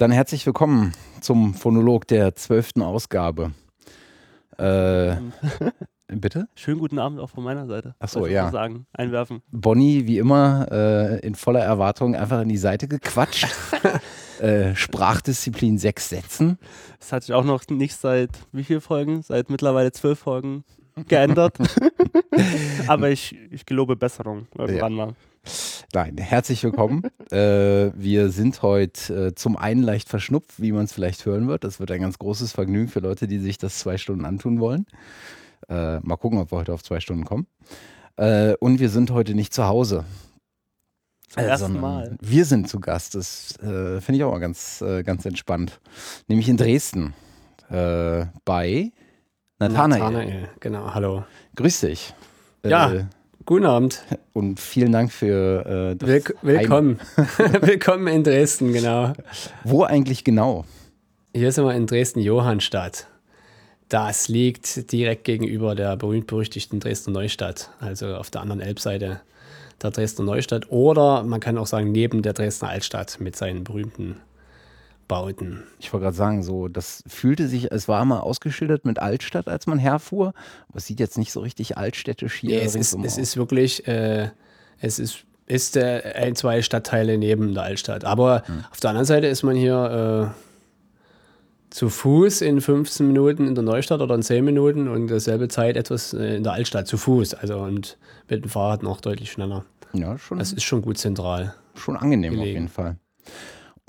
Dann herzlich willkommen zum Phonolog der zwölften Ausgabe. Äh, bitte? Schönen guten Abend auch von meiner Seite. Ach so, ja. Sagen, einwerfen. Bonnie, wie immer, äh, in voller Erwartung einfach in die Seite gequatscht. äh, Sprachdisziplin sechs Sätzen. Das hatte ich auch noch nicht seit wie vielen Folgen? Seit mittlerweile zwölf Folgen geändert. Aber ich, ich gelobe Besserung irgendwann ja. mal. Nein, herzlich willkommen. äh, wir sind heute äh, zum einen leicht verschnupft, wie man es vielleicht hören wird. Das wird ein ganz großes Vergnügen für Leute, die sich das zwei Stunden antun wollen. Äh, mal gucken, ob wir heute auf zwei Stunden kommen. Äh, und wir sind heute nicht zu Hause. Zum ersten Mal. Wir sind zu Gast. Das äh, finde ich auch mal ganz, äh, ganz entspannt. Nämlich in Dresden. bei Nathanael. Nathanael, genau. Hallo. Grüß dich. Ja. Guten Abend. Und vielen Dank für äh, das Will Willkommen. Willkommen in Dresden, genau. Wo eigentlich genau? Hier sind wir in Dresden-Johannstadt. Das liegt direkt gegenüber der berühmt-berüchtigten Dresdner Neustadt, also auf der anderen Elbseite der Dresdner Neustadt. Oder man kann auch sagen, neben der Dresdner Altstadt mit seinen berühmten Bauten. Ich wollte gerade sagen, so, das fühlte sich, es war mal ausgeschildert mit Altstadt, als man herfuhr, aber es sieht jetzt nicht so richtig altstädtisch hier. Nee, es, ist, es ist wirklich, äh, es ist, ist äh, ein, zwei Stadtteile neben der Altstadt. Aber hm. auf der anderen Seite ist man hier äh, zu Fuß in 15 Minuten in der Neustadt oder in 10 Minuten und dasselbe Zeit etwas äh, in der Altstadt zu Fuß. Also und mit dem Fahrrad noch deutlich schneller. Ja, schon. Das ist schon gut zentral. Schon angenehm gelegen. auf jeden Fall.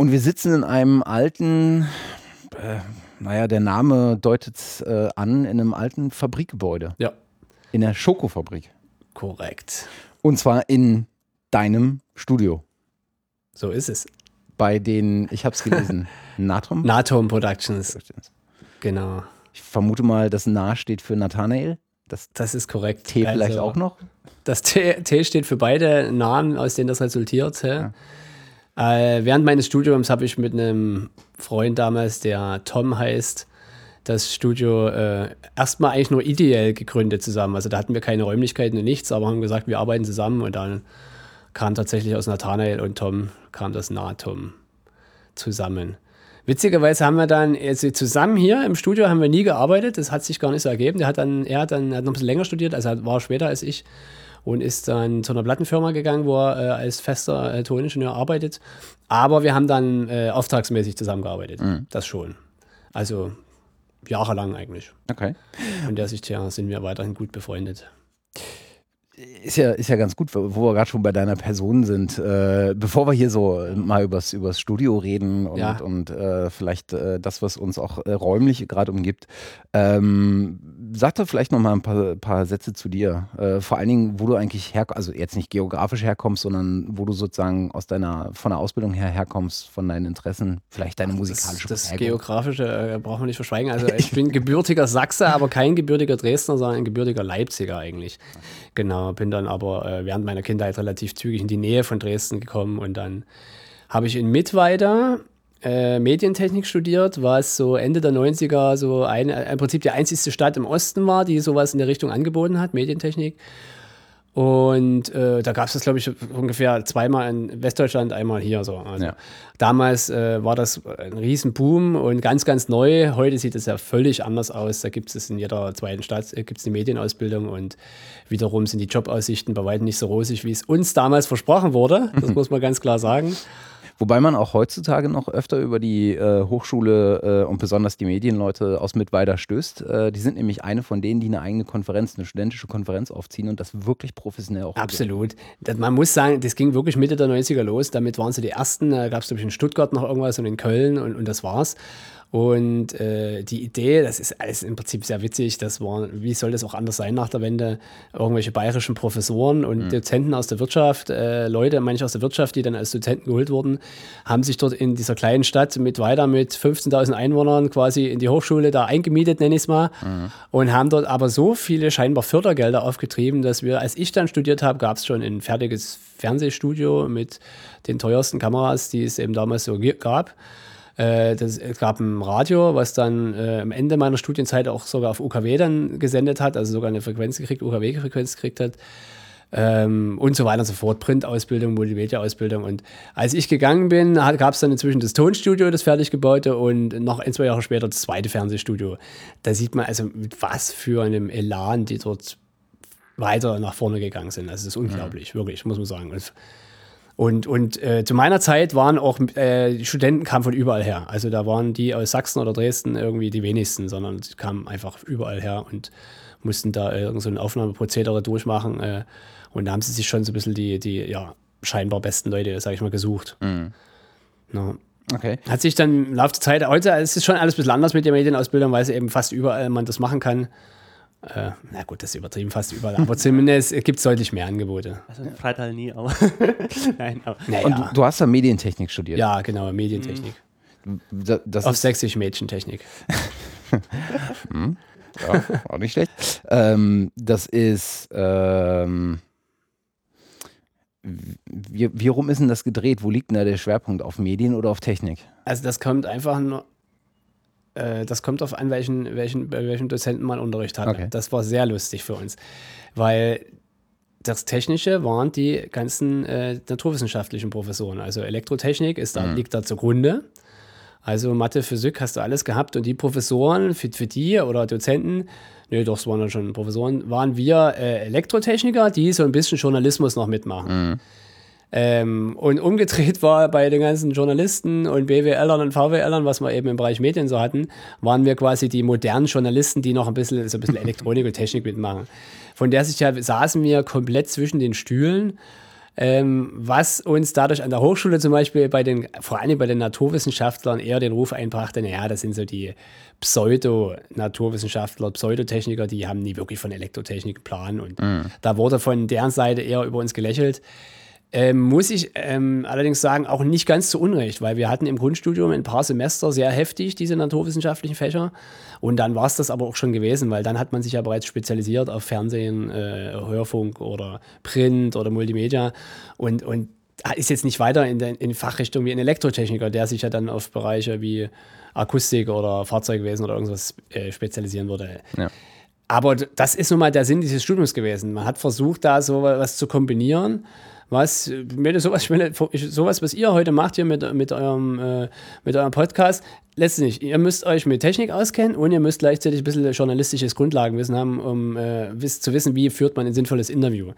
Und wir sitzen in einem alten, äh, naja, der Name deutet es äh, an, in einem alten Fabrikgebäude. Ja. In der Schokofabrik. Korrekt. Und zwar in deinem Studio. So ist es. Bei den, ich habe es gelesen, Natom? Natom Productions. Genau. Ich vermute mal, das Na steht für Nathanael. Das, das ist korrekt. T vielleicht also, auch noch? Das T, T, steht für beide Namen, aus denen das resultiert. Ja. Äh, während meines Studiums habe ich mit einem Freund damals, der Tom heißt, das Studio äh, erstmal eigentlich nur ideell gegründet zusammen. Also da hatten wir keine Räumlichkeiten und nichts, aber haben gesagt, wir arbeiten zusammen und dann kam tatsächlich aus Nathanael und Tom kam das Natom zusammen. Witzigerweise haben wir dann also zusammen hier im Studio haben wir nie gearbeitet, das hat sich gar nicht so ergeben. Der hat dann, er hat dann hat noch ein bisschen länger studiert, also war später als ich und ist dann zu einer Plattenfirma gegangen, wo er äh, als fester äh, Toningenieur arbeitet. Aber wir haben dann äh, auftragsmäßig zusammengearbeitet. Mhm. Das schon. Also jahrelang eigentlich. Okay. Von der Sicht her sind wir weiterhin gut befreundet ist ja, ist ja ganz gut, wo wir gerade schon bei deiner Person sind. Äh, bevor wir hier so mal übers, übers Studio reden und, ja. und äh, vielleicht äh, das, was uns auch äh, räumlich gerade umgibt, ähm, sag doch vielleicht noch mal ein paar, paar Sätze zu dir. Äh, vor allen Dingen, wo du eigentlich herkommst, also jetzt nicht geografisch herkommst, sondern wo du sozusagen aus deiner, von der Ausbildung her herkommst, von deinen Interessen, vielleicht deine musikalische Das, das Geografische äh, braucht man nicht verschweigen. Also ich bin gebürtiger Sachse, aber kein gebürtiger Dresdner, sondern ein gebürtiger Leipziger eigentlich. Genau, bin dann aber äh, während meiner Kindheit relativ zügig in die Nähe von Dresden gekommen und dann habe ich in Mittweida äh, Medientechnik studiert, was so Ende der 90er so ein, äh, im Prinzip die einzigste Stadt im Osten war, die sowas in der Richtung angeboten hat, Medientechnik. Und äh, da gab es das, glaube ich, ungefähr zweimal in Westdeutschland, einmal hier. So. Also ja. Damals äh, war das ein Riesenboom und ganz, ganz neu. Heute sieht es ja völlig anders aus. Da gibt es in jeder zweiten Stadt äh, gibt's eine Medienausbildung und wiederum sind die Jobaussichten bei weitem nicht so rosig, wie es uns damals versprochen wurde. Das muss man ganz klar sagen. Wobei man auch heutzutage noch öfter über die äh, Hochschule äh, und besonders die Medienleute aus Mittweida stößt. Äh, die sind nämlich eine von denen, die eine eigene Konferenz, eine studentische Konferenz aufziehen und das wirklich professionell auch. Absolut. Das, man muss sagen, das ging wirklich Mitte der 90er los. Damit waren sie die ersten. Da gab es, glaube ich, in Stuttgart noch irgendwas und in Köln und, und das war's. Und äh, die Idee, das ist alles im Prinzip sehr witzig, das war, wie soll das auch anders sein nach der Wende, irgendwelche bayerischen Professoren und mhm. Dozenten aus der Wirtschaft, äh, Leute, manche aus der Wirtschaft, die dann als Dozenten geholt wurden, haben sich dort in dieser kleinen Stadt mit weiter mit 15.000 Einwohnern quasi in die Hochschule da eingemietet, nenne ich es mal, mhm. und haben dort aber so viele scheinbar Fördergelder aufgetrieben, dass wir, als ich dann studiert habe, gab es schon ein fertiges Fernsehstudio mit den teuersten Kameras, die es eben damals so gab. Äh, das, es gab ein Radio, was dann äh, am Ende meiner Studienzeit auch sogar auf UKW dann gesendet hat, also sogar eine Frequenz gekriegt, UKW-Frequenz gekriegt hat. ähm, und so weiter und so fort. Printausbildung, Multimedia-Ausbildung. Und als ich gegangen bin, gab es dann inzwischen das Tonstudio, das fertig gebaute, und noch ein, zwei Jahre später das zweite Fernsehstudio. Da sieht man also, mit was für einem Elan die dort weiter nach vorne gegangen sind. Also, es ist unglaublich, mhm. wirklich, muss man sagen. Und, und äh, zu meiner Zeit waren auch äh, die Studenten kamen von überall her. Also da waren die aus Sachsen oder Dresden irgendwie die wenigsten, sondern sie kamen einfach überall her und mussten da äh, so ein Aufnahmeprozedere durchmachen. Äh, und da haben sie sich schon so ein bisschen die, die ja, scheinbar besten Leute, sag ich mal, gesucht. Mhm. No. Okay. Hat sich dann im Laufe der Zeit, heute ist es schon alles ein bisschen anders mit der Medienausbildung, weil es eben fast überall man das machen kann. Äh, na gut, das ist übertrieben fast überall, aber zumindest gibt es deutlich mehr Angebote. Also Freital nie, aber. Nein, aber. Naja. Und du, du, hast ja Medientechnik studiert. Ja, genau, Medientechnik. Mhm. Das Auf sächsisch Mädchentechnik. hm. Ja, auch nicht schlecht. Ähm, das ist. Ähm, wie, wie rum ist denn das gedreht? Wo liegt denn da der Schwerpunkt? Auf Medien oder auf Technik? Also, das kommt einfach nur äh, das kommt auf an, welchen, welchen, bei welchem Dozenten man Unterricht hat. Okay. Das war sehr lustig für uns, weil das Technische waren die ganzen äh, naturwissenschaftlichen Professoren. Also Elektrotechnik ist da, mhm. liegt da zugrunde. Also Mathe, Physik hast du alles gehabt und die Professoren für, für die oder Dozenten, nee, doch, es waren ja schon Professoren, waren wir äh, Elektrotechniker, die so ein bisschen Journalismus noch mitmachen. Mhm. Ähm, und umgedreht war bei den ganzen Journalisten und BWLern und VWLern, was wir eben im Bereich Medien so hatten, waren wir quasi die modernen Journalisten, die noch ein bisschen, so ein bisschen Elektronik und Technik mitmachen. Von der sich ja saßen wir komplett zwischen den Stühlen. Ähm, was uns dadurch an der Hochschule zum Beispiel bei den, vor allem bei den Naturwissenschaftlern eher den Ruf einbrachte, naja, das sind so die Pseudo-Naturwissenschaftler, Pseudotechniker, die haben nie wirklich von Elektrotechnik Plan und mhm. da wurde von deren Seite eher über uns gelächelt. Ähm, muss ich ähm, allerdings sagen, auch nicht ganz zu Unrecht, weil wir hatten im Grundstudium ein paar Semester sehr heftig diese naturwissenschaftlichen Fächer und dann war es das aber auch schon gewesen, weil dann hat man sich ja bereits spezialisiert auf Fernsehen, äh, Hörfunk oder Print oder Multimedia und, und ist jetzt nicht weiter in, der, in Fachrichtung wie ein Elektrotechniker, der sich ja dann auf Bereiche wie Akustik oder Fahrzeugwesen oder irgendwas äh, spezialisieren würde. Ja. Aber das ist nun mal der Sinn dieses Studiums gewesen. Man hat versucht, da so was zu kombinieren was, wenn sowas, sowas, was ihr heute macht hier mit, mit, eurem, äh, mit eurem Podcast, letztlich, ihr müsst euch mit Technik auskennen und ihr müsst gleichzeitig ein bisschen journalistisches Grundlagenwissen haben, um äh, zu wissen, wie führt man ein sinnvolles Interview.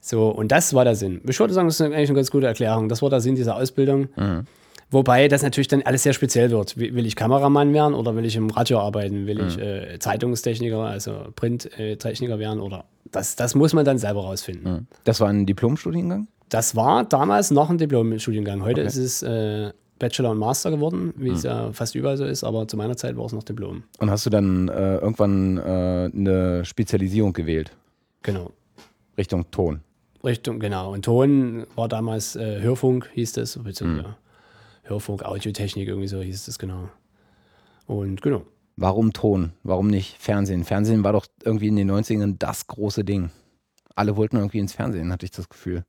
So, und das war der Sinn. Ich würde sagen, das ist eigentlich eine ganz gute Erklärung. Das war der Sinn dieser Ausbildung. Mhm. Wobei das natürlich dann alles sehr speziell wird. Will ich Kameramann werden oder will ich im Radio arbeiten? Will mhm. ich äh, Zeitungstechniker, also Printtechniker werden? Oder das, das muss man dann selber rausfinden. Mhm. Das war ein Diplomstudiengang? Das war damals noch ein Diplomstudiengang. Heute okay. ist es äh, Bachelor und Master geworden, wie mhm. es ja fast überall so ist, aber zu meiner Zeit war es noch Diplom. Und hast du dann äh, irgendwann äh, eine Spezialisierung gewählt? Genau. Richtung Ton? Richtung, genau. Und Ton war damals äh, Hörfunk, hieß das, beziehungsweise mhm. Hörfunk, Audiotechnik, irgendwie so hieß das genau. Und genau. Warum Ton? Warum nicht Fernsehen? Fernsehen war doch irgendwie in den 90ern das große Ding. Alle wollten irgendwie ins Fernsehen, hatte ich das Gefühl.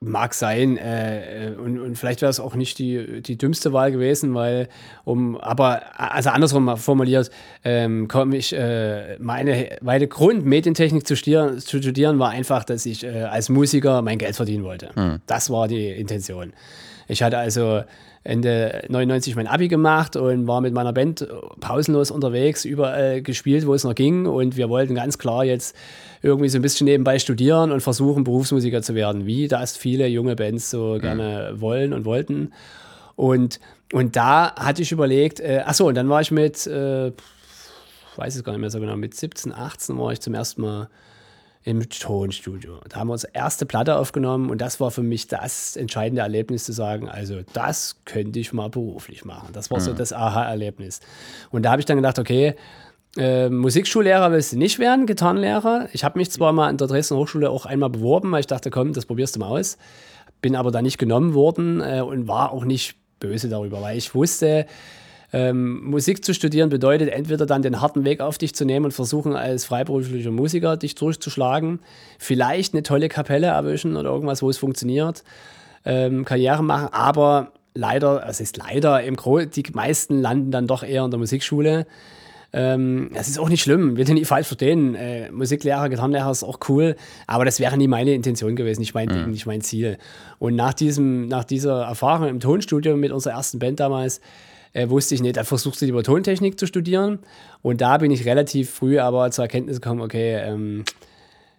Mag sein, äh, und, und vielleicht wäre es auch nicht die, die dümmste Wahl gewesen, weil, um, aber, also andersrum formuliert, ähm, komme ich, äh, meine, meine Grund, Medientechnik zu studieren, zu studieren, war einfach, dass ich äh, als Musiker mein Geld verdienen wollte. Hm. Das war die Intention. Ich hatte also Ende 99 mein Abi gemacht und war mit meiner Band pausenlos unterwegs, überall gespielt, wo es noch ging. Und wir wollten ganz klar jetzt irgendwie so ein bisschen nebenbei studieren und versuchen, Berufsmusiker zu werden, wie das viele junge Bands so mhm. gerne wollen und wollten. Und, und da hatte ich überlegt, äh, achso, und dann war ich mit, äh, weiß es gar nicht mehr so genau, mit 17, 18 war ich zum ersten Mal im Tonstudio. Da haben wir unsere erste Platte aufgenommen und das war für mich das entscheidende Erlebnis zu sagen, also das könnte ich mal beruflich machen. Das war mhm. so das Aha-Erlebnis. Und da habe ich dann gedacht, okay, äh, Musikschullehrer willst du nicht werden, Gitarrenlehrer. Ich habe mich zwar mal an der Dresdner Hochschule auch einmal beworben, weil ich dachte, komm, das probierst du mal aus. Bin aber da nicht genommen worden äh, und war auch nicht böse darüber, weil ich wusste, ähm, Musik zu studieren bedeutet entweder dann den harten Weg auf dich zu nehmen und versuchen, als freiberuflicher Musiker dich durchzuschlagen, vielleicht eine tolle Kapelle erwischen oder irgendwas, wo es funktioniert, ähm, Karriere machen, aber leider, es ist leider, im Gro die meisten landen dann doch eher in der Musikschule. Ähm, das ist auch nicht schlimm, will ich nicht falsch verstehen. Äh, Musiklehrer, Gitarrenlehrer ist auch cool, aber das wäre nie meine Intention gewesen, nicht mein, mhm. nicht mein Ziel. Und nach, diesem, nach dieser Erfahrung im Tonstudio mit unserer ersten Band damals, äh, wusste ich nicht, da versuchst du lieber Tontechnik zu studieren. Und da bin ich relativ früh aber zur Erkenntnis gekommen, okay, ähm,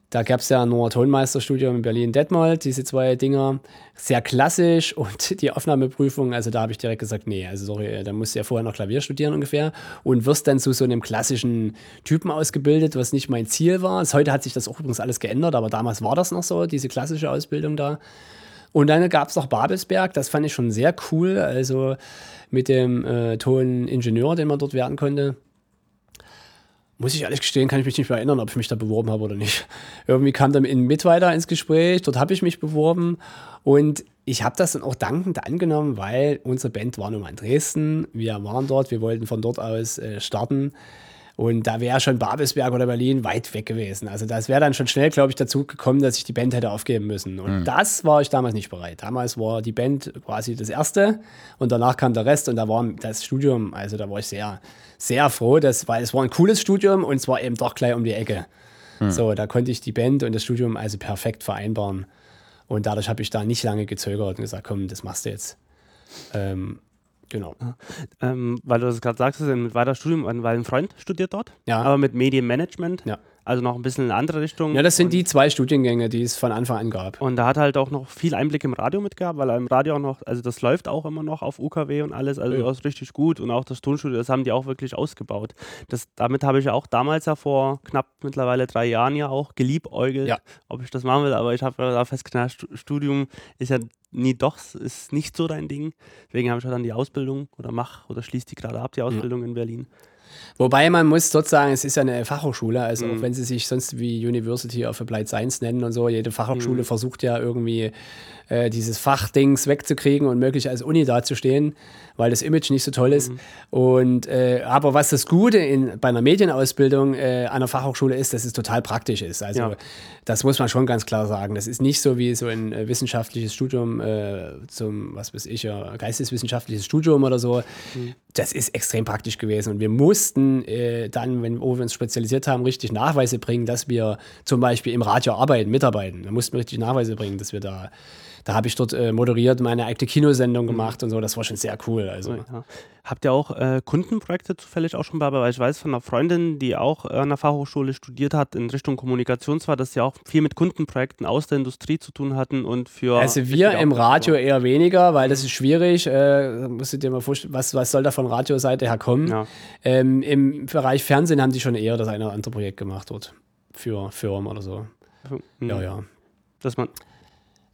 da gab es ja nur Tonmeisterstudium in Berlin-Detmold, diese zwei Dinger. Sehr klassisch und die Aufnahmeprüfung, also da habe ich direkt gesagt, nee, also sorry, da musst du ja vorher noch Klavier studieren ungefähr und wirst dann zu so einem klassischen Typen ausgebildet, was nicht mein Ziel war. Also heute hat sich das auch übrigens alles geändert, aber damals war das noch so, diese klassische Ausbildung da. Und dann gab es noch Babelsberg, das fand ich schon sehr cool, also mit dem äh, Toningenieur, den man dort werden konnte. Muss ich ehrlich gestehen, kann ich mich nicht mehr erinnern, ob ich mich da beworben habe oder nicht. Irgendwie kam dann in Mittweiter ins Gespräch, dort habe ich mich beworben. Und ich habe das dann auch dankend angenommen, weil unsere Band war nun mal in Dresden, wir waren dort, wir wollten von dort aus äh, starten und da wäre schon Babelsberg oder Berlin weit weg gewesen. Also das wäre dann schon schnell, glaube ich, dazu gekommen, dass ich die Band hätte aufgeben müssen. Und mhm. das war ich damals nicht bereit. Damals war die Band quasi das Erste und danach kam der Rest und da war das Studium, also da war ich sehr, sehr froh, dass, weil es war ein cooles Studium und es war eben doch gleich um die Ecke. Mhm. So, da konnte ich die Band und das Studium also perfekt vereinbaren. Und dadurch habe ich da nicht lange gezögert und gesagt, komm, das machst du jetzt. Ähm, Genau. Ähm, weil du das gerade sagst, mit weiter Studium, weil ein Freund studiert dort, ja. aber mit Medienmanagement. Ja. Also noch ein bisschen in eine andere Richtung. Ja, das sind die zwei Studiengänge, die es von Anfang an gab. Und da hat halt auch noch viel Einblick im Radio mitgehabt, weil er im Radio auch noch, also das läuft auch immer noch auf UKW und alles, also ja. ist richtig gut. Und auch das Tonstudio, das haben die auch wirklich ausgebaut. Das, damit habe ich ja auch damals ja vor knapp mittlerweile drei Jahren ja auch geliebäugelt, ja. ob ich das machen will. Aber ich habe da festgestellt, Studium ist ja nie doch, ist nicht so dein Ding. Deswegen habe ich halt dann die Ausbildung oder mach oder schließe die gerade ab, die Ausbildung ja. in Berlin. Wobei man muss dort sagen, es ist ja eine Fachhochschule, also mhm. auch wenn sie sich sonst wie University of Applied Science nennen und so, jede Fachhochschule mhm. versucht ja irgendwie äh, dieses Fachdings wegzukriegen und möglich als Uni dazustehen, weil das Image nicht so toll ist. Mhm. Und äh, aber was das Gute in, bei einer Medienausbildung äh, an der Fachhochschule ist, dass es total praktisch ist. Also ja. Das muss man schon ganz klar sagen. Das ist nicht so wie so ein äh, wissenschaftliches Studium äh, zum, was weiß ich, ja, geisteswissenschaftliches Studium oder so. Mhm. Das ist extrem praktisch gewesen. Und wir mussten äh, dann, wenn wo wir uns spezialisiert haben, richtig Nachweise bringen, dass wir zum Beispiel im Radio arbeiten, mitarbeiten. Da mussten wir richtig Nachweise bringen, dass wir da da habe ich dort äh, moderiert, meine eigene Kinosendung mhm. gemacht und so. Das war schon sehr cool. Also. Ja. Habt ihr auch äh, Kundenprojekte zufällig auch schon bei? Weil ich weiß von einer Freundin, die auch an der Fachhochschule studiert hat, in Richtung Kommunikation zwar, dass sie auch viel mit Kundenprojekten aus der Industrie zu tun hatten und für. Also wir im Radio war. eher weniger, weil das ist schwierig. Äh, musst du dir mal vorstellen, was, was soll da von Radioseite her kommen? Ja. Ähm, Im Bereich Fernsehen haben die schon eher das eine oder andere Projekt gemacht dort. Für Firmen oder so. Mhm. Ja, ja. Dass man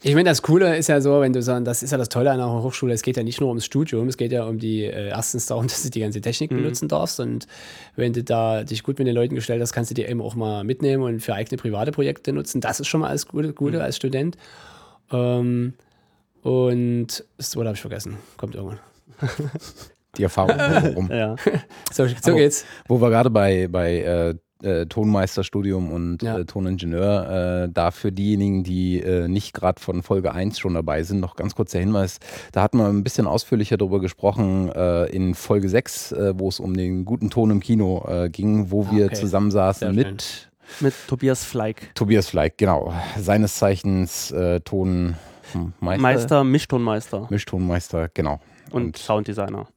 ich meine, das Coole ist ja so, wenn du sagst, das ist ja das Tolle an einer Hochschule, es geht ja nicht nur ums Studium, es geht ja um die, äh, erstens darum, dass du die ganze Technik mhm. benutzen darfst und wenn du da dich gut mit den Leuten gestellt hast, kannst du die eben auch mal mitnehmen und für eigene private Projekte nutzen. Das ist schon mal alles Gute, Gute mhm. als Student. Ähm, und das Wort habe ich vergessen, kommt irgendwann. Die Erfahrung. Warum? ja. So, so geht's. Wo wir gerade bei, bei äh, äh, Tonmeisterstudium und ja. äh, Toningenieur. Äh, da für diejenigen, die äh, nicht gerade von Folge 1 schon dabei sind, noch ganz kurz der Hinweis. Da hatten wir ein bisschen ausführlicher darüber gesprochen äh, in Folge 6, äh, wo es um den guten Ton im Kino ging, wo ah, wir okay. zusammensaßen mit. Mit Tobias Fleig. Tobias Fleig, genau. Seines Zeichens Tonmeister. Meister, Mischtonmeister. Mischtonmeister, genau. Und, und Sounddesigner.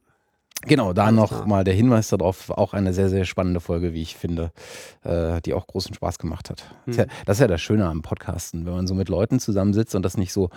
Genau, da nochmal der Hinweis darauf, auch eine sehr, sehr spannende Folge, wie ich finde, äh, die auch großen Spaß gemacht hat. Mhm. Das, ist ja, das, ist ja, das Schöne am Podcasten, wenn man so mit Leuten zusammensitzt und das nicht so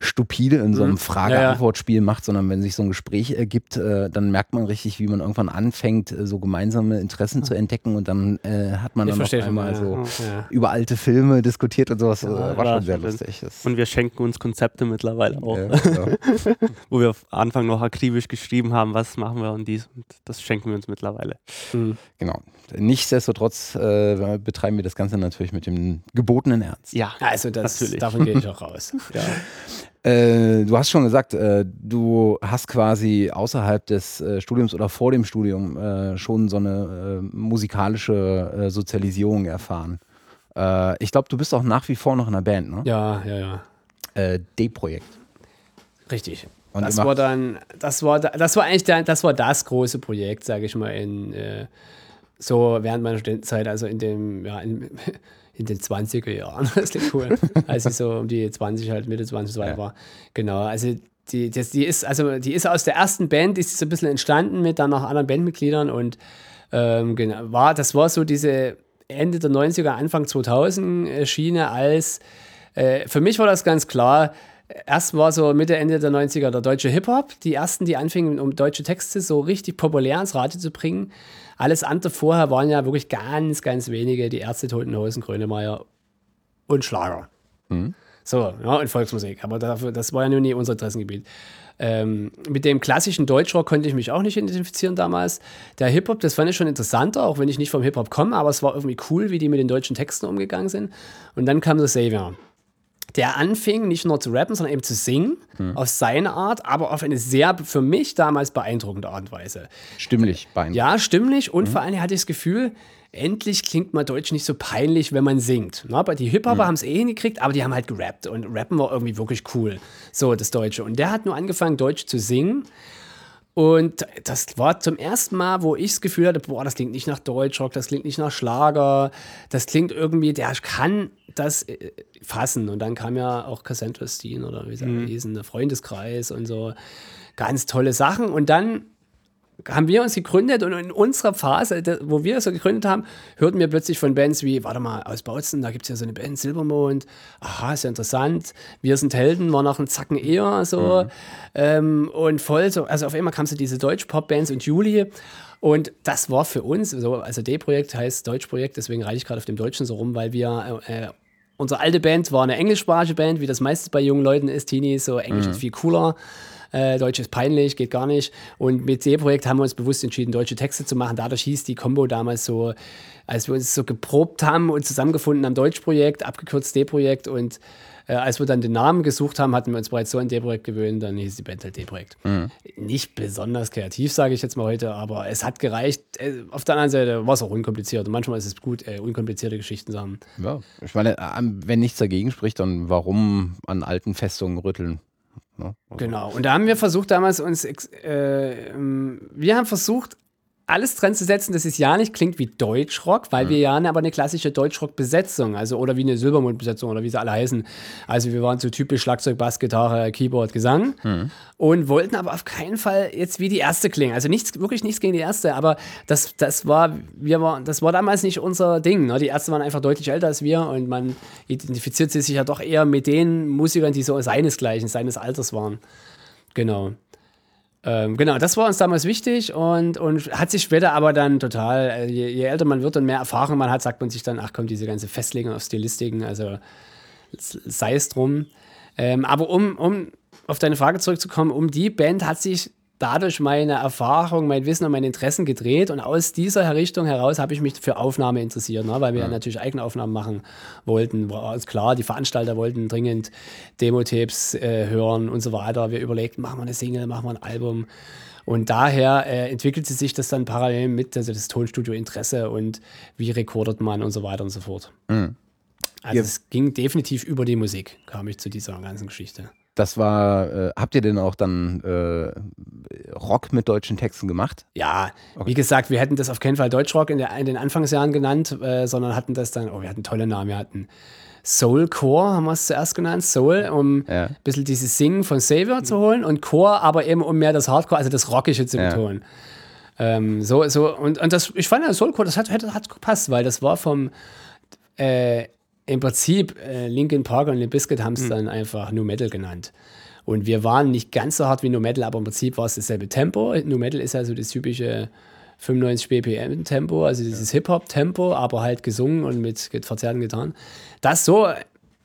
stupide in so einem mhm. Frage-Antwort-Spiel macht, sondern wenn sich so ein Gespräch ergibt, äh, dann merkt man richtig, wie man irgendwann anfängt, äh, so gemeinsame Interessen zu entdecken und dann äh, hat man ich dann noch einmal so über alte Filme diskutiert und sowas. Ja, war schon sehr lustig. Das und wir schenken uns Konzepte mittlerweile auch. Wo wir am Anfang noch akribisch geschrieben haben, was machen wir und dies. Und das schenken wir uns mittlerweile. Mhm. Genau. Nichtsdestotrotz äh, betreiben wir das Ganze natürlich mit dem gebotenen Ernst. Ja, also das, natürlich. davon gehe ich auch raus. ja. Äh, du hast schon gesagt, äh, du hast quasi außerhalb des äh, Studiums oder vor dem Studium äh, schon so eine äh, musikalische Sozialisierung erfahren. ich glaube, du bist auch nach wie vor noch in der Band, ne? Ja, ja, ja. D-Projekt. Richtig. Und das war dann, das war, das war eigentlich der, das war das große Projekt, sage ich mal, in so während meiner Studentenzeit, also in dem, ja, in, in den 20er Jahren. Das klingt cool. Als ich so um die 20, halt Mitte 20 so ja. war. Genau, also die, das, die ist, also die ist aus der ersten Band, ist so ein bisschen entstanden mit dann noch anderen Bandmitgliedern und ähm, genau, war, das war so diese Ende der 90er, Anfang 2000 Schiene als, äh, für mich war das ganz klar, erst war so Mitte, Ende der 90er der deutsche Hip-Hop, die ersten, die anfingen, um deutsche Texte so richtig populär ins Radio zu bringen. Alles andere vorher waren ja wirklich ganz, ganz wenige, die Ärzte, Toten Hosen, Grönemeyer und Schlager. Mhm. So, ja, und Volksmusik. Aber dafür, das war ja nun nie unser Interessengebiet. Ähm, mit dem klassischen Deutschrock konnte ich mich auch nicht identifizieren damals. Der Hip-Hop, das fand ich schon interessanter, auch wenn ich nicht vom Hip-Hop komme, aber es war irgendwie cool, wie die mit den deutschen Texten umgegangen sind. Und dann kam der Savior der anfing, nicht nur zu rappen, sondern eben zu singen, hm. auf seine Art, aber auf eine sehr, für mich damals beeindruckende Art und Weise. Stimmlich beeindruckend. Ja, stimmlich und hm. vor allem hatte ich das Gefühl, endlich klingt mal Deutsch nicht so peinlich, wenn man singt. Na, aber die Hip-Hopper hm. haben es eh hingekriegt, aber die haben halt gerappt und rappen war irgendwie wirklich cool, so das Deutsche. Und der hat nur angefangen, Deutsch zu singen und das war zum ersten Mal, wo ich das Gefühl hatte, boah, das klingt nicht nach Deutschrock, das klingt nicht nach Schlager, das klingt irgendwie, der kann das äh, fassen. Und dann kam ja auch Cassandra Steen oder wie sie mhm. hießen, der Freundeskreis und so. Ganz tolle Sachen. Und dann haben wir uns gegründet und in unserer Phase, wo wir so gegründet haben, hörten wir plötzlich von Bands wie, warte mal, aus Bautzen, da gibt es ja so eine Band, Silbermond, aha, ist ja interessant, wir sind Helden, war noch ein Zacken eher so mhm. ähm, und voll so, also auf einmal kam so diese Deutsch-Pop-Bands und Julie und das war für uns, so, also D-Projekt heißt Deutsch-Projekt, deswegen reite ich gerade auf dem Deutschen so rum, weil wir äh, unsere alte Band war eine englischsprachige Band, wie das meistens bei jungen Leuten ist, Teenies, so Englisch mhm. ist viel cooler äh, Deutsch ist peinlich, geht gar nicht. Und mit C-Projekt haben wir uns bewusst entschieden, deutsche Texte zu machen. Dadurch hieß die Combo damals so, als wir uns so geprobt haben und zusammengefunden am Deutschprojekt, abgekürzt D-Projekt und äh, als wir dann den Namen gesucht haben, hatten wir uns bereits so an D-Projekt gewöhnt, dann hieß die Band halt D-Projekt. Mhm. Nicht besonders kreativ, sage ich jetzt mal heute, aber es hat gereicht. Äh, auf der anderen Seite war es auch unkompliziert und manchmal ist es gut, äh, unkomplizierte Geschichten zu haben. Ja, ich meine, wenn nichts dagegen spricht, dann warum an alten Festungen rütteln? Ne? Also genau. Und da haben wir versucht, damals uns, äh, ähm, wir haben versucht, alles dran zu setzen, dass es ja nicht klingt wie Deutschrock, weil mhm. wir ja aber eine klassische Deutschrock-Besetzung, also oder wie eine Silbermond-Besetzung oder wie sie alle heißen. Also wir waren so typisch Schlagzeug, Bass, Gitarre, Keyboard, Gesang mhm. und wollten aber auf keinen Fall jetzt wie die erste klingen. Also nichts, wirklich nichts gegen die erste, aber das, das war, wir war, das war damals nicht unser Ding. Ne? Die Ärzte waren einfach deutlich älter als wir und man identifiziert sich ja doch eher mit den Musikern, die so seinesgleichen, seines Alters waren. Genau. Ähm, genau, das war uns damals wichtig und, und hat sich später aber dann total, äh, je, je, älter man wird und mehr Erfahrung man hat, sagt man sich dann, ach komm, diese ganze Festlegung auf Stilistiken, also sei es drum. Ähm, aber um, um auf deine Frage zurückzukommen, um die Band hat sich dadurch meine Erfahrung, mein Wissen und meine Interessen gedreht. Und aus dieser Richtung heraus habe ich mich für Aufnahme interessiert, ne? weil wir ja. natürlich eigene Aufnahmen machen wollten. War alles klar, die Veranstalter wollten dringend Demo-Tapes äh, hören und so weiter. Wir überlegten, machen wir eine Single, machen wir ein Album. Und daher äh, entwickelte sich das dann parallel mit, also das Tonstudio Interesse und wie rekordet man und so weiter und so fort. Mhm. Also ja. es ging definitiv über die Musik, kam ich zu dieser ganzen Geschichte. Das war, äh, habt ihr denn auch dann äh, Rock mit deutschen Texten gemacht? Ja, okay. wie gesagt, wir hätten das auf keinen Fall Deutschrock in, der, in den Anfangsjahren genannt, äh, sondern hatten das dann, oh, wir hatten tolle Namen, wir hatten Soulcore, haben wir es zuerst genannt, Soul, um ja. ein bisschen dieses Singen von Savior zu holen und Core, aber eben um mehr das Hardcore, also das Rockige zu betonen. Ja. Ähm, so, so, und, und das, ich fand ja Soulcore, das hat, hat, hat gepasst, weil das war vom äh, im Prinzip, äh, Linkin Park und Limp Bizkit haben es mhm. dann einfach New Metal genannt. Und wir waren nicht ganz so hart wie New Metal, aber im Prinzip war es dasselbe Tempo. New Metal ist ja so das typische 95 BPM Tempo, also dieses ja. Hip-Hop-Tempo, aber halt gesungen und mit verzerrten Gitarren. Das so,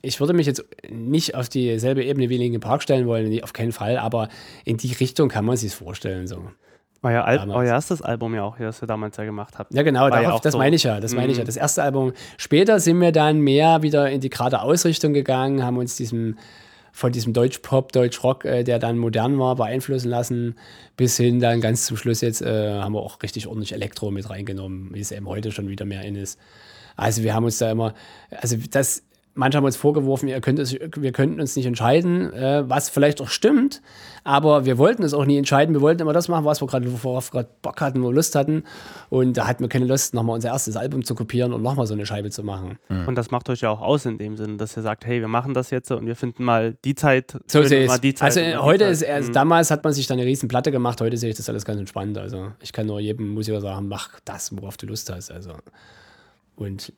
ich würde mich jetzt nicht auf dieselbe Ebene wie Linkin Park stellen wollen, auf keinen Fall, aber in die Richtung kann man sich vorstellen. So. Euer, Al euer erstes Album ja auch, das ihr damals ja gemacht habt. Ja, genau, darauf, ja das so meine ich ja. Das meine ich ja. Mhm. Das erste Album. Später sind wir dann mehr wieder in die gerade Ausrichtung gegangen, haben uns diesem von diesem Deutsch-Pop, Deutsch-Rock, äh, der dann modern war, beeinflussen lassen, bis hin dann ganz zum Schluss jetzt äh, haben wir auch richtig ordentlich Elektro mit reingenommen, wie es eben heute schon wieder mehr in ist. Also wir haben uns da immer, also das manche haben uns vorgeworfen, ihr könnt es, wir könnten uns nicht entscheiden, äh, was vielleicht auch stimmt, aber wir wollten es auch nie entscheiden. Wir wollten immer das machen, was wir gerade, worauf wir gerade Bock hatten, wo wir Lust hatten. Und da hatten wir keine Lust, nochmal unser erstes Album zu kopieren und nochmal so eine Scheibe zu machen. Mhm. Und das macht euch ja auch aus in dem Sinne, dass ihr sagt, hey, wir machen das jetzt und wir finden mal die Zeit. So sehe ich Also heute ist, also damals hat man sich dann eine riesen Platte gemacht, heute sehe ich das alles ganz entspannt. Also ich kann nur jedem Musiker sagen, mach das, worauf du Lust hast. Also und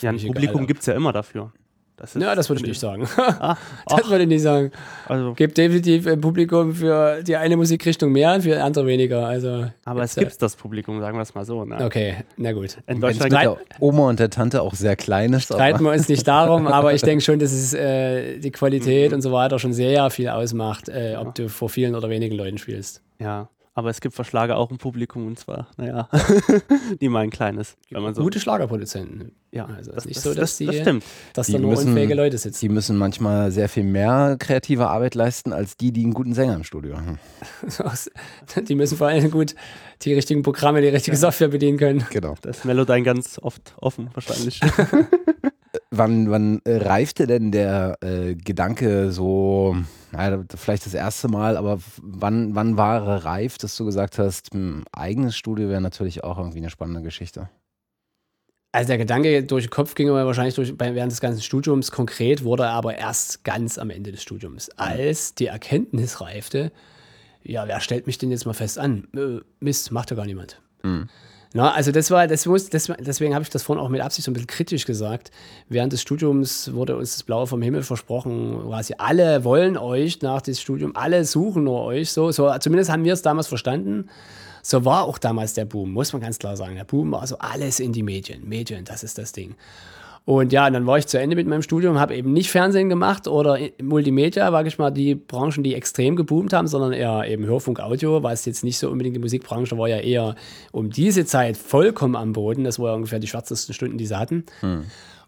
ja, ein Publikum gibt es ja immer dafür. Das ja, das würde ich nicht sagen. Ah, das würde ich nicht sagen. Also, gibt definitiv ein Publikum für die eine Musikrichtung mehr und für die andere weniger. Also, aber es gibt das Publikum, sagen wir es mal so. Ne? Okay, na gut. In Deutschland mit der Oma und der Tante auch sehr klein ist. Streiten wir uns nicht darum, aber ich denke schon, dass es äh, die Qualität mhm. und so weiter schon sehr viel ausmacht, äh, ob du vor vielen oder wenigen Leuten spielst. Ja. Aber es gibt für Schlager auch ein Publikum und zwar, naja, die meinen kleines. Wenn man so Gute Schlagerproduzenten. Ja, also es ist nicht das, so, dass das, die, das stimmt. dass da nur müssen, unfähige Leute sitzen. Die müssen manchmal sehr viel mehr kreative Arbeit leisten, als die, die einen guten Sänger im Studio haben. die müssen vor allem gut die richtigen Programme, die richtige ja. Software bedienen können. Genau. Das ist Melodyne ganz oft offen, wahrscheinlich. wann, wann äh, reifte denn der äh, Gedanke so, naja, vielleicht das erste Mal, aber wann, wann war er reif, dass du gesagt hast, ein eigenes Studio wäre natürlich auch irgendwie eine spannende Geschichte? Also der Gedanke durch den Kopf ging aber wahrscheinlich durch, während des ganzen Studiums. Konkret wurde er aber erst ganz am Ende des Studiums, als die Erkenntnis reifte, ja, wer stellt mich denn jetzt mal fest an? Äh, Mist, macht ja gar niemand. Mhm. Na, also das war, das muss, das, deswegen habe ich das vorhin auch mit Absicht so ein bisschen kritisch gesagt. Während des Studiums wurde uns das Blaue vom Himmel versprochen. Quasi alle wollen euch nach dem Studium, alle suchen nur euch. So, so zumindest haben wir es damals verstanden. So war auch damals der Boom, muss man ganz klar sagen. Der Boom war so alles in die Medien. Medien, das ist das Ding. Und ja, dann war ich zu Ende mit meinem Studium, habe eben nicht Fernsehen gemacht oder Multimedia, sage ich mal, die Branchen, die extrem geboomt haben, sondern eher eben Hörfunk, Audio, was jetzt nicht so unbedingt die Musikbranche war ja eher um diese Zeit vollkommen am Boden. Das war ja ungefähr die schwärzesten Stunden, die sie hatten. Hm.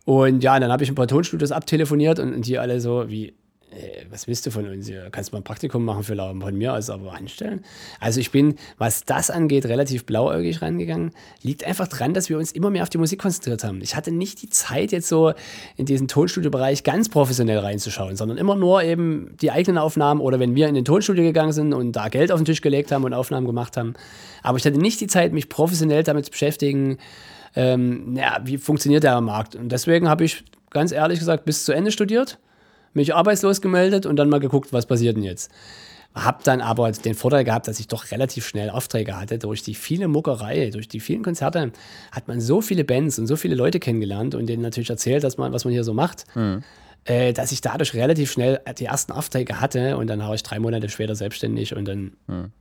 Und ja, dann habe ich ein paar Tonstudios abtelefoniert und, und die alle so, wie, äh, was willst du von uns hier? Kannst mal ein Praktikum machen für Lauben von mir aus, aber anstellen? Also ich bin, was das angeht, relativ blauäugig rangegangen. Liegt einfach dran, dass wir uns immer mehr auf die Musik konzentriert haben. Ich hatte nicht die Zeit, jetzt so in diesen Tonstudiobereich ganz professionell reinzuschauen, sondern immer nur eben die eigenen Aufnahmen oder wenn wir in den Tonstudio gegangen sind und da Geld auf den Tisch gelegt haben und Aufnahmen gemacht haben. Aber ich hatte nicht die Zeit, mich professionell damit zu beschäftigen, ähm, ja, wie funktioniert der Markt. Und deswegen habe ich ganz ehrlich gesagt bis zu Ende studiert mich arbeitslos gemeldet und dann mal geguckt, was passiert denn jetzt. Hab dann aber den Vorteil gehabt, dass ich doch relativ schnell Aufträge hatte. Durch die viele Muckerei, durch die vielen Konzerte hat man so viele Bands und so viele Leute kennengelernt und denen natürlich erzählt, dass man, was man hier so macht. Mhm. Äh, dass ich dadurch relativ schnell die ersten Aufträge hatte und dann habe ich drei Monate später selbstständig und dann mhm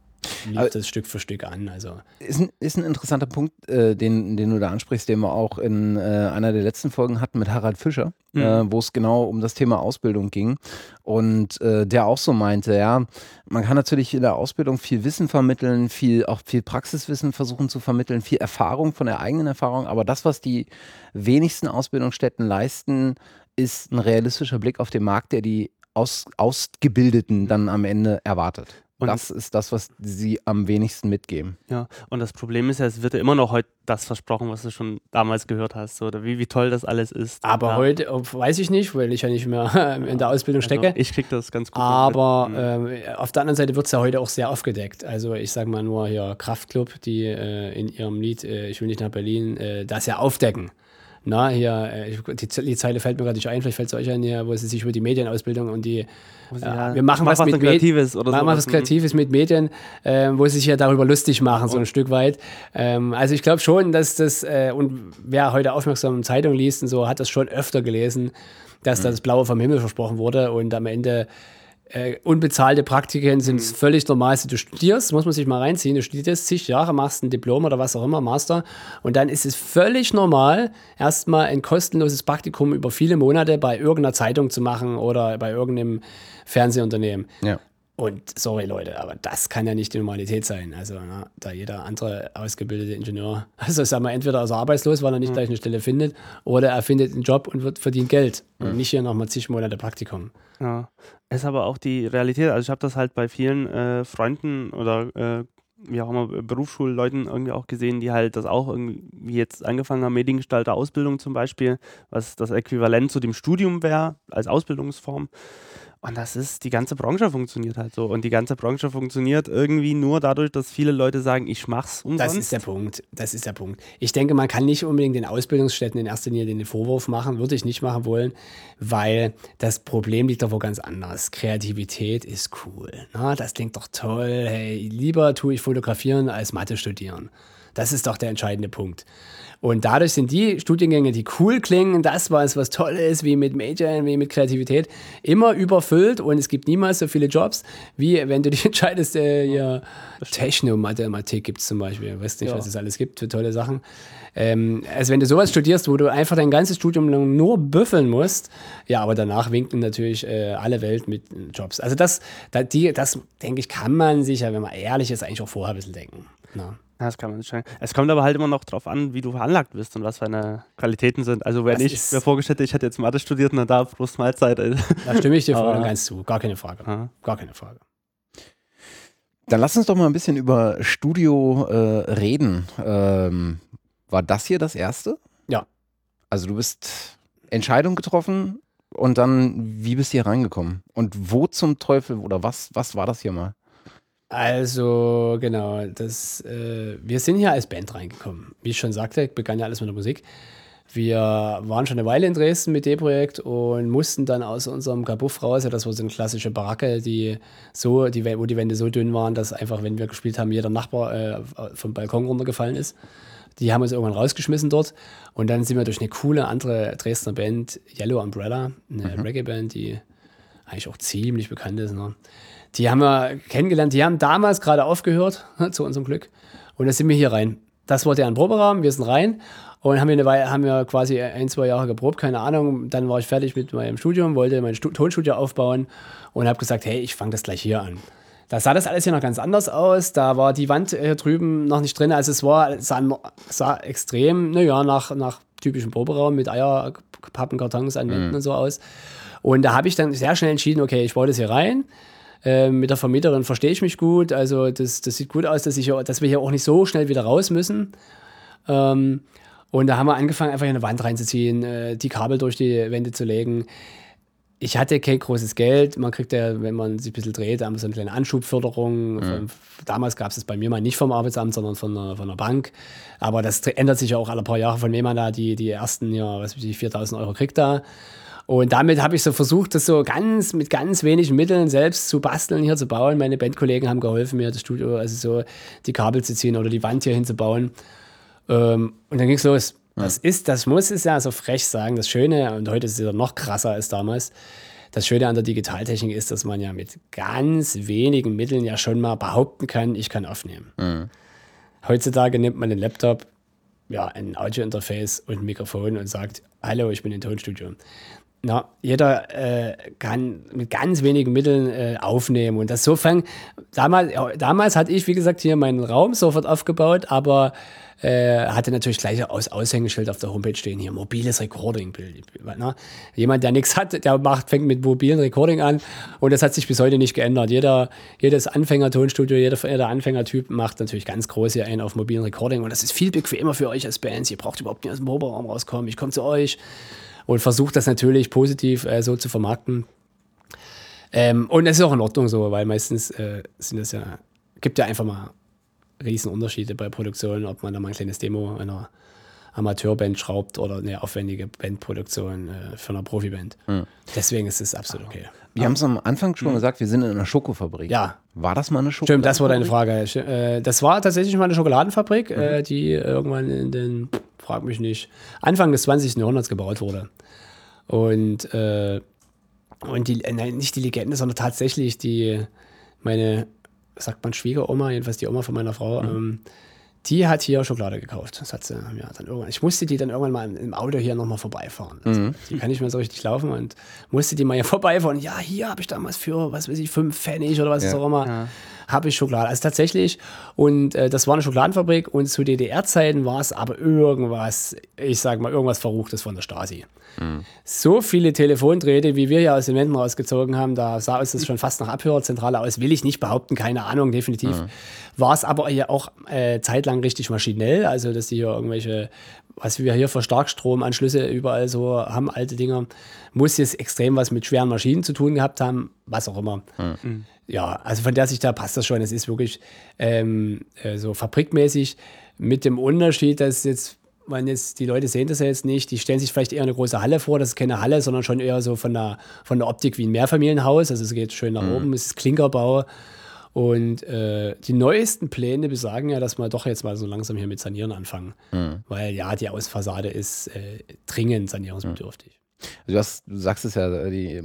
lief das Stück für Stück an. Also. Ist, ein, ist ein interessanter Punkt, äh, den, den du da ansprichst, den wir auch in äh, einer der letzten Folgen hatten mit Harald Fischer, mhm. äh, wo es genau um das Thema Ausbildung ging. Und äh, der auch so meinte, ja, man kann natürlich in der Ausbildung viel Wissen vermitteln, viel, auch viel Praxiswissen versuchen zu vermitteln, viel Erfahrung von der eigenen Erfahrung, aber das, was die wenigsten Ausbildungsstätten leisten, ist ein realistischer Blick auf den Markt, der die Aus, Ausgebildeten dann am Ende erwartet. Und das ist das, was sie am wenigsten mitgeben. Ja, und das Problem ist ja, es wird ja immer noch heute das versprochen, was du schon damals gehört hast, oder wie, wie toll das alles ist. Aber ja. heute weiß ich nicht, weil ich ja nicht mehr in der Ausbildung also stecke. Also ich kriege das ganz gut. Aber äh, auf der anderen Seite wird es ja heute auch sehr aufgedeckt. Also ich sage mal nur hier Kraftklub, die äh, in ihrem Lied äh, Ich will nicht nach Berlin äh, das ja aufdecken na, hier, äh, die, die Zeile fällt mir gerade nicht ein, vielleicht fällt es euch ein, hier, wo sie sich über die Medienausbildung und die, ja, wir machen was, was mit Kreatives oder machen so. was Kreatives mit Medien, äh, wo sie sich ja darüber lustig machen, oh. so ein Stück weit. Ähm, also ich glaube schon, dass das, äh, und wer heute aufmerksam Zeitung liest und so, hat das schon öfter gelesen, dass mhm. das Blaue vom Himmel versprochen wurde und am Ende äh, unbezahlte Praktiken sind mhm. völlig normal. Du studierst, muss man sich mal reinziehen, du studierst zig Jahre, machst ein Diplom oder was auch immer, Master, und dann ist es völlig normal, erstmal ein kostenloses Praktikum über viele Monate bei irgendeiner Zeitung zu machen oder bei irgendeinem Fernsehunternehmen. Ja. Und sorry Leute, aber das kann ja nicht die Normalität sein. Also na, da jeder andere ausgebildete Ingenieur, also sag mal, entweder ist er arbeitslos, weil er nicht mhm. gleich eine Stelle findet, oder er findet einen Job und wird, verdient Geld. Mhm. Und nicht hier nochmal zig Monate Praktikum. Ja, ist aber auch die Realität. Also ich habe das halt bei vielen äh, Freunden oder äh, wie auch immer, Berufsschulleuten irgendwie auch gesehen, die halt das auch irgendwie jetzt angefangen haben, Mediengestalter Ausbildung zum Beispiel, was das Äquivalent zu dem Studium wäre als Ausbildungsform. Und das ist, die ganze Branche funktioniert halt so. Und die ganze Branche funktioniert irgendwie nur dadurch, dass viele Leute sagen, ich mach's umsonst. Das ist der Punkt. Das ist der Punkt. Ich denke, man kann nicht unbedingt den Ausbildungsstätten in erster Linie den Vorwurf machen, würde ich nicht machen wollen, weil das Problem liegt doch wo ganz anders. Kreativität ist cool. Na, das klingt doch toll. Hey, lieber tue ich fotografieren als Mathe studieren. Das ist doch der entscheidende Punkt. Und dadurch sind die Studiengänge, die cool klingen, das was, was toll ist, wie mit Major, wie mit Kreativität, immer überfüllt und es gibt niemals so viele Jobs, wie wenn du dich entscheidest, äh, ja, Technomathematik gibt es zum Beispiel. Ich weiß nicht, ja. was es alles gibt für tolle Sachen. Ähm, also wenn du sowas studierst, wo du einfach dein ganzes Studium lang nur büffeln musst, ja, aber danach winken natürlich äh, alle Welt mit Jobs. Also das, das, die, das denke ich, kann man sich ja, wenn man ehrlich ist, eigentlich auch vorher ein bisschen denken. Na. Ja, das kann man nicht sagen. Es kommt aber halt immer noch darauf an, wie du veranlagt bist und was deine Qualitäten sind. Also wenn das ich mir vorgestellt hätte, ich hätte jetzt Mathe studiert und dann da Brust Mahlzeit. Da stimme ich dir voll und ganz zu. Gar keine Frage. Aha. Gar keine Frage. Dann lass uns doch mal ein bisschen über Studio äh, reden. Ähm, war das hier das erste? Ja. Also du bist Entscheidung getroffen und dann, wie bist du hier reingekommen? Und wo zum Teufel oder was, was war das hier mal? Also, genau, das, äh, wir sind hier als Band reingekommen. Wie ich schon sagte, begann ja alles mit der Musik. Wir waren schon eine Weile in Dresden mit dem Projekt und mussten dann aus unserem Kabuff raus. Ja, das war so eine klassische Baracke, die so, die, wo die Wände so dünn waren, dass einfach, wenn wir gespielt haben, jeder Nachbar äh, vom Balkon runtergefallen ist. Die haben uns irgendwann rausgeschmissen dort. Und dann sind wir durch eine coole andere Dresdner Band, Yellow Umbrella, eine mhm. Reggae-Band, die eigentlich auch ziemlich bekannt ist. Ne? Die haben wir kennengelernt, die haben damals gerade aufgehört, zu unserem Glück. Und dann sind wir hier rein. Das war deren Proberahmen, wir sind rein und haben wir, eine Weile, haben wir quasi ein, zwei Jahre geprobt, keine Ahnung. Dann war ich fertig mit meinem Studium, wollte mein Stu Tonstudio aufbauen und habe gesagt, hey, ich fange das gleich hier an. Da sah das alles hier noch ganz anders aus. Da war die Wand hier drüben noch nicht drin. Also es war, sah, sah extrem, naja, nach, nach typischem Proberaum mit Eierpappenkartons an Wänden mhm. und so aus. Und da habe ich dann sehr schnell entschieden, okay, ich baue das hier rein. Ähm, mit der Vermieterin verstehe ich mich gut. Also das, das sieht gut aus, dass, ich, dass wir hier auch nicht so schnell wieder raus müssen. Ähm, und da haben wir angefangen, einfach eine Wand reinzuziehen, äh, die Kabel durch die Wände zu legen. Ich hatte kein großes Geld. Man kriegt ja, wenn man sich ein bisschen dreht, haben wir so eine kleine Anschubförderung. Mhm. damals gab es das bei mir mal nicht vom Arbeitsamt, sondern von einer, von einer Bank. Aber das ändert sich ja auch alle paar Jahre, von wem man da die, die ersten, ja, was weiß ich, 4000 Euro kriegt da. Und damit habe ich so versucht, das so ganz mit ganz wenigen Mitteln selbst zu basteln, hier zu bauen. Meine Bandkollegen haben geholfen, mir das Studio, also so die Kabel zu ziehen oder die Wand hier hinzubauen. Ähm, und dann ging es los. Das ist, das muss es ja so frech sagen. Das Schöne, und heute ist es ja noch krasser als damals, das Schöne an der Digitaltechnik ist, dass man ja mit ganz wenigen Mitteln ja schon mal behaupten kann, ich kann aufnehmen. Mhm. Heutzutage nimmt man den Laptop, ja, ein Audiointerface und ein Mikrofon und sagt, hallo, ich bin im Tonstudio. Na, jeder äh, kann mit ganz wenigen Mitteln äh, aufnehmen. Und das sofern, damals, damals hatte ich, wie gesagt, hier meinen Raum sofort aufgebaut, aber äh, hatte natürlich gleich aus Aushängeschild auf der Homepage stehen, hier mobiles Recording. Na? Jemand, der nichts hat, der macht, fängt mit mobilen Recording an und das hat sich bis heute nicht geändert. Jeder, jedes Anfänger-Tonstudio, jeder, jeder Anfängertyp macht natürlich ganz groß hier einen auf mobilen Recording und das ist viel bequemer für euch als Bands. Ihr braucht überhaupt nicht aus dem Proberaum rauskommen. Ich komme zu euch und versucht das natürlich positiv äh, so zu vermarkten. Ähm, und es ist auch in Ordnung so, weil meistens äh, sind es ja, gibt ja einfach mal Riesenunterschiede bei Produktionen, ob man da mal ein kleines Demo einer Amateurband schraubt oder eine aufwendige Bandproduktion äh, für eine Profiband. Mhm. Deswegen ist es absolut okay. Wir haben es am Anfang schon mhm. gesagt, wir sind in einer Schokofabrik. Ja. War das mal eine Schokofabrik? Stimmt, das war deine Frage. Äh, das war tatsächlich mal eine Schokoladenfabrik, mhm. äh, die irgendwann in den frag mich nicht, Anfang des 20. Jahrhunderts gebaut wurde. Und, äh, und die, nein, nicht die Legende, sondern tatsächlich die, meine, sagt man Schwiegeroma, jedenfalls die Oma von meiner Frau, mhm. ähm, die hat hier Schokolade gekauft. Das hat sie, ja, dann irgendwann. Ich musste die dann irgendwann mal im Auto hier nochmal vorbeifahren. Also, mhm. Die kann nicht mehr so richtig laufen und musste die mal hier vorbeifahren. Ja, hier habe ich damals für, was weiß ich, fünf Pfennig oder was ja. auch immer. Ja. Habe ich Schokolade. Also tatsächlich, und äh, das war eine Schokoladenfabrik und zu DDR-Zeiten war es aber irgendwas, ich sage mal, irgendwas Verruchtes von der Stasi. Mhm. So viele Telefondrähte, wie wir ja aus den Wänden rausgezogen haben, da sah uns das schon fast nach Abhörzentrale aus, will ich nicht behaupten, keine Ahnung, definitiv. Mhm. War es aber ja auch äh, zeitlang richtig maschinell, also dass die hier irgendwelche was wir hier für Starkstromanschlüsse überall so haben, alte Dinger, muss jetzt extrem was mit schweren Maschinen zu tun gehabt haben, was auch immer. Mhm. Ja, also von der Sicht da passt das schon. Es ist wirklich ähm, äh, so fabrikmäßig mit dem Unterschied, dass jetzt man jetzt, die Leute sehen das ja jetzt nicht, die stellen sich vielleicht eher eine große Halle vor, das ist keine Halle, sondern schon eher so von der, von der Optik wie ein Mehrfamilienhaus, also es geht schön nach mhm. oben, es ist Klinkerbau, und äh, die neuesten Pläne besagen ja, dass wir doch jetzt mal so langsam hier mit Sanieren anfangen. Mhm. Weil ja, die Außenfassade ist äh, dringend sanierungsbedürftig. Du, hast, du sagst es ja, die,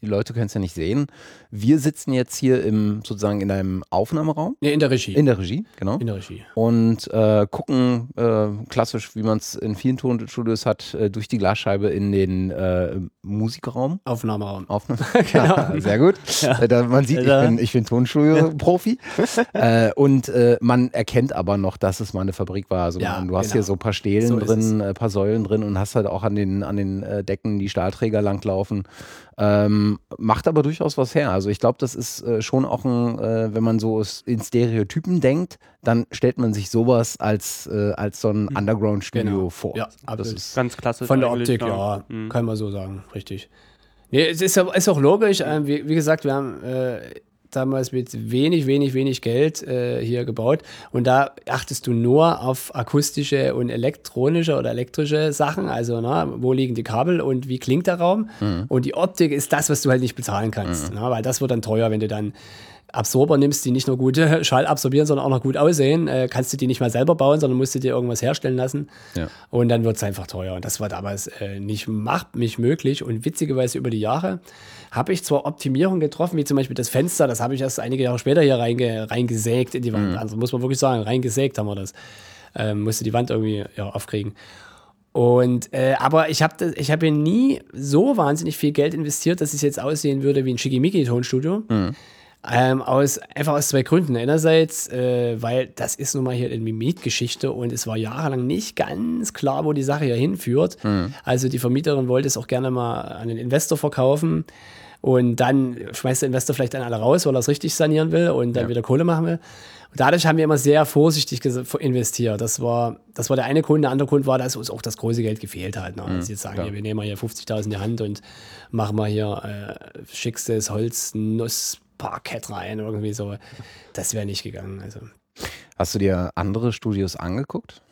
die Leute können es ja nicht sehen. Wir sitzen jetzt hier im sozusagen in einem Aufnahmeraum. Nee, in der Regie. In der Regie, genau. In der Regie. Und äh, gucken äh, klassisch, wie man es in vielen Tonstudios hat, äh, durch die Glasscheibe in den äh, Musikraum. Aufnahmeraum. Aufnahme. genau. Sehr gut. Ja. Äh, da, man sieht, ich bin, ich bin Tonstudio-Profi. Äh, und man erkennt aber noch, dass es mal eine Fabrik war. Also ja, du hast genau. hier so ein paar Stelen so drin, ein paar Säulen drin und hast halt auch an den, an den Decken die Stahlträger langlaufen. Ähm, macht aber durchaus was her. Also ich glaube, das ist äh, schon auch ein, äh, wenn man so in Stereotypen denkt, dann stellt man sich sowas als, äh, als so ein mhm. Underground-Studio genau. vor. Ja, das ist ganz klassisch. Von der Optik, ja, mhm. kann man so sagen, richtig. Nee, es ist, ist auch logisch. Ähm, wie, wie, gesagt, wir haben äh, damals mit wenig, wenig, wenig Geld äh, hier gebaut. Und da achtest du nur auf akustische und elektronische oder elektrische Sachen. Also, na, wo liegen die Kabel und wie klingt der Raum? Mhm. Und die Optik ist das, was du halt nicht bezahlen kannst. Mhm. Na, weil das wird dann teuer, wenn du dann Absorber nimmst, die nicht nur gut Schall absorbieren, sondern auch noch gut aussehen, äh, kannst du die nicht mal selber bauen, sondern musst du dir irgendwas herstellen lassen. Ja. Und dann wird es einfach teuer. Und das war damals äh, nicht, macht nicht möglich. Und witzigerweise über die Jahre habe ich zwar Optimierungen getroffen, wie zum Beispiel das Fenster, das habe ich erst einige Jahre später hier reinge, reingesägt in die Wand. Mhm. Also muss man wirklich sagen, reingesägt haben wir das. Ähm, musste die Wand irgendwie ja, aufkriegen. Und, äh, aber ich habe ich hab hier nie so wahnsinnig viel Geld investiert, dass es jetzt aussehen würde wie ein Schickimicki-Tonstudio. Mhm. Ähm, aus, einfach aus zwei Gründen. Einerseits, äh, weil das ist nun mal hier eine Mietgeschichte und es war jahrelang nicht ganz klar, wo die Sache hier hinführt. Mhm. Also die Vermieterin wollte es auch gerne mal an den Investor verkaufen. Und dann schmeißt der Investor vielleicht dann alle raus, weil er es richtig sanieren will und dann ja. wieder Kohle machen will. Und dadurch haben wir immer sehr vorsichtig investiert. Das war, das war der eine Grund. Der andere Grund war, dass uns auch das große Geld gefehlt hat. Ne? Mhm, sie jetzt sagen, ja. wir nehmen mal hier 50.000 in die Hand und machen mal hier äh, schickstes Holz, Nuss, Parkett rein, irgendwie so. Das wäre nicht gegangen. Also. Hast du dir andere Studios angeguckt?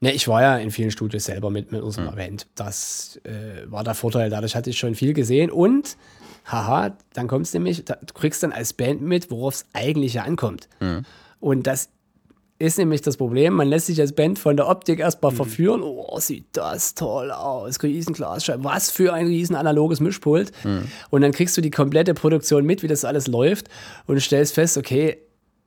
Ne, ich war ja in vielen Studios selber mit, mit unserem hm. Band. Das äh, war der Vorteil. Dadurch hatte ich schon viel gesehen. Und, haha, dann kommt es nämlich, da, du kriegst dann als Band mit, worauf es eigentlich ja ankommt. Hm. Und das ist nämlich das Problem, man lässt sich als Band von der Optik erstmal mhm. verführen. Oh, sieht das toll aus. Riesen Glasscheibe. Was für ein riesen analoges Mischpult. Mhm. Und dann kriegst du die komplette Produktion mit, wie das alles läuft und stellst fest, okay,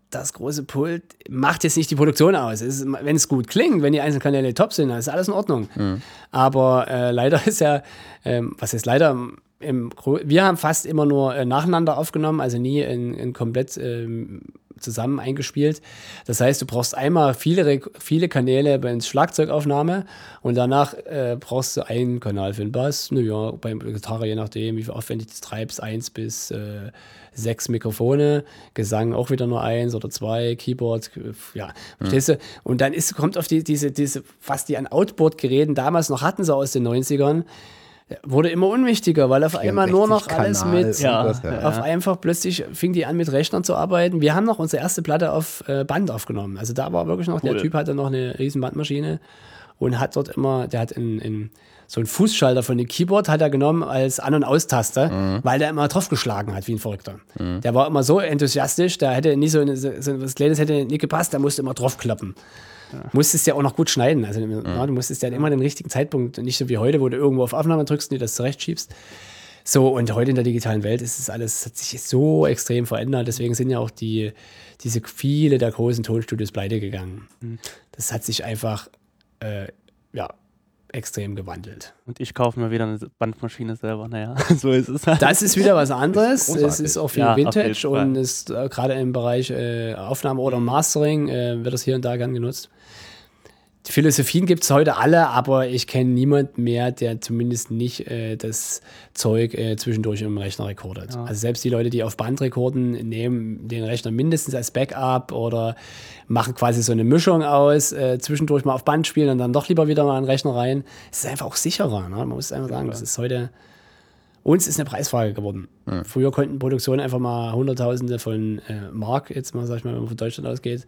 das große Pult macht jetzt nicht die Produktion aus. Es ist, wenn es gut klingt, wenn die einzelnen Kanäle top sind, dann ist alles in Ordnung. Mhm. Aber äh, leider ist ja, ähm, was ist leider, im, wir haben fast immer nur äh, nacheinander aufgenommen, also nie in, in komplett ähm, zusammen eingespielt. Das heißt, du brauchst einmal viele, viele Kanäle bei der Schlagzeugaufnahme und danach äh, brauchst du einen Kanal für den Bass. Naja, beim Gitarre, je nachdem, wie aufwendig du treibst, eins bis äh, sechs Mikrofone, Gesang auch wieder nur eins oder zwei, Keyboard, ja, mhm. verstehst du? Und dann ist, kommt auf die, diese, diese, was die an Outboard-Geräten damals noch hatten, so aus den 90ern, wurde immer unwichtiger, weil auf einmal nur noch alles mit, ja, was, ja. auf einfach plötzlich fing die an mit Rechnern zu arbeiten. Wir haben noch unsere erste Platte auf äh, Band aufgenommen. Also da war wirklich noch, cool. der Typ hatte noch eine riesen Bandmaschine und hat dort immer, der hat in, in so einen Fußschalter von dem Keyboard hat er genommen als An- und Austaste, mhm. weil der immer draufgeschlagen hat, wie ein Verrückter. Mhm. Der war immer so enthusiastisch, der hätte nie so, eine, so was Kleines hätte nicht gepasst, der musste immer draufklappen. Ja. Musstest ja auch noch gut schneiden. Also ja. na, du musstest ja immer den richtigen Zeitpunkt, nicht so wie heute, wo du irgendwo auf Aufnahme drückst und dir das zurechtschiebst. So, und heute in der digitalen Welt ist es alles, hat sich so extrem verändert. Deswegen sind ja auch die, diese viele der großen Tonstudios pleite gegangen. Mhm. Das hat sich einfach, äh, ja, extrem gewandelt. Und ich kaufe mir wieder eine Bandmaschine selber. Naja, so ist es halt. Das ist wieder was anderes. es ist auch viel ja, Vintage und ist äh, gerade im Bereich äh, Aufnahme oder Mastering äh, wird das hier und da gern genutzt. Die Philosophien gibt es heute alle, aber ich kenne niemanden mehr, der zumindest nicht äh, das Zeug äh, zwischendurch im Rechner rekordet. Ja. Also selbst die Leute, die auf Band rekorden, nehmen den Rechner mindestens als Backup oder machen quasi so eine Mischung aus, äh, zwischendurch mal auf Band spielen und dann doch lieber wieder mal in den Rechner rein. Es ist einfach auch sicherer. Ne? Man muss einfach sagen, das ist heute uns ist eine Preisfrage geworden. Ja. Früher konnten Produktionen einfach mal Hunderttausende von äh, Mark, jetzt mal sag ich mal, wenn man von Deutschland ausgeht,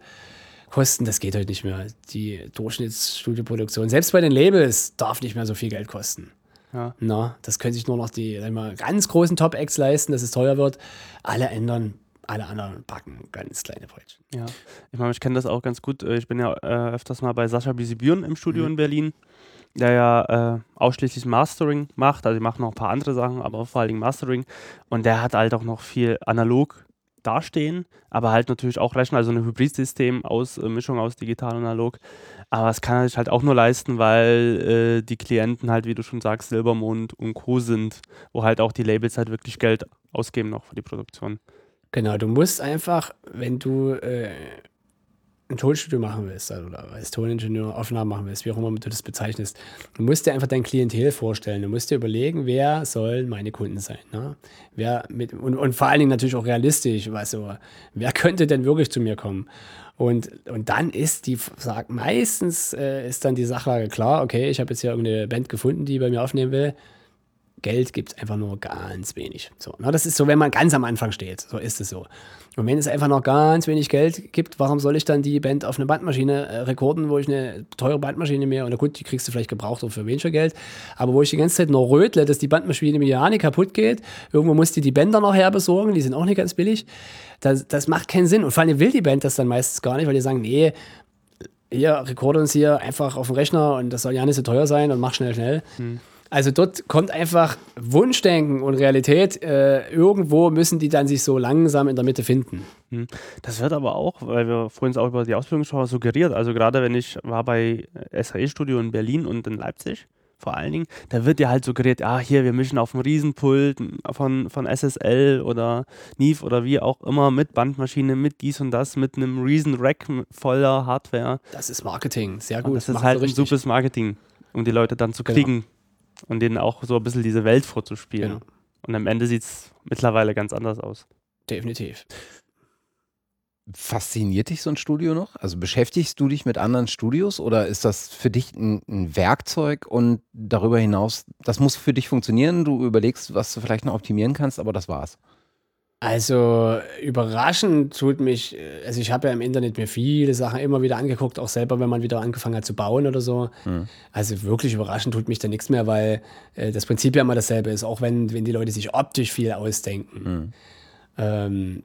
kosten, das geht heute nicht mehr. Die Durchschnittsstudioproduktion, selbst bei den Labels, darf nicht mehr so viel Geld kosten. Ja. Na, das können sich nur noch die mal, ganz großen Top-Acts leisten, dass es teuer wird. Alle ändern, alle anderen packen ganz kleine Brötchen. Ja, ich meine, ich kenne das auch ganz gut. Äh, ich bin ja äh, öfters mal bei Sascha Bisibüren im Studio mhm. in Berlin, der ja äh, ausschließlich Mastering macht. Also, ich mache noch ein paar andere Sachen, aber vor allen Dingen Mastering. Und der hat halt auch noch viel analog dastehen, aber halt natürlich auch Rechner, also ein Hybridsystem aus äh, Mischung aus digital und analog. Aber es kann sich halt auch nur leisten, weil äh, die Klienten halt, wie du schon sagst, Silbermond und Co. sind, wo halt auch die Labels halt wirklich Geld ausgeben noch für die Produktion. Genau, du musst einfach, wenn du äh, ein Tonstudio machen willst also, oder als Toningenieur Aufnahmen machen willst, wie auch immer du das bezeichnest, du musst dir einfach dein Klientel vorstellen. Du musst dir überlegen, wer sollen meine Kunden sein. Ne? Wer mit, und, und vor allen Dingen natürlich auch realistisch, du, wer könnte denn wirklich zu mir kommen? Und, und dann ist die, sagt meistens äh, ist dann die Sachlage klar, okay, ich habe jetzt hier irgendeine Band gefunden, die bei mir aufnehmen will. Geld gibt es einfach nur ganz wenig. So, ne? das ist so, wenn man ganz am Anfang steht. So ist es so. Und wenn es einfach noch ganz wenig Geld gibt, warum soll ich dann die Band auf eine Bandmaschine äh, rekorden, wo ich eine teure Bandmaschine mehr, und gut, die kriegst du vielleicht gebraucht auch für weniger Geld, aber wo ich die ganze Zeit nur rötle, dass die Bandmaschine mir ja nicht kaputt geht, irgendwo muss die die Bänder noch herbesorgen, die sind auch nicht ganz billig, das, das macht keinen Sinn. Und vor allem will die Band das dann meistens gar nicht, weil die sagen, nee, hier, rekorde uns hier einfach auf dem Rechner und das soll ja nicht so teuer sein und mach schnell, schnell. Hm. Also dort kommt einfach Wunschdenken und Realität. Äh, irgendwo müssen die dann sich so langsam in der Mitte finden. Hm. Das wird aber auch, weil wir vorhin auch über die Ausbildung haben, suggeriert. Also gerade wenn ich war bei SAE-Studio in Berlin und in Leipzig, vor allen Dingen, da wird ja halt suggeriert, ah, hier, wir mischen auf dem Riesenpult von, von SSL oder Neve oder wie auch immer mit Bandmaschine, mit dies und das, mit einem Riesen-Rack voller Hardware. Das ist Marketing, sehr gut. Und das ist halt ein super Marketing, um die Leute dann zu genau. kriegen. Genau und denen auch so ein bisschen diese Welt vorzuspielen. Genau. Und am Ende sieht es mittlerweile ganz anders aus. Definitiv. Fasziniert dich so ein Studio noch? Also beschäftigst du dich mit anderen Studios oder ist das für dich ein, ein, Werkzeug und darüber hinaus, das muss für dich funktionieren, du überlegst, was du vielleicht noch optimieren kannst, aber das war's? Also überraschend tut mich, also ich habe ja im Internet mir viele Sachen immer wieder angeguckt, auch selber, wenn man wieder angefangen hat zu bauen oder so. Mhm. Also wirklich überraschend tut mich da nichts mehr, weil äh, das Prinzip ja immer dasselbe ist, auch wenn, wenn die Leute sich optisch viel ausdenken. Mhm. Ähm,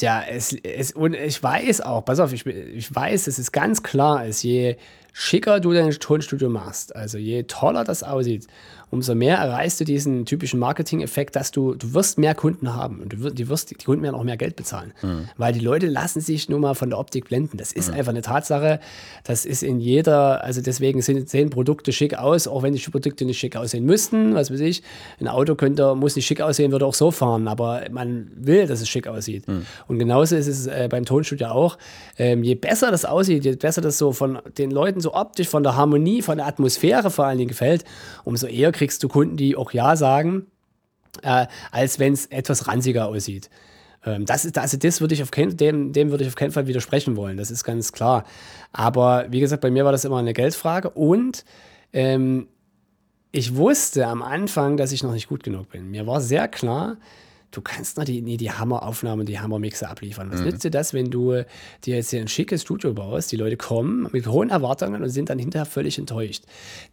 ja, es, es, und ich weiß auch, pass auf, ich, ich weiß, dass es ganz klar ist, je schicker du dein Tonstudio machst, also je toller das aussieht, umso mehr erreichst du diesen typischen Marketing-Effekt, dass du, du wirst mehr Kunden haben und du wirst, die, wirst, die Kunden werden auch mehr Geld bezahlen. Mhm. Weil die Leute lassen sich nur mal von der Optik blenden. Das ist mhm. einfach eine Tatsache. Das ist in jeder, also deswegen sind, sehen Produkte schick aus, auch wenn die Produkte nicht schick aussehen müssten. Was weiß ich, ein Auto könnte, muss nicht schick aussehen, würde auch so fahren, aber man will, dass es schick aussieht. Mhm. Und genauso ist es äh, beim Tonstudio auch. Ähm, je besser das aussieht, je besser das so von den Leuten so optisch, von der Harmonie, von der Atmosphäre vor allen Dingen gefällt, umso eher kriegst du Kunden, die auch Ja sagen, äh, als wenn es etwas ranziger aussieht. Ähm, das ist, also das würde ich auf kein, dem, dem würde ich auf keinen Fall widersprechen wollen, das ist ganz klar. Aber wie gesagt, bei mir war das immer eine Geldfrage und ähm, ich wusste am Anfang, dass ich noch nicht gut genug bin. Mir war sehr klar, du kannst noch die, nee, die Hammeraufnahmen, die Hammermixer abliefern. Was mhm. nützt dir das, wenn du dir jetzt hier ein schickes Studio baust, die Leute kommen mit hohen Erwartungen und sind dann hinterher völlig enttäuscht.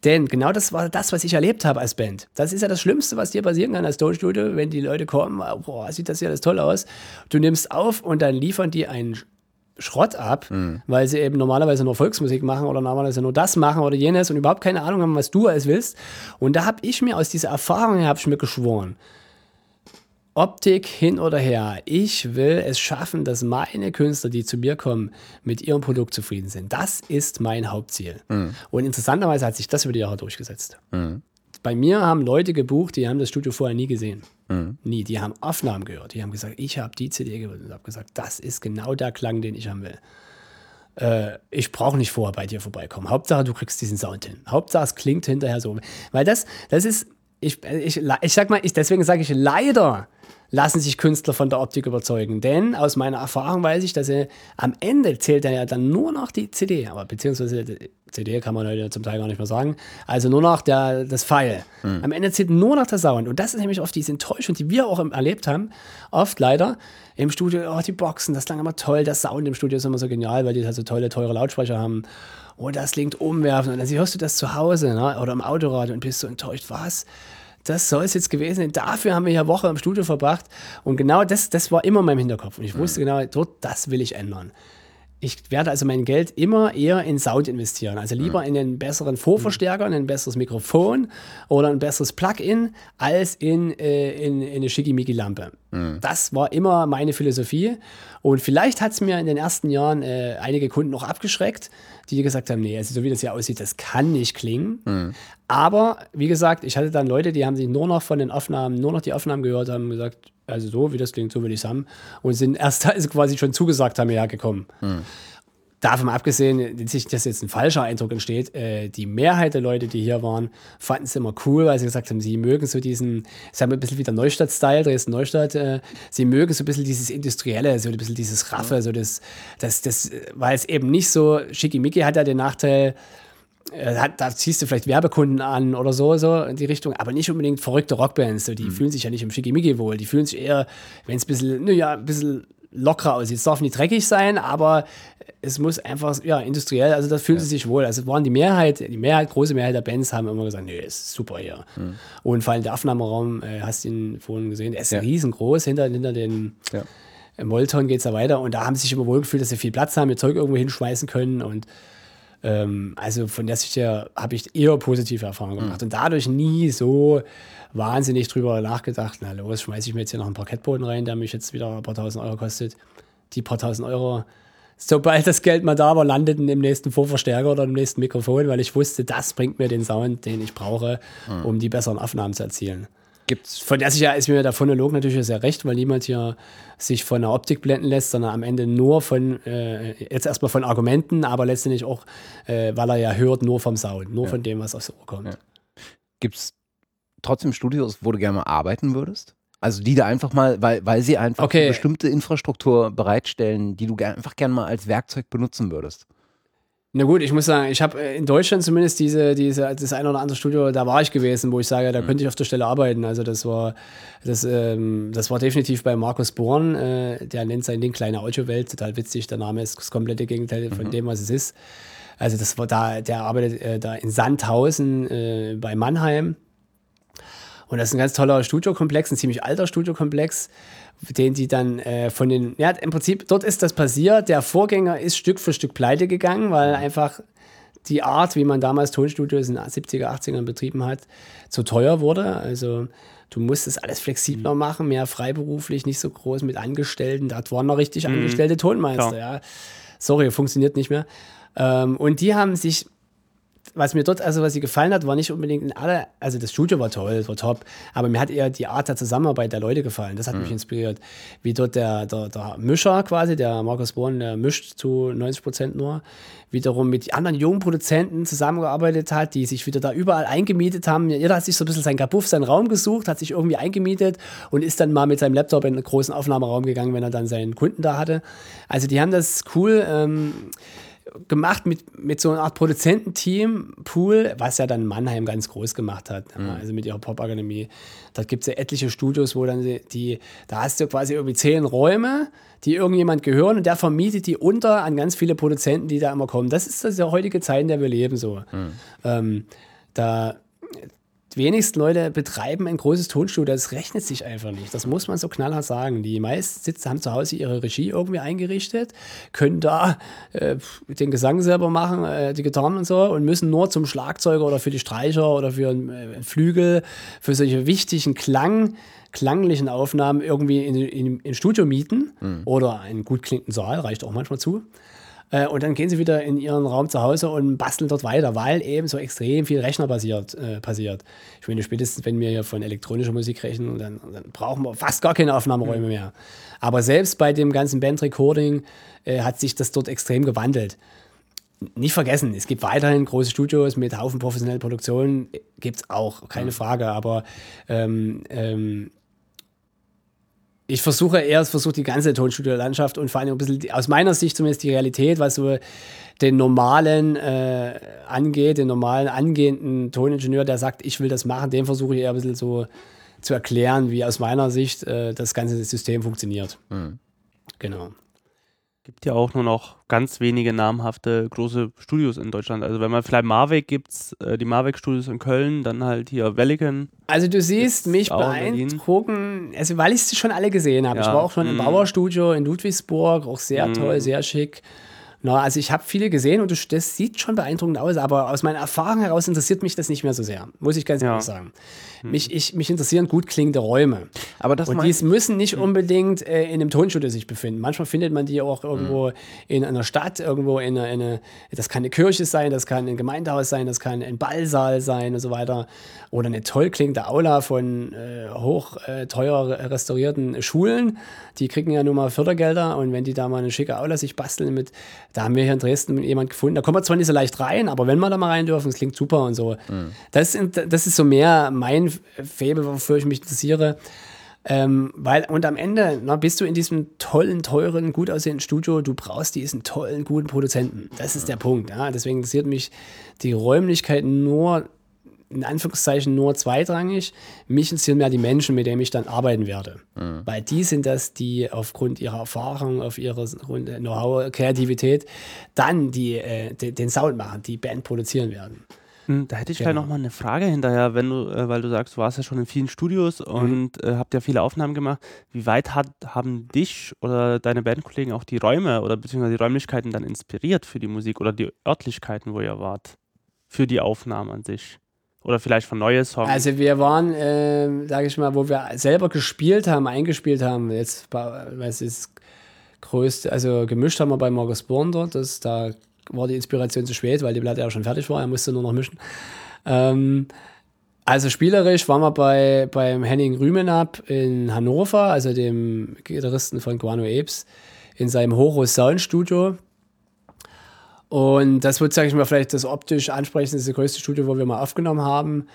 Denn genau das war das, was ich erlebt habe als Band. Das ist ja das Schlimmste, was dir passieren kann als Tonstudio, wenn die Leute kommen, boah, sieht das hier alles toll aus. Du nimmst auf und dann liefern die einen Schrott ab, mhm. weil sie eben normalerweise nur Volksmusik machen oder normalerweise nur das machen oder jenes und überhaupt keine Ahnung haben, was du alles willst. Und da habe ich mir aus dieser Erfahrung, habe ich mir geschworen, Optik hin oder her. Ich will es schaffen, dass meine Künstler, die zu mir kommen, mit ihrem Produkt zufrieden sind. Das ist mein Hauptziel. Mhm. Und interessanterweise hat sich das über die Jahre durchgesetzt. Mhm. Bei mir haben Leute gebucht, die haben das Studio vorher nie gesehen. Mhm. Nie. Die haben Aufnahmen gehört. Die haben gesagt, ich habe die CD gehört und habe gesagt, das ist genau der Klang, den ich haben will. Äh, ich brauche nicht vorher bei dir vorbeikommen. Hauptsache, du kriegst diesen Sound hin. Hauptsache, es klingt hinterher so. Weil das, das ist, ich, ich, ich sag mal, ich, deswegen sage ich leider, lassen sich Künstler von der Optik überzeugen. Denn aus meiner Erfahrung weiß ich, dass er am Ende zählt er ja dann nur noch die CD, aber beziehungsweise CD kann man heute zum Teil gar nicht mehr sagen. Also nur noch der, das Pfeil. Mhm. Am Ende zählt nur noch der Sound. Und das ist nämlich oft diese Enttäuschung, die wir auch erlebt haben. Oft leider im Studio, oh, die Boxen, das klang immer toll. Der Sound im Studio ist immer so genial, weil die halt so tolle, teure Lautsprecher haben. Oh, das klingt umwerfend. Und dann hörst du das zu Hause ne? oder im Autoradio und bist so enttäuscht. Was? das soll es jetzt gewesen sein. Dafür haben wir ja Woche im Studio verbracht. Und genau das, das war immer in meinem Hinterkopf. Und ich wusste mhm. genau, dort, das will ich ändern. Ich werde also mein Geld immer eher in Sound investieren. Also lieber mhm. in einen besseren Vorverstärker, in ein besseres Mikrofon oder ein besseres Plugin, als in, äh, in, in eine Schickimicki-Lampe. Mhm. Das war immer meine Philosophie. Und vielleicht hat es mir in den ersten Jahren äh, einige Kunden noch abgeschreckt, die gesagt haben, nee, also so wie das hier aussieht, das kann nicht klingen. Mhm. Aber wie gesagt, ich hatte dann Leute, die haben sich nur noch von den Aufnahmen, nur noch die Aufnahmen gehört, haben gesagt, also so wie das klingt, so will ich es haben. Und sind erst also quasi schon zugesagt haben, ja, gekommen. Mhm. Davon abgesehen, dass jetzt ein falscher Eindruck entsteht, äh, die Mehrheit der Leute, die hier waren, fanden es immer cool, weil sie gesagt haben, sie mögen so diesen, sagen wir ein bisschen wieder Neustadt-Style, Dresden-Neustadt, äh, sie mögen so ein bisschen dieses Industrielle, so ein bisschen dieses Raffe, so das, das, das, weil es eben nicht so, Schickimicki hat ja den Nachteil, äh, hat, da ziehst du vielleicht Werbekunden an oder so, so in die Richtung, aber nicht unbedingt verrückte Rockbands. So, die mhm. fühlen sich ja nicht im Schickimicki wohl. Die fühlen sich eher, wenn es ein bisschen, naja, ein bisschen lockerer aussieht. Es darf nicht dreckig sein, aber es muss einfach, ja, industriell, also das fühlen ja. sie sich wohl. Also waren die Mehrheit, die Mehrheit, große Mehrheit der Bands haben immer gesagt, nee, ist super hier. Mhm. Und vor allem der Aufnahmeraum, äh, hast du ihn vorhin gesehen, der ist ja. riesengroß, hinter, hinter den ja. Molton geht es da weiter und da haben sie sich immer wohl gefühlt, dass sie viel Platz haben, ihr Zeug irgendwo hinschmeißen können und ähm, also von der Sicht her habe ich eher positive Erfahrungen gemacht mhm. und dadurch nie so wahnsinnig drüber nachgedacht, na los, schmeiße ich mir jetzt hier noch einen Parkettboden rein, der mich jetzt wieder ein paar tausend Euro kostet. Die paar tausend Euro, sobald das Geld mal da war, landeten im nächsten Vorverstärker oder im nächsten Mikrofon, weil ich wusste, das bringt mir den Sound, den ich brauche, mhm. um die besseren Aufnahmen zu erzielen. Gibt's. Von der Sicht her ist mir der Phonolog natürlich sehr recht, weil niemand hier sich von der Optik blenden lässt, sondern am Ende nur von, äh, jetzt erstmal von Argumenten, aber letztendlich auch, äh, weil er ja hört, nur vom Sound, nur ja. von dem, was aufs Ohr kommt. Ja. Gibt es trotzdem Studios, wo du gerne mal arbeiten würdest? Also die da einfach mal, weil, weil sie einfach okay. eine bestimmte Infrastruktur bereitstellen, die du einfach gerne mal als Werkzeug benutzen würdest. Na gut, ich muss sagen, ich habe äh, in Deutschland zumindest diese, diese, das ein oder andere Studio, da war ich gewesen, wo ich sage, da mhm. könnte ich auf der Stelle arbeiten. Also das war, das, ähm, das war definitiv bei Markus Born, äh, der nennt sein Ding Kleine Audiowelt, total witzig, der Name ist das komplette Gegenteil von mhm. dem, was es ist. Also das war da, der arbeitet äh, da in Sandhausen äh, bei Mannheim. Und das ist ein ganz toller Studiokomplex, ein ziemlich alter Studiokomplex den die dann äh, von den, ja, im Prinzip, dort ist das passiert. Der Vorgänger ist Stück für Stück pleite gegangen, weil einfach die Art, wie man damals Tonstudios in den 70er, 80ern betrieben hat, zu teuer wurde. Also du musstest alles flexibler mhm. machen, mehr freiberuflich, nicht so groß mit Angestellten. Da waren noch richtig mhm. angestellte Tonmeister, ja. Sorry, funktioniert nicht mehr. Ähm, und die haben sich was mir dort, also was sie gefallen hat, war nicht unbedingt in alle, also das Studio war toll, war top, aber mir hat eher die Art der Zusammenarbeit der Leute gefallen. Das hat mhm. mich inspiriert. Wie dort der, der, der Mischer quasi, der Markus Born, der mischt zu 90 Prozent nur, wiederum mit anderen jungen Produzenten zusammengearbeitet hat, die sich wieder da überall eingemietet haben. Jeder hat sich so ein bisschen sein Kabuff, seinen Raum gesucht, hat sich irgendwie eingemietet und ist dann mal mit seinem Laptop in einen großen Aufnahmeraum gegangen, wenn er dann seinen Kunden da hatte. Also die haben das cool. Ähm, gemacht mit, mit so einer Art Produzententeam, Pool, was ja dann Mannheim ganz groß gemacht hat. Mhm. Also mit ihrer Pop-Akademie. Da gibt es ja etliche Studios, wo dann die, die, da hast du quasi irgendwie zehn Räume, die irgendjemand gehören und der vermietet die unter an ganz viele Produzenten, die da immer kommen. Das ist das ja heutige Zeit, in der wir leben so. Mhm. Ähm, da die wenigsten Leute betreiben ein großes Tonstudio, das rechnet sich einfach nicht. Das muss man so knallhart sagen. Die meisten sitzen, haben zu Hause ihre Regie irgendwie eingerichtet, können da äh, den Gesang selber machen, äh, die Gitarren und so und müssen nur zum Schlagzeuger oder für die Streicher oder für einen äh, Flügel, für solche wichtigen Klang klanglichen Aufnahmen irgendwie in, in, in Studio mieten mhm. oder einen gut klingenden Saal, reicht auch manchmal zu. Äh, und dann gehen sie wieder in ihren Raum zu Hause und basteln dort weiter, weil eben so extrem viel Rechner basiert, äh, passiert. Ich meine, spätestens wenn wir hier von elektronischer Musik rechnen, dann, dann brauchen wir fast gar keine Aufnahmeräume mehr. Aber selbst bei dem ganzen Band-Recording äh, hat sich das dort extrem gewandelt nicht vergessen, es gibt weiterhin große Studios mit Haufen professionellen Produktionen, gibt es auch, keine Frage, aber ähm, ähm, ich versuche eher, versuche die ganze Tonstudio-Landschaft und vor allem ein bisschen, aus meiner Sicht zumindest die Realität, was so den normalen äh, angeht, den normalen angehenden Toningenieur, der sagt, ich will das machen, dem versuche ich eher ein bisschen so zu erklären, wie aus meiner Sicht äh, das ganze System funktioniert. Mhm. Genau gibt ja auch nur noch ganz wenige namhafte große Studios in Deutschland. Also wenn man vielleicht Marweg gibt äh, die Marweg Studios in Köln, dann halt hier Welliken. Also du siehst mich beeindrucken, also weil ich sie schon alle gesehen habe. Ja. Ich war auch schon im mhm. Bauerstudio in Ludwigsburg, auch sehr mm. toll, sehr schick. Na, also ich habe viele gesehen und das sieht schon beeindruckend aus, aber aus meiner Erfahrung heraus interessiert mich das nicht mehr so sehr, muss ich ganz ja. ehrlich sagen. Mich, ich, mich interessieren gut klingende Räume. Aber das und die müssen nicht hm. unbedingt äh, in einem Tonstudio sich befinden. Manchmal findet man die auch irgendwo hm. in einer Stadt, irgendwo in einer, eine, das kann eine Kirche sein, das kann ein Gemeindehaus sein, das kann ein Ballsaal sein und so weiter. Oder eine toll klingende Aula von äh, hoch äh, teuer restaurierten Schulen. Die kriegen ja nur mal Fördergelder und wenn die da mal eine schicke Aula sich basteln mit, da haben wir hier in Dresden jemand gefunden, da kommen wir zwar nicht so leicht rein, aber wenn wir da mal rein dürfen, es klingt super und so. Mhm. Das, das ist so mehr mein Faible, wofür ich mich interessiere. Ähm, weil, und am Ende na, bist du in diesem tollen, teuren, gut aussehenden Studio, du brauchst diesen tollen, guten Produzenten. Das ist der Punkt. Ja? Deswegen interessiert mich die Räumlichkeit nur, in Anführungszeichen, nur zweitrangig. Mich interessieren mehr die Menschen, mit denen ich dann arbeiten werde. Mhm. Weil die sind das, die aufgrund ihrer Erfahrung, auf ihrer Know-how, Kreativität dann die, äh, den Sound machen, die Band produzieren werden. Hm, da hätte ich genau. vielleicht noch mal eine Frage hinterher, wenn du, äh, weil du sagst, du warst ja schon in vielen Studios mhm. und äh, habt ja viele Aufnahmen gemacht. Wie weit hat, haben dich oder deine Bandkollegen auch die Räume oder beziehungsweise die Räumlichkeiten dann inspiriert für die Musik oder die Örtlichkeiten, wo ihr wart, für die Aufnahmen an sich? Oder vielleicht von neue Songs? Also wir waren, äh, sage ich mal, wo wir selber gespielt haben, eingespielt haben, jetzt, was ist größte, also gemischt haben wir bei Marcus Born dort, das da war die Inspiration zu spät, weil die Platte ja schon fertig war, er musste nur noch mischen. Ähm, also spielerisch waren wir bei, beim Henning Rümenab in Hannover, also dem Gitarristen von Guano Apes, in seinem Horus Sound Studio. Und das wird, sage ich mal, vielleicht das optisch ansprechendste, größte Studio, wo wir mal aufgenommen haben.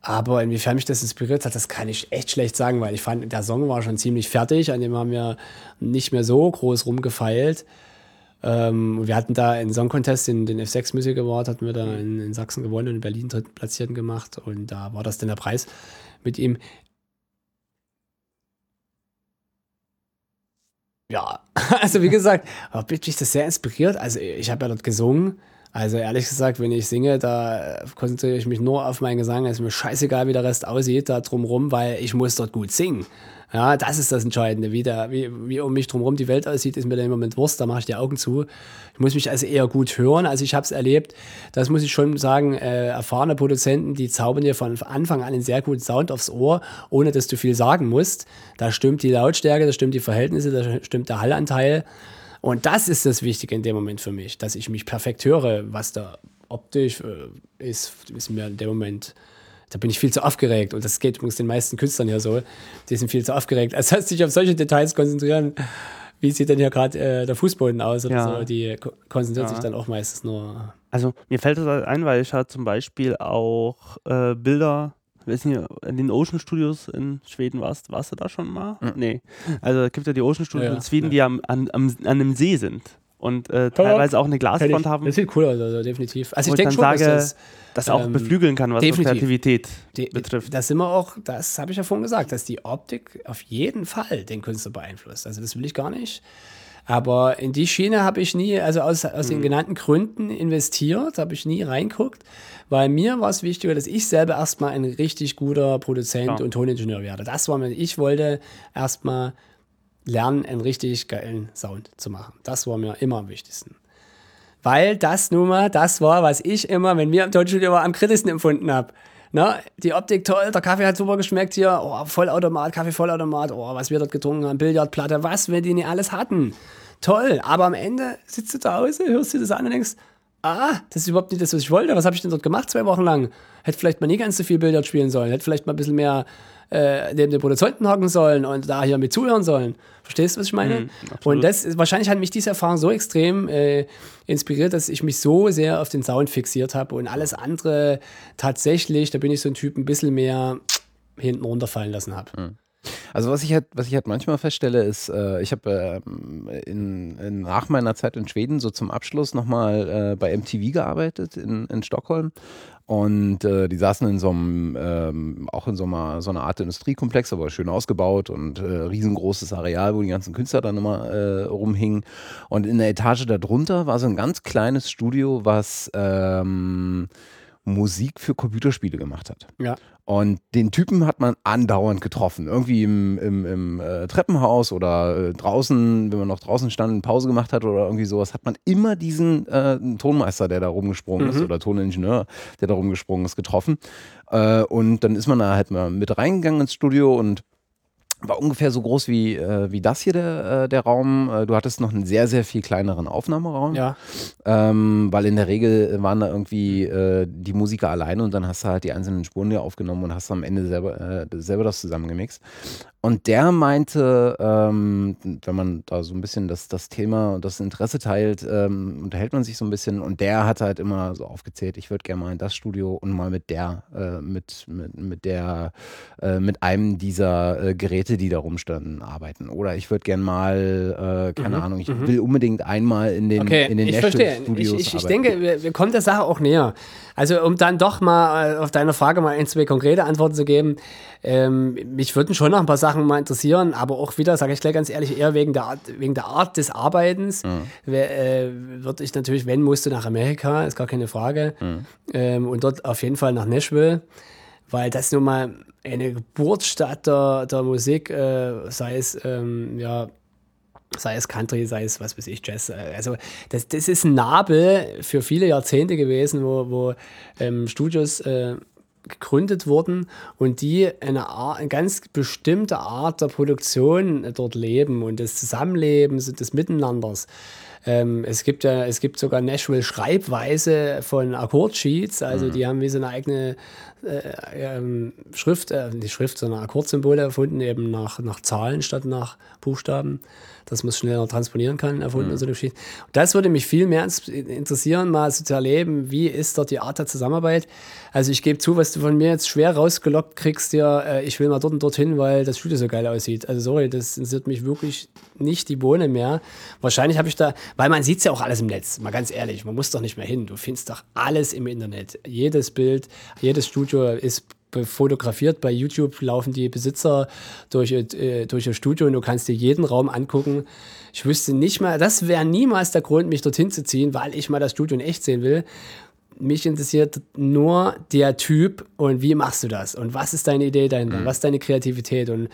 Aber inwiefern mich das inspiriert hat, das kann ich echt schlecht sagen, weil ich fand, der Song war schon ziemlich fertig, an dem haben wir nicht mehr so groß rumgefeilt. Ähm, wir hatten da einen Song Contest, den, den F6 Music Award, hatten wir da in, in Sachsen gewonnen und in Berlin drittplatzierten gemacht und da war das dann der Preis mit ihm. Ja, also wie gesagt, hat mich das sehr inspiriert. Also ich habe ja dort gesungen. Also ehrlich gesagt, wenn ich singe, da konzentriere ich mich nur auf meinen Gesang. Es ist mir scheißegal, wie der Rest aussieht da drumrum, weil ich muss dort gut singen. Ja, das ist das Entscheidende. Wie, der, wie, wie um mich drumherum die Welt aussieht, ist mir dann im Moment Wurst, da mache ich die Augen zu. Ich muss mich also eher gut hören. Also ich habe es erlebt, das muss ich schon sagen, äh, erfahrene Produzenten, die zaubern dir von Anfang an einen sehr guten Sound aufs Ohr, ohne dass du viel sagen musst. Da stimmt die Lautstärke, da stimmt die Verhältnisse, da stimmt der Hallanteil. Und das ist das Wichtige in dem Moment für mich, dass ich mich perfekt höre, was da optisch äh, ist, ist mir in dem Moment da bin ich viel zu aufgeregt. Und das geht übrigens den meisten Künstlern ja so. Die sind viel zu aufgeregt. Also heißt, sich auf solche Details konzentrieren, wie sieht denn hier gerade äh, der Fußboden aus oder ja. so, die konzentrieren ja. sich dann auch meistens nur. Also mir fällt das halt ein, weil ich hatte zum Beispiel auch äh, Bilder, weiß nicht, in den Ocean Studios in Schweden warst, warst du da schon mal? Mhm. Nee. Also es gibt ja die Ocean Studios ja, in Schweden, die am, an, am, an einem See sind und äh, teilweise auch eine Glasfront haben. Das sieht cool aus, also definitiv. Also ich denke schon, sage, dass das, das auch ähm, beflügeln kann, was Kreativität De betrifft. Das sind wir auch, das habe ich ja vorhin gesagt, dass die Optik auf jeden Fall den Künstler beeinflusst. Also das will ich gar nicht Aber in die Schiene habe ich nie, also aus, aus mhm. den genannten Gründen investiert, habe ich nie reinguckt, weil mir war es wichtiger, dass ich selber erstmal ein richtig guter Produzent ja. und Toningenieur werde. Das war mir, ich wollte erstmal lernen, einen richtig geilen Sound zu machen. Das war mir immer am wichtigsten. Weil das nun mal das war, was ich immer, wenn wir im Tonstudio waren, am kritischsten empfunden habe. Na, die Optik toll, der Kaffee hat super geschmeckt hier, oh, Vollautomat, Kaffee Vollautomat, oh, was wir dort getrunken haben, Billardplatte, was wir die nicht alles hatten. Toll, aber am Ende sitzt du zu Hause, hörst dir das an und denkst, ah, das ist überhaupt nicht das, was ich wollte, was habe ich denn dort gemacht zwei Wochen lang? Hätte vielleicht mal nie ganz so viel Billard spielen sollen, hätte vielleicht mal ein bisschen mehr äh, neben den Produzenten hocken sollen und da hier mit zuhören sollen. Verstehst du, was ich meine? Mhm, und das wahrscheinlich hat mich diese Erfahrung so extrem äh, inspiriert, dass ich mich so sehr auf den Sound fixiert habe und alles andere tatsächlich, da bin ich so ein Typ, ein bisschen mehr hinten runterfallen lassen habe. Mhm. Also was ich halt, was ich halt manchmal feststelle, ist, äh, ich habe äh, in, in, nach meiner Zeit in Schweden so zum Abschluss nochmal äh, bei MTV gearbeitet in, in Stockholm und äh, die saßen in so einem, ähm, auch in so einer, so einer Art Industriekomplex, aber schön ausgebaut und äh, riesengroßes Areal, wo die ganzen Künstler dann immer äh, rumhingen. Und in der Etage darunter war so ein ganz kleines Studio, was ähm, Musik für Computerspiele gemacht hat. Ja. Und den Typen hat man andauernd getroffen. Irgendwie im, im, im äh, Treppenhaus oder äh, draußen, wenn man noch draußen stand, Pause gemacht hat oder irgendwie sowas, hat man immer diesen äh, Tonmeister, der da rumgesprungen mhm. ist, oder Toningenieur, der da rumgesprungen ist, getroffen. Äh, und dann ist man da halt mal mit reingegangen ins Studio und war ungefähr so groß wie, äh, wie das hier der, äh, der Raum. Äh, du hattest noch einen sehr, sehr viel kleineren Aufnahmeraum. Ja. Ähm, weil in der Regel waren da irgendwie äh, die Musiker alleine und dann hast du halt die einzelnen Spuren dir aufgenommen und hast am Ende selber, selber das zusammengemixt. Und der meinte, ähm, wenn man da so ein bisschen das, das Thema und das Interesse teilt, ähm, unterhält man sich so ein bisschen. Und der hat halt immer so aufgezählt, ich würde gerne mal in das Studio und mal mit der, mit, mit, mit der, mit einem dieser äh, Geräte, die da rumstanden, arbeiten. Oder ich würde gerne mal, äh, keine mhm, Ahnung, ich mhm. will unbedingt einmal in den, okay, in den ich verstehe. Studios ich, ich, ich denke, wir, wir kommen der Sache auch näher. Also um dann doch mal äh, auf deine Frage mal ein, zwei konkrete Antworten zu geben. Ähm, mich würden schon noch ein paar Sachen mal interessieren, aber auch wieder, sage ich gleich ganz ehrlich, eher wegen der Art, wegen der Art des Arbeitens. Mhm. Äh, würde ich natürlich, wenn, musst du nach Amerika, ist gar keine Frage. Mhm. Ähm, und dort auf jeden Fall nach Nashville, weil das nun mal eine Geburtsstadt der, der Musik, äh, sei es ähm, ja sei es Country, sei es was weiß ich, Jazz. Äh, also das, das ist ein Nabel für viele Jahrzehnte gewesen, wo, wo ähm, Studios äh, gegründet wurden und die eine, Art, eine ganz bestimmte Art der Produktion dort leben und des Zusammenlebens und des Miteinanders. Ähm, es, gibt ja, es gibt sogar Nashville Schreibweise von Akkordsheets, also mhm. die haben wie so eine eigene äh, ähm, Schrift, äh, nicht Schrift, sondern Akkordsymbole erfunden, eben nach, nach Zahlen statt nach Buchstaben dass man es schneller transponieren kann, erfunden mhm. und so eine Geschichte. das würde mich viel mehr interessieren, mal so zu erleben, wie ist dort die Art der Zusammenarbeit. Also ich gebe zu, was du von mir jetzt schwer rausgelockt kriegst, ja, äh, ich will mal dort und dorthin, weil das Studio so geil aussieht. Also sorry, das interessiert mich wirklich nicht die Bohne mehr. Wahrscheinlich habe ich da, weil man sieht es ja auch alles im Netz, mal ganz ehrlich, man muss doch nicht mehr hin. Du findest doch alles im Internet. Jedes Bild, jedes Studio ist fotografiert. Bei YouTube laufen die Besitzer durch, äh, durch ihr Studio und du kannst dir jeden Raum angucken. Ich wüsste nicht mal, das wäre niemals der Grund, mich dorthin zu ziehen, weil ich mal das Studio in echt sehen will. Mich interessiert nur der Typ und wie machst du das und was ist deine Idee dahinter, mhm. was ist deine Kreativität und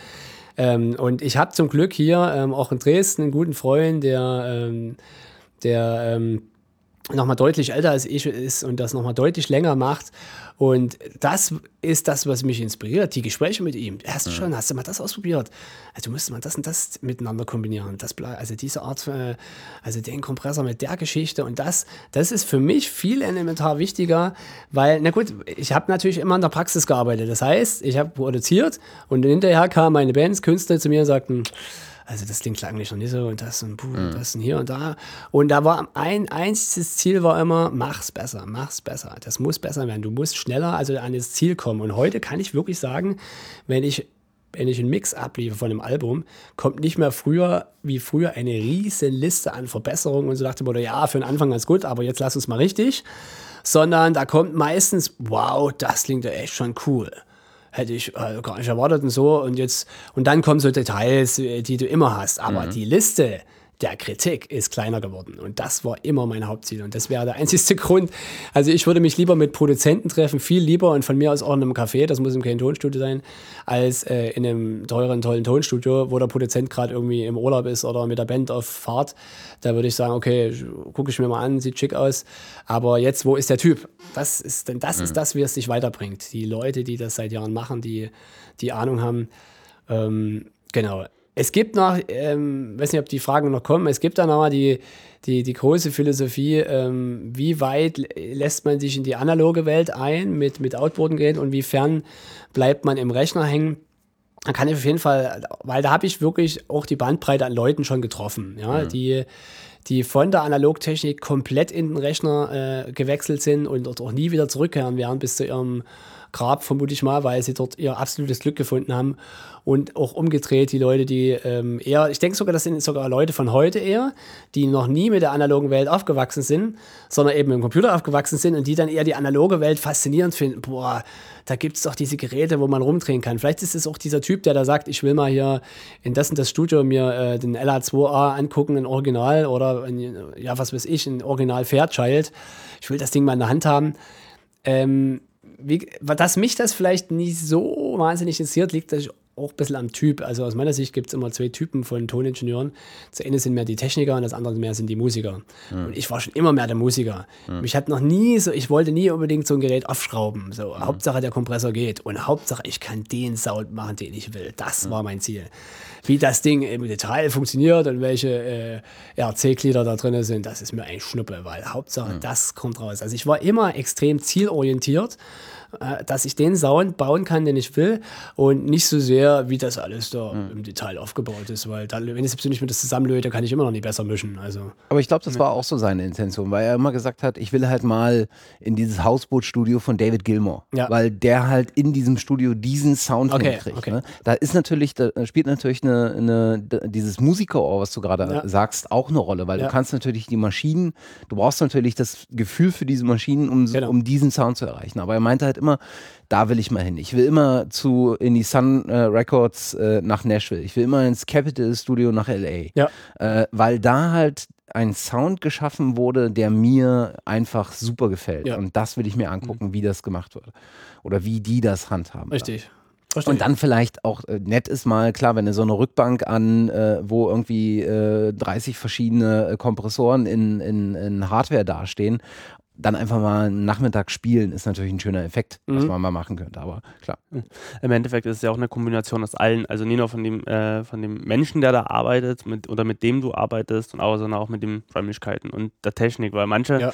ähm, und ich habe zum Glück hier ähm, auch in Dresden einen guten Freund, der, ähm, der ähm, nochmal deutlich älter als ich ist und das nochmal deutlich länger macht. Und das ist das, was mich inspiriert, die Gespräche mit ihm. Hast du ja. schon, hast du mal das ausprobiert? Also du müsstest mal das und das miteinander kombinieren. Das, also diese Art, äh, also den Kompressor mit der Geschichte und das, das ist für mich viel elementar wichtiger, weil, na gut, ich habe natürlich immer in der Praxis gearbeitet. Das heißt, ich habe produziert und hinterher kamen meine Bands, Künstler zu mir und sagten, also das Ding klang nicht noch nicht so und das und puh, mhm. das und hier und da. Und da war ein einziges Ziel war immer, mach's besser, mach's besser. Das muss besser werden. Du musst schneller also an das Ziel kommen. Und heute kann ich wirklich sagen, wenn ich wenn ich einen Mix abliefere von einem Album, kommt nicht mehr früher wie früher eine riesen Liste an Verbesserungen und so dachte man, ja, für den Anfang ganz gut, aber jetzt lass uns mal richtig. Sondern da kommt meistens, wow, das klingt ja echt schon cool hätte ich äh, gar nicht erwartet und so. Und jetzt, und dann kommen so Details, äh, die du immer hast. Aber mhm. die Liste, der Kritik ist kleiner geworden. Und das war immer mein Hauptziel. Und das wäre der einzigste Grund. Also ich würde mich lieber mit Produzenten treffen, viel lieber und von mir aus auch in einem Café, das muss im kein Tonstudio sein, als äh, in einem teuren, tollen Tonstudio, wo der Produzent gerade irgendwie im Urlaub ist oder mit der Band auf Fahrt. Da würde ich sagen, okay, gucke ich mir mal an, sieht schick aus. Aber jetzt, wo ist der Typ? Das ist, denn das mhm. ist das, wie es sich weiterbringt. Die Leute, die das seit Jahren machen, die, die Ahnung haben. Ähm, genau. Es gibt noch, ähm, weiß nicht, ob die Fragen noch kommen, es gibt da nochmal die, die, die große Philosophie, ähm, wie weit lässt man sich in die analoge Welt ein mit, mit Outboarden-Geräten und wie fern bleibt man im Rechner hängen. Da kann ich auf jeden Fall, weil da habe ich wirklich auch die Bandbreite an Leuten schon getroffen, ja, ja. die die von der Analogtechnik komplett in den Rechner äh, gewechselt sind und dort auch nie wieder zurückkehren werden bis zu ihrem Grab, vermute ich mal, weil sie dort ihr absolutes Glück gefunden haben. Und auch umgedreht, die Leute, die ähm, eher, ich denke sogar, das sind sogar Leute von heute eher, die noch nie mit der analogen Welt aufgewachsen sind, sondern eben im Computer aufgewachsen sind und die dann eher die analoge Welt faszinierend finden. Boah, da gibt es doch diese Geräte, wo man rumdrehen kann. Vielleicht ist es auch dieser Typ, der da sagt, ich will mal hier in das und das Studio mir äh, den LA2A angucken, ein Original oder, ein, ja, was weiß ich, ein Original Fairchild. Ich will das Ding mal in der Hand haben. Ähm, wie, dass mich das vielleicht nicht so wahnsinnig interessiert, liegt auch ein bisschen am Typ. Also aus meiner Sicht gibt es immer zwei Typen von Toningenieuren. Das eine sind mehr die Techniker und das andere mehr sind die Musiker. Mhm. Und ich war schon immer mehr der Musiker. Mhm. Mich hat noch nie so, ich wollte nie unbedingt so ein Gerät aufschrauben. So, mhm. Hauptsache der Kompressor geht und Hauptsache ich kann den Sound machen, den ich will. Das war mein Ziel. Wie das Ding im Detail funktioniert und welche äh, RC-Glieder da drin sind, das ist mir ein Schnuppe, weil Hauptsache das kommt raus. Also ich war immer extrem zielorientiert dass ich den Sound bauen kann, den ich will und nicht so sehr, wie das alles da mhm. im Detail aufgebaut ist, weil dann, wenn ich selbst nicht mit das zusammenlöte, kann ich immer noch nicht besser mischen. Also, Aber ich glaube, das war auch so seine Intention, weil er immer gesagt hat, ich will halt mal in dieses Hausbootstudio von David Gilmore, ja. weil der halt in diesem Studio diesen Sound okay, hinkriegt. Okay. Ne? Da ist natürlich, da spielt natürlich eine, eine dieses Musikerohr, was du gerade ja. sagst, auch eine Rolle, weil ja. du kannst natürlich die Maschinen, du brauchst natürlich das Gefühl für diese Maschinen, um, genau. um diesen Sound zu erreichen. Aber er meinte halt immer, da will ich mal hin. Ich will immer zu in die Sun äh, Records äh, nach Nashville. Ich will immer ins Capitol Studio nach LA. Ja. Äh, weil da halt ein Sound geschaffen wurde, der mir einfach super gefällt. Ja. Und das will ich mir angucken, mhm. wie das gemacht wird. Oder wie die das handhaben. Richtig. Verstehe. Und dann vielleicht auch äh, nett ist mal, klar, wenn du so eine Rückbank an, äh, wo irgendwie äh, 30 verschiedene äh, Kompressoren in, in, in Hardware dastehen dann einfach mal einen Nachmittag spielen, ist natürlich ein schöner Effekt, mhm. was man mal machen könnte, aber klar. Im Endeffekt ist es ja auch eine Kombination aus allen, also nicht nur von dem, äh, von dem Menschen, der da arbeitet mit, oder mit dem du arbeitest, und auch, sondern auch mit den Räumlichkeiten und der Technik, weil manche, ja.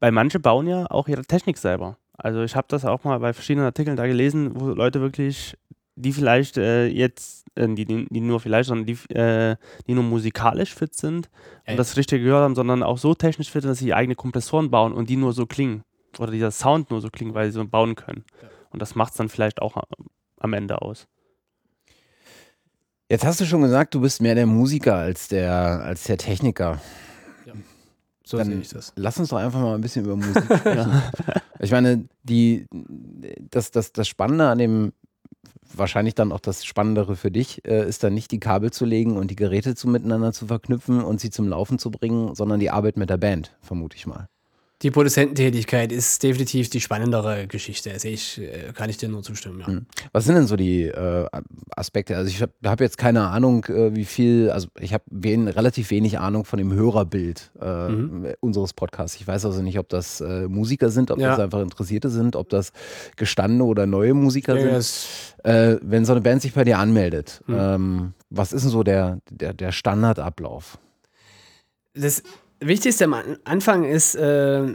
bei manche bauen ja auch ihre Technik selber. Also ich habe das auch mal bei verschiedenen Artikeln da gelesen, wo Leute wirklich die vielleicht äh, jetzt, äh, die, die, nur vielleicht, sondern die, äh, die nur musikalisch fit sind Ey. und das Richtige gehört haben, sondern auch so technisch fit, dass sie eigene Kompressoren bauen und die nur so klingen. Oder dieser Sound nur so klingen, weil sie so bauen können. Ja. Und das macht es dann vielleicht auch am Ende aus. Jetzt hast du schon gesagt, du bist mehr der Musiker als der, als der Techniker. Ja. So Dann sehe ich das. Lass uns doch einfach mal ein bisschen über Musik sprechen. Ich meine, die, das, das, das Spannende an dem wahrscheinlich dann auch das Spannendere für dich, äh, ist dann nicht die Kabel zu legen und die Geräte zu miteinander zu verknüpfen und sie zum Laufen zu bringen, sondern die Arbeit mit der Band, vermute ich mal. Die Produzententätigkeit ist definitiv die spannendere Geschichte. Sehe ich, äh, kann ich dir nur zustimmen, ja. Hm. Was sind denn so die äh, Aspekte? Also ich habe hab jetzt keine Ahnung, äh, wie viel, also ich habe wen, relativ wenig Ahnung von dem Hörerbild äh, mhm. unseres Podcasts. Ich weiß also nicht, ob das äh, Musiker sind, ob ja. das einfach Interessierte sind, ob das gestandene oder neue Musiker ja, sind. Äh, wenn so eine Band sich bei dir anmeldet, mhm. ähm, was ist denn so der, der, der Standardablauf? Das Wichtigste am Anfang ist, äh,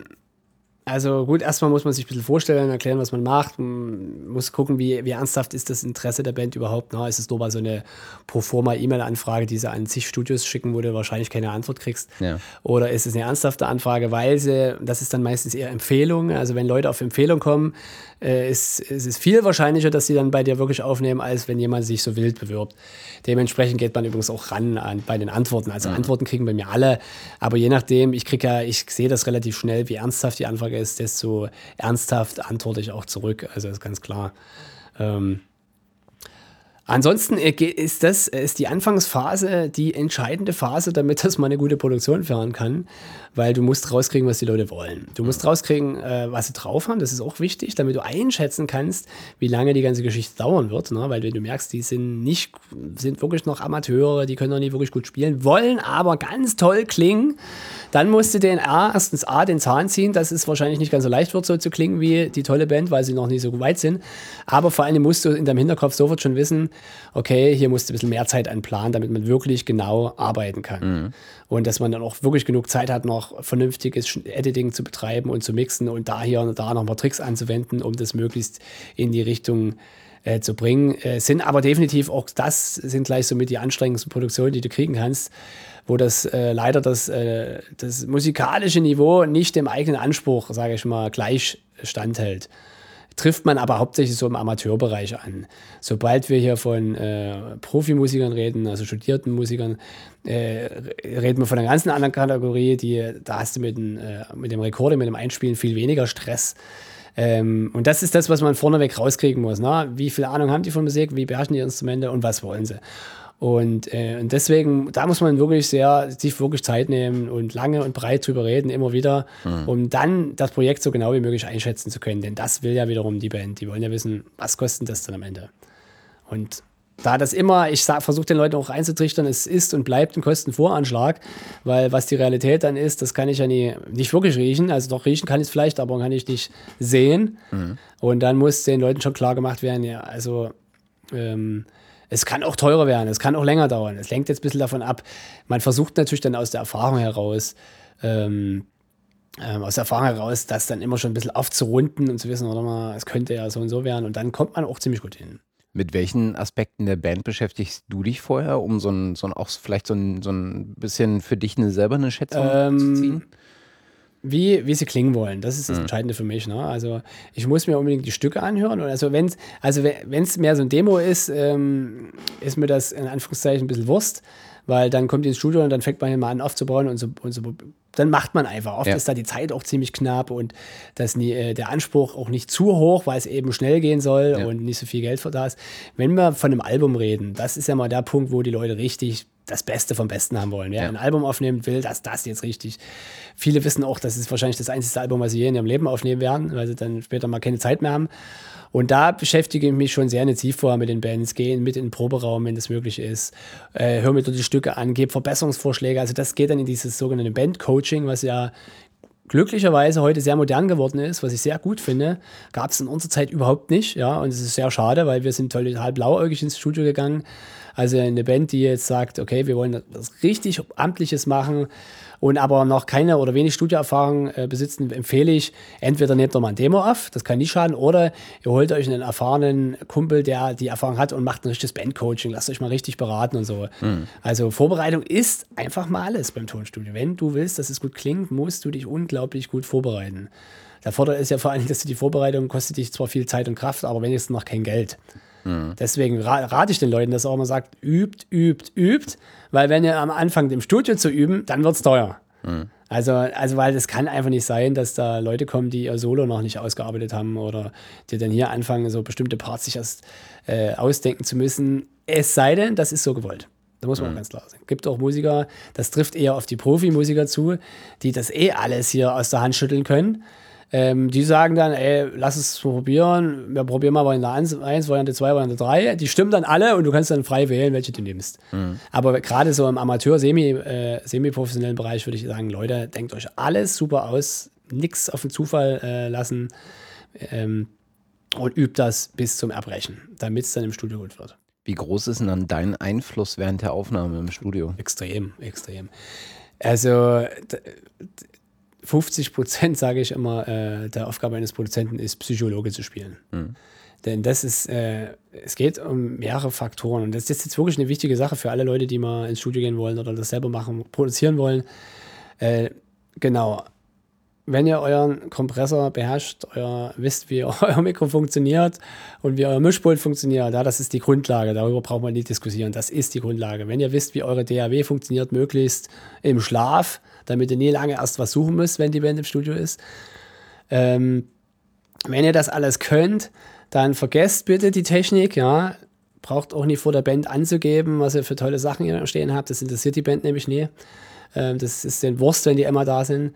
also gut, erstmal muss man sich ein bisschen vorstellen, erklären, was man macht. Man muss gucken, wie, wie ernsthaft ist das Interesse der Band überhaupt. Na, ist es nur mal so eine Proforma-E-Mail-Anfrage, die sie an zig Studios schicken, wo du wahrscheinlich keine Antwort kriegst? Ja. Oder ist es eine ernsthafte Anfrage, weil sie, das ist dann meistens eher Empfehlung. Also wenn Leute auf Empfehlung kommen, äh, ist, ist es viel wahrscheinlicher, dass sie dann bei dir wirklich aufnehmen, als wenn jemand sich so wild bewirbt. Dementsprechend geht man übrigens auch ran an, bei den Antworten. Also mhm. Antworten kriegen bei mir alle, aber je nachdem, ich kriege ja, ich sehe das relativ schnell, wie ernsthaft die Anfrage ist, desto ernsthaft antworte ich auch zurück. Also ist ganz klar. Ähm, Ansonsten äh, ist das ist die Anfangsphase die entscheidende Phase, damit das mal eine gute Produktion fahren kann, weil du musst rauskriegen, was die Leute wollen. Du musst rauskriegen, äh, was sie drauf haben. Das ist auch wichtig, damit du einschätzen kannst, wie lange die ganze Geschichte dauern wird. Ne? Weil du merkst, die sind nicht, sind wirklich noch Amateure, die können noch nicht wirklich gut spielen, wollen aber ganz toll klingen. Dann musst du den A, erstens A, den Zahn ziehen, dass es wahrscheinlich nicht ganz so leicht wird, so zu klingen wie die tolle Band, weil sie noch nicht so weit sind. Aber vor allem musst du in deinem Hinterkopf sofort schon wissen, okay, hier musst du ein bisschen mehr Zeit anplanen, damit man wirklich genau arbeiten kann. Mhm. Und dass man dann auch wirklich genug Zeit hat, noch vernünftiges Editing zu betreiben und zu mixen und da hier und da nochmal Tricks anzuwenden, um das möglichst in die Richtung äh, zu bringen. Äh, sind aber definitiv auch das sind gleich somit die anstrengendsten Produktionen, die du kriegen kannst wo das äh, leider das, äh, das musikalische Niveau nicht dem eigenen Anspruch, sage ich mal, gleich standhält. Trifft man aber hauptsächlich so im Amateurbereich an. Sobald wir hier von äh, Profimusikern reden, also studierten Musikern, äh, reden wir von einer ganz anderen Kategorie, die, da hast du mit, den, äh, mit dem Rekording, mit dem Einspielen viel weniger Stress. Ähm, und das ist das, was man vorneweg rauskriegen muss. Ne? Wie viel Ahnung haben die von Musik, wie beherrschen die Instrumente und was wollen sie? Und, äh, und deswegen, da muss man wirklich sehr, sich wirklich Zeit nehmen und lange und breit drüber reden, immer wieder, mhm. um dann das Projekt so genau wie möglich einschätzen zu können. Denn das will ja wiederum die Band. Die wollen ja wissen, was kostet das dann am Ende. Und da das immer, ich versuche den Leuten auch einzutrichtern, es ist und bleibt ein Kostenvoranschlag, weil was die Realität dann ist, das kann ich ja nie, nicht wirklich riechen. Also doch riechen kann ich es vielleicht, aber kann ich nicht sehen. Mhm. Und dann muss den Leuten schon klar gemacht werden, ja, also ähm, es kann auch teurer werden, es kann auch länger dauern. Es lenkt jetzt ein bisschen davon ab. Man versucht natürlich dann aus der Erfahrung heraus, ähm, ähm, aus der Erfahrung heraus, das dann immer schon ein bisschen aufzurunden und zu wissen, oder mal, es könnte ja so und so werden. Und dann kommt man auch ziemlich gut hin. Mit welchen Aspekten der Band beschäftigst du dich vorher, um so ein, so ein auch vielleicht so ein, so ein bisschen für dich eine, selber eine Schätzung ähm, zu ziehen? Wie, wie sie klingen wollen. Das ist das mhm. Entscheidende für mich. Ne? Also ich muss mir unbedingt die Stücke anhören. Und also wenn es also wenn's mehr so ein Demo ist, ähm, ist mir das in Anführungszeichen ein bisschen Wurst, weil dann kommt die ins Studio und dann fängt man hier mal an aufzubauen und so, und so dann macht man einfach. Oft ja. ist da die Zeit auch ziemlich knapp und das nie, äh, der Anspruch auch nicht zu hoch, weil es eben schnell gehen soll ja. und nicht so viel Geld für das. Wenn wir von einem Album reden, das ist ja mal der Punkt, wo die Leute richtig das Beste vom Besten haben wollen. Wer ja. ein Album aufnehmen will, dass das jetzt richtig. Viele wissen auch, das ist wahrscheinlich das einzige Album, was sie je in ihrem Leben aufnehmen werden, weil sie dann später mal keine Zeit mehr haben. Und da beschäftige ich mich schon sehr intensiv vorher mit den Bands, gehe mit in den Proberaum, wenn das möglich ist, äh, höre mir dort die Stücke an, gebe Verbesserungsvorschläge. Also das geht dann in dieses sogenannte Band-Coaching, was ja glücklicherweise heute sehr modern geworden ist, was ich sehr gut finde, gab es in unserer Zeit überhaupt nicht. Ja, und es ist sehr schade, weil wir sind total blauäugig ins Studio gegangen also eine Band, die jetzt sagt, okay, wir wollen das richtig Amtliches machen und aber noch keine oder wenig Studioerfahrung äh, besitzen, empfehle ich, entweder nehmt ihr mal ein Demo auf, das kann nicht schaden, oder ihr holt euch einen erfahrenen Kumpel, der die Erfahrung hat und macht ein richtiges Bandcoaching, lasst euch mal richtig beraten und so. Mhm. Also Vorbereitung ist einfach mal alles beim Tonstudio. Wenn du willst, dass es gut klingt, musst du dich unglaublich gut vorbereiten. Der Vorteil ist ja vor allem, dass du die Vorbereitung kostet dich zwar viel Zeit und Kraft, aber wenigstens noch kein Geld. Mhm. Deswegen rate ich den Leuten, dass auch immer sagt, übt, übt, übt, weil wenn ihr am Anfang im Studio zu üben, dann wird es teuer. Mhm. Also, also, weil es kann einfach nicht sein, dass da Leute kommen, die ihr Solo noch nicht ausgearbeitet haben oder die dann hier anfangen, so bestimmte Parts sich erst äh, ausdenken zu müssen. Es sei denn, das ist so gewollt. Da muss man mhm. ganz klar sagen. Es gibt auch Musiker, das trifft eher auf die Profimusiker zu, die das eh alles hier aus der Hand schütteln können. Ähm, die sagen dann, ey, lass es probieren. Wir probieren mal Variante 1, 1 Variante 2, Variante 3. Die stimmen dann alle und du kannst dann frei wählen, welche du nimmst. Mhm. Aber gerade so im Amateur-, semi, äh, semi-professionellen Bereich würde ich sagen, Leute, denkt euch alles super aus. Nichts auf den Zufall äh, lassen. Ähm, und übt das bis zum Erbrechen, damit es dann im Studio gut wird. Wie groß ist denn dann dein Einfluss während der Aufnahme im Studio? Extrem, extrem. Also 50 Prozent, sage ich immer, äh, der Aufgabe eines Produzenten ist, Psychologe zu spielen. Mhm. Denn das ist, äh, es geht um mehrere Faktoren. Und das ist jetzt wirklich eine wichtige Sache für alle Leute, die mal ins Studio gehen wollen oder das selber machen, produzieren wollen. Äh, genau. Wenn ihr euren Kompressor beherrscht, euer, wisst, wie euer Mikro funktioniert und wie euer Mischpult funktioniert, ja, das ist die Grundlage. Darüber braucht man nicht diskutieren. Das ist die Grundlage. Wenn ihr wisst, wie eure DAW funktioniert, möglichst im Schlaf, damit ihr nie lange erst was suchen müsst, wenn die Band im Studio ist. Ähm, wenn ihr das alles könnt, dann vergesst bitte die Technik, ja. braucht auch nie vor der Band anzugeben, was ihr für tolle Sachen ihr stehen habt. Das interessiert die Band nämlich nie. Ähm, das ist den Wurst, wenn die immer da sind.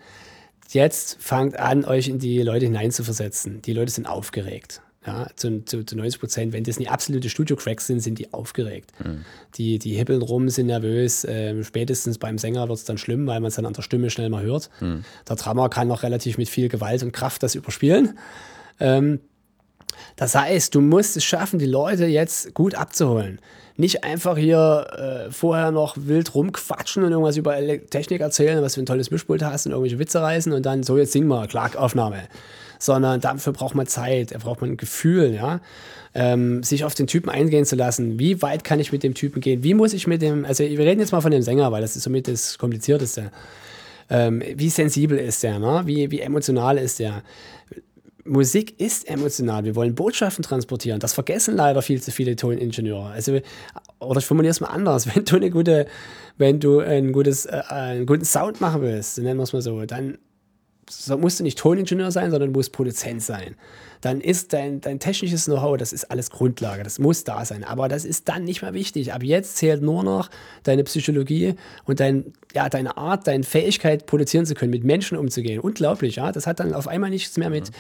Jetzt fangt an, euch in die Leute hineinzuversetzen. Die Leute sind aufgeregt. Ja, zu, zu, zu 90 Prozent, wenn das nicht absolute Studio-Cracks sind, sind die aufgeregt. Mhm. Die, die hippeln rum, sind nervös. Ähm, spätestens beim Sänger wird es dann schlimm, weil man es dann an der Stimme schnell mal hört. Mhm. Der Drummer kann noch relativ mit viel Gewalt und Kraft das überspielen. Ähm, das heißt, du musst es schaffen, die Leute jetzt gut abzuholen. Nicht einfach hier äh, vorher noch wild rumquatschen und irgendwas über Technik erzählen, was für ein tolles Mischpult hast und irgendwelche Witze reißen und dann so, jetzt sing mal, Klagaufnahme. Sondern dafür braucht man Zeit, da braucht man ein Gefühl, ja. Ähm, sich auf den Typen eingehen zu lassen. Wie weit kann ich mit dem Typen gehen? Wie muss ich mit dem, also wir reden jetzt mal von dem Sänger, weil das ist somit das Komplizierteste. Ähm, wie sensibel ist der, ne? wie, wie emotional ist der? Musik ist emotional. Wir wollen Botschaften transportieren. Das vergessen leider viel zu viele Toningenieure. Also, oder ich formuliere es mal anders. Wenn du eine gute, wenn du ein gutes, äh, einen guten Sound machen willst, nennen wir es mal so, dann musst du nicht Toningenieur sein, sondern musst Produzent sein. Dann ist dein, dein technisches Know-how, das ist alles Grundlage, das muss da sein. Aber das ist dann nicht mehr wichtig. Ab jetzt zählt nur noch deine Psychologie und dein, ja, deine Art, deine Fähigkeit, produzieren zu können, mit Menschen umzugehen. Unglaublich, ja. Das hat dann auf einmal nichts mehr mit.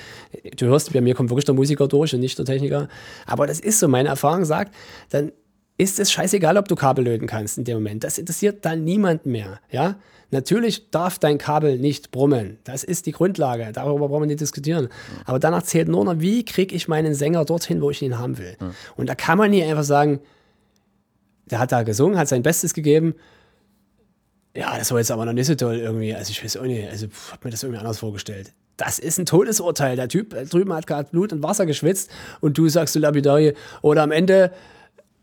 Du hörst, bei mir kommt wirklich der Musiker durch und nicht der Techniker. Aber das ist so, meine Erfahrung sagt, dann ist es scheißegal, ob du Kabel löten kannst in dem Moment. Das interessiert dann niemand mehr, ja. Natürlich darf dein Kabel nicht brummen. Das ist die Grundlage. Darüber brauchen wir nicht diskutieren. Aber danach zählt nur noch, wie kriege ich meinen Sänger dorthin, wo ich ihn haben will. Und da kann man nicht einfach sagen, der hat da gesungen, hat sein Bestes gegeben. Ja, das war jetzt aber noch nicht so toll irgendwie. Also ich weiß auch nicht, also ich habe mir das irgendwie anders vorgestellt. Das ist ein Todesurteil. Der Typ drüben hat gerade Blut und Wasser geschwitzt und du sagst du Lapidari. Oder am Ende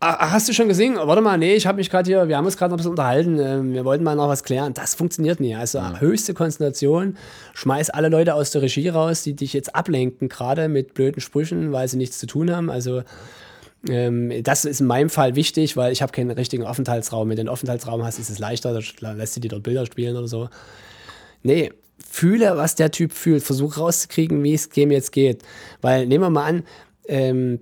hast du schon gesehen? Warte mal, nee, ich habe mich gerade hier, wir haben uns gerade noch ein bisschen unterhalten, ähm, wir wollten mal noch was klären. Das funktioniert nie. Also ja. höchste Konzentration, schmeiß alle Leute aus der Regie raus, die dich jetzt ablenken, gerade mit blöden Sprüchen, weil sie nichts zu tun haben. Also ähm, das ist in meinem Fall wichtig, weil ich habe keinen richtigen Aufenthaltsraum. Wenn du einen Aufenthaltsraum hast, ist es leichter, da lässt du dir dort Bilder spielen oder so. Nee, fühle, was der Typ fühlt, versuch rauszukriegen, wie es dem jetzt geht. Weil nehmen wir mal an, ähm,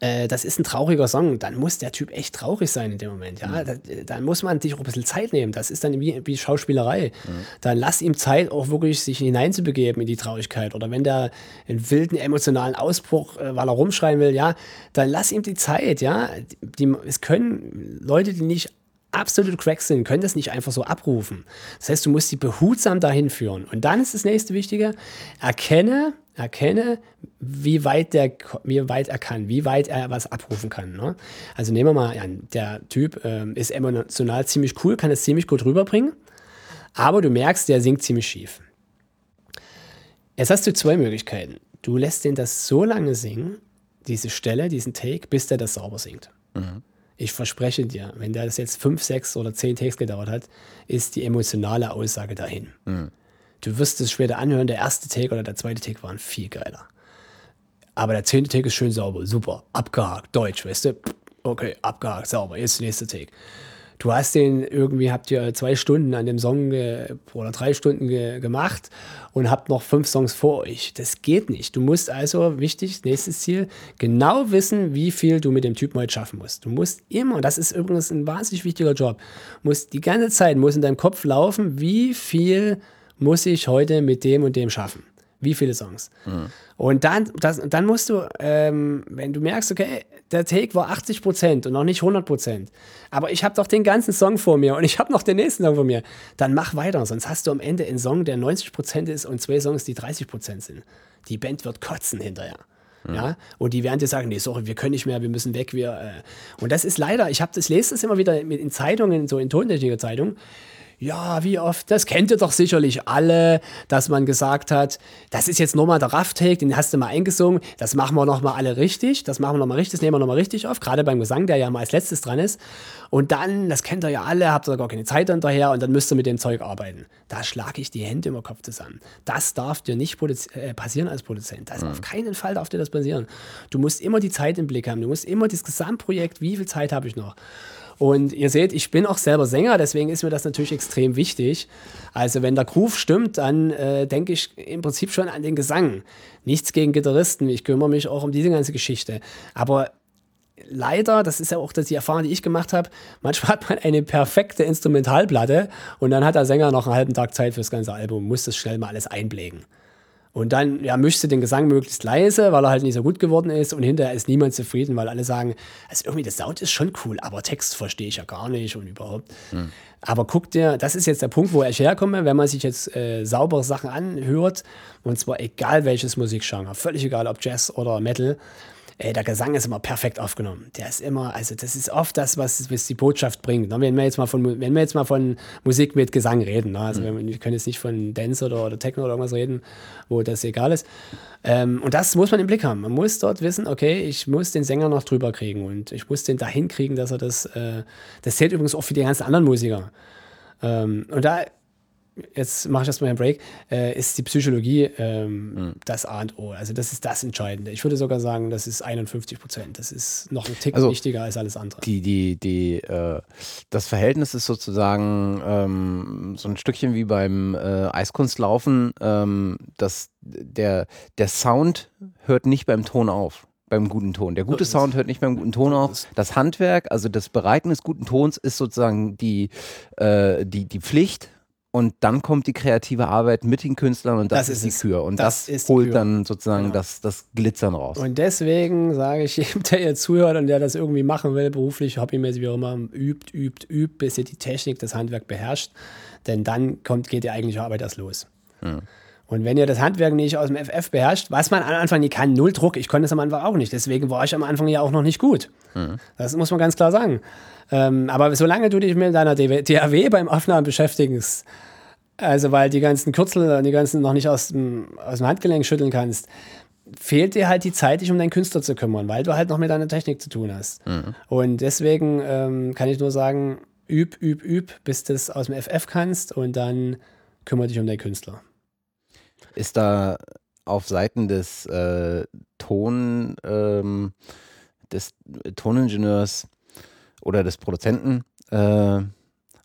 äh, das ist ein trauriger Song, dann muss der Typ echt traurig sein in dem Moment. Ja? Mhm. Da, dann muss man sich auch ein bisschen Zeit nehmen. Das ist dann wie, wie Schauspielerei. Mhm. Dann lass ihm Zeit, auch wirklich sich hineinzubegeben in die Traurigkeit. Oder wenn der einen wilden emotionalen Ausbruch, äh, weil er rumschreien will, ja, dann lass ihm die Zeit. Ja? Die, es können Leute, die nicht absolute Cracks sind, können das nicht einfach so abrufen. Das heißt, du musst sie behutsam dahin führen. Und dann ist das nächste Wichtige, erkenne, erkenne, wie weit, der, wie weit er kann, wie weit er was abrufen kann. Ne? Also nehmen wir mal an, der Typ äh, ist emotional ziemlich cool, kann es ziemlich gut rüberbringen, aber du merkst, der singt ziemlich schief. Jetzt hast du zwei Möglichkeiten. Du lässt den das so lange singen, diese Stelle, diesen Take, bis der das sauber singt. Mhm. Ich verspreche dir, wenn das jetzt fünf, sechs oder zehn Takes gedauert hat, ist die emotionale Aussage dahin. Mhm. Du wirst es später anhören, der erste Take oder der zweite Take waren viel geiler. Aber der zehnte Take ist schön sauber, super, abgehakt, deutsch, weißt du? Okay, abgehakt, sauber, jetzt der nächste Take. Du hast den irgendwie, habt ihr zwei Stunden an dem Song oder drei Stunden ge gemacht und habt noch fünf Songs vor euch. Das geht nicht. Du musst also, wichtig, nächstes Ziel, genau wissen, wie viel du mit dem Typen heute schaffen musst. Du musst immer, das ist übrigens ein wahnsinnig wichtiger Job, musst die ganze Zeit, muss in deinem Kopf laufen, wie viel muss ich heute mit dem und dem schaffen? Wie viele Songs? Mhm. Und dann, das, dann musst du, ähm, wenn du merkst, okay, der Take war 80 Prozent und noch nicht 100 Prozent, aber ich habe doch den ganzen Song vor mir und ich habe noch den nächsten Song vor mir, dann mach weiter, sonst hast du am Ende einen Song, der 90 Prozent ist und zwei Songs, die 30 Prozent sind. Die Band wird kotzen hinterher. Mhm. Ja, und die werden dir sagen, nee, sorry, wir können nicht mehr, wir müssen weg, wir. Äh. Und das ist leider, ich habe das lese das immer wieder in Zeitungen, so in Tontechniker Zeitungen ja, wie oft, das kennt ihr doch sicherlich alle, dass man gesagt hat, das ist jetzt nochmal der Raff-Take, den hast du mal eingesungen, das machen wir nochmal alle richtig, das machen wir nochmal richtig, das nehmen wir nochmal richtig auf, gerade beim Gesang, der ja mal als letztes dran ist. Und dann, das kennt ihr ja alle, habt ihr gar keine Zeit hinterher und dann müsst ihr mit dem Zeug arbeiten. Da schlage ich die Hände im Kopf zusammen. Das darf dir nicht äh, passieren als Produzent. Das mhm. Auf keinen Fall darf dir das passieren. Du musst immer die Zeit im Blick haben, du musst immer das Gesamtprojekt, wie viel Zeit habe ich noch? Und ihr seht, ich bin auch selber Sänger, deswegen ist mir das natürlich extrem wichtig. Also wenn der Groove stimmt, dann äh, denke ich im Prinzip schon an den Gesang. Nichts gegen Gitarristen, ich kümmere mich auch um diese ganze Geschichte. Aber leider, das ist ja auch das die Erfahrung, die ich gemacht habe, manchmal hat man eine perfekte Instrumentalplatte und dann hat der Sänger noch einen halben Tag Zeit fürs ganze Album, muss das schnell mal alles einblägen. Und dann ja, mischt sie den Gesang möglichst leise, weil er halt nicht so gut geworden ist. Und hinterher ist niemand zufrieden, weil alle sagen, also irgendwie der Sound ist schon cool, aber Text verstehe ich ja gar nicht und überhaupt. Hm. Aber guck dir, das ist jetzt der Punkt, wo ich herkomme, wenn man sich jetzt äh, saubere Sachen anhört, und zwar egal welches Musikgenre, völlig egal ob Jazz oder Metal, Ey, der Gesang ist immer perfekt aufgenommen. Der ist immer, also das ist oft das, was, was die Botschaft bringt. Ne? Wenn wir jetzt mal von, wenn wir jetzt mal von Musik mit Gesang reden, ne? also mhm. wir können jetzt nicht von Dance oder, oder Techno oder irgendwas reden, wo das egal ist. Ähm, und das muss man im Blick haben. Man muss dort wissen, okay, ich muss den Sänger noch drüber kriegen und ich muss den dahin kriegen, dass er das, äh, das zählt übrigens auch für die ganzen anderen Musiker. Ähm, und da jetzt mache ich erstmal einen Break, äh, ist die Psychologie ähm, mhm. das A und O. Also das ist das Entscheidende. Ich würde sogar sagen, das ist 51 Prozent. Das ist noch ein Tick also wichtiger als alles andere. Die, die, die, äh, das Verhältnis ist sozusagen ähm, so ein Stückchen wie beim äh, Eiskunstlaufen, ähm, dass der, der Sound hört nicht beim Ton auf beim guten Ton. Der gute Sound hört nicht beim guten Ton auf. Das Handwerk, also das Bereiten des guten Tons, ist sozusagen die, äh, die, die Pflicht und dann kommt die kreative Arbeit mit den Künstlern und das, das ist, die Kür. Und das, das holt dann sozusagen genau. das, das Glitzern raus. Und deswegen sage ich jedem, der jetzt zuhört und der das irgendwie machen will, beruflich, hobbymäßig, wie auch immer, übt, übt, übt, bis ihr die Technik, das Handwerk beherrscht. Denn dann kommt, geht die eigentliche Arbeit erst los. Hm. Und wenn ihr das Handwerk nicht aus dem FF beherrscht, was man am Anfang nicht kann, null Druck, ich konnte es am Anfang auch nicht. Deswegen war ich am Anfang ja auch noch nicht gut. Mhm. Das muss man ganz klar sagen. Ähm, aber solange du dich mit deiner DAW beim Aufnahmen beschäftigst, also weil die ganzen Kürzel und die ganzen noch nicht aus dem, aus dem Handgelenk schütteln kannst, fehlt dir halt die Zeit, dich um deinen Künstler zu kümmern, weil du halt noch mit deiner Technik zu tun hast. Mhm. Und deswegen ähm, kann ich nur sagen, üb, üb, üb, bis du es aus dem FF kannst und dann kümmere dich um deinen Künstler. Ist da auf Seiten des äh, Ton, ähm, des Toningenieurs oder des Produzenten äh,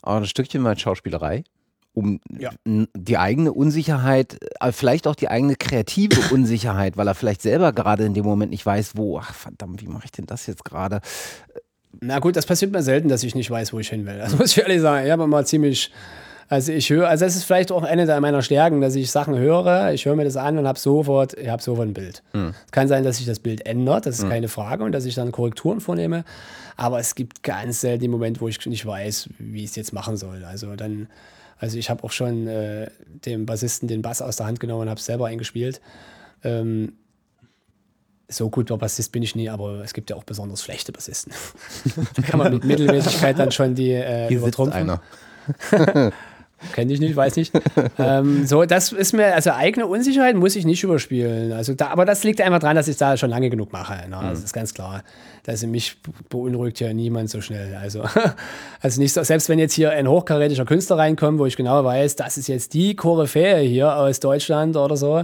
auch ein Stückchen weit Schauspielerei? um ja. die eigene Unsicherheit, äh, vielleicht auch die eigene kreative Unsicherheit, weil er vielleicht selber gerade in dem Moment nicht weiß, wo, ach verdammt, wie mache ich denn das jetzt gerade? Na gut, das passiert mir selten, dass ich nicht weiß, wo ich hin will. Das muss ich ehrlich sagen. Ich habe mal ziemlich, also ich höre, also es ist vielleicht auch eine meiner Stärken, dass ich Sachen höre, ich höre mir das an und habe sofort, ich habe sofort ein Bild. Hm. Es kann sein, dass sich das Bild ändert, das ist hm. keine Frage und dass ich dann Korrekturen vornehme, aber es gibt ganz selten den Moment, wo ich nicht weiß, wie ich es jetzt machen soll. Also dann also ich habe auch schon äh, dem Bassisten den Bass aus der Hand genommen und habe es selber eingespielt. Ähm, so gut war Bassist bin ich nie, aber es gibt ja auch besonders schlechte Bassisten. da kann man mit Mittelmäßigkeit dann schon die äh, Hier übertrumpfen. Kenne ich nicht, weiß nicht. ähm, so, das ist mir, also eigene Unsicherheit muss ich nicht überspielen. Also da, aber das liegt einfach daran, dass ich da schon lange genug mache. Ne? Mhm. Das ist ganz klar. Also mich beunruhigt ja niemand so schnell. Also, also nicht so, selbst wenn jetzt hier ein hochkarätischer Künstler reinkommt, wo ich genau weiß, das ist jetzt die Koryphäe hier aus Deutschland oder so,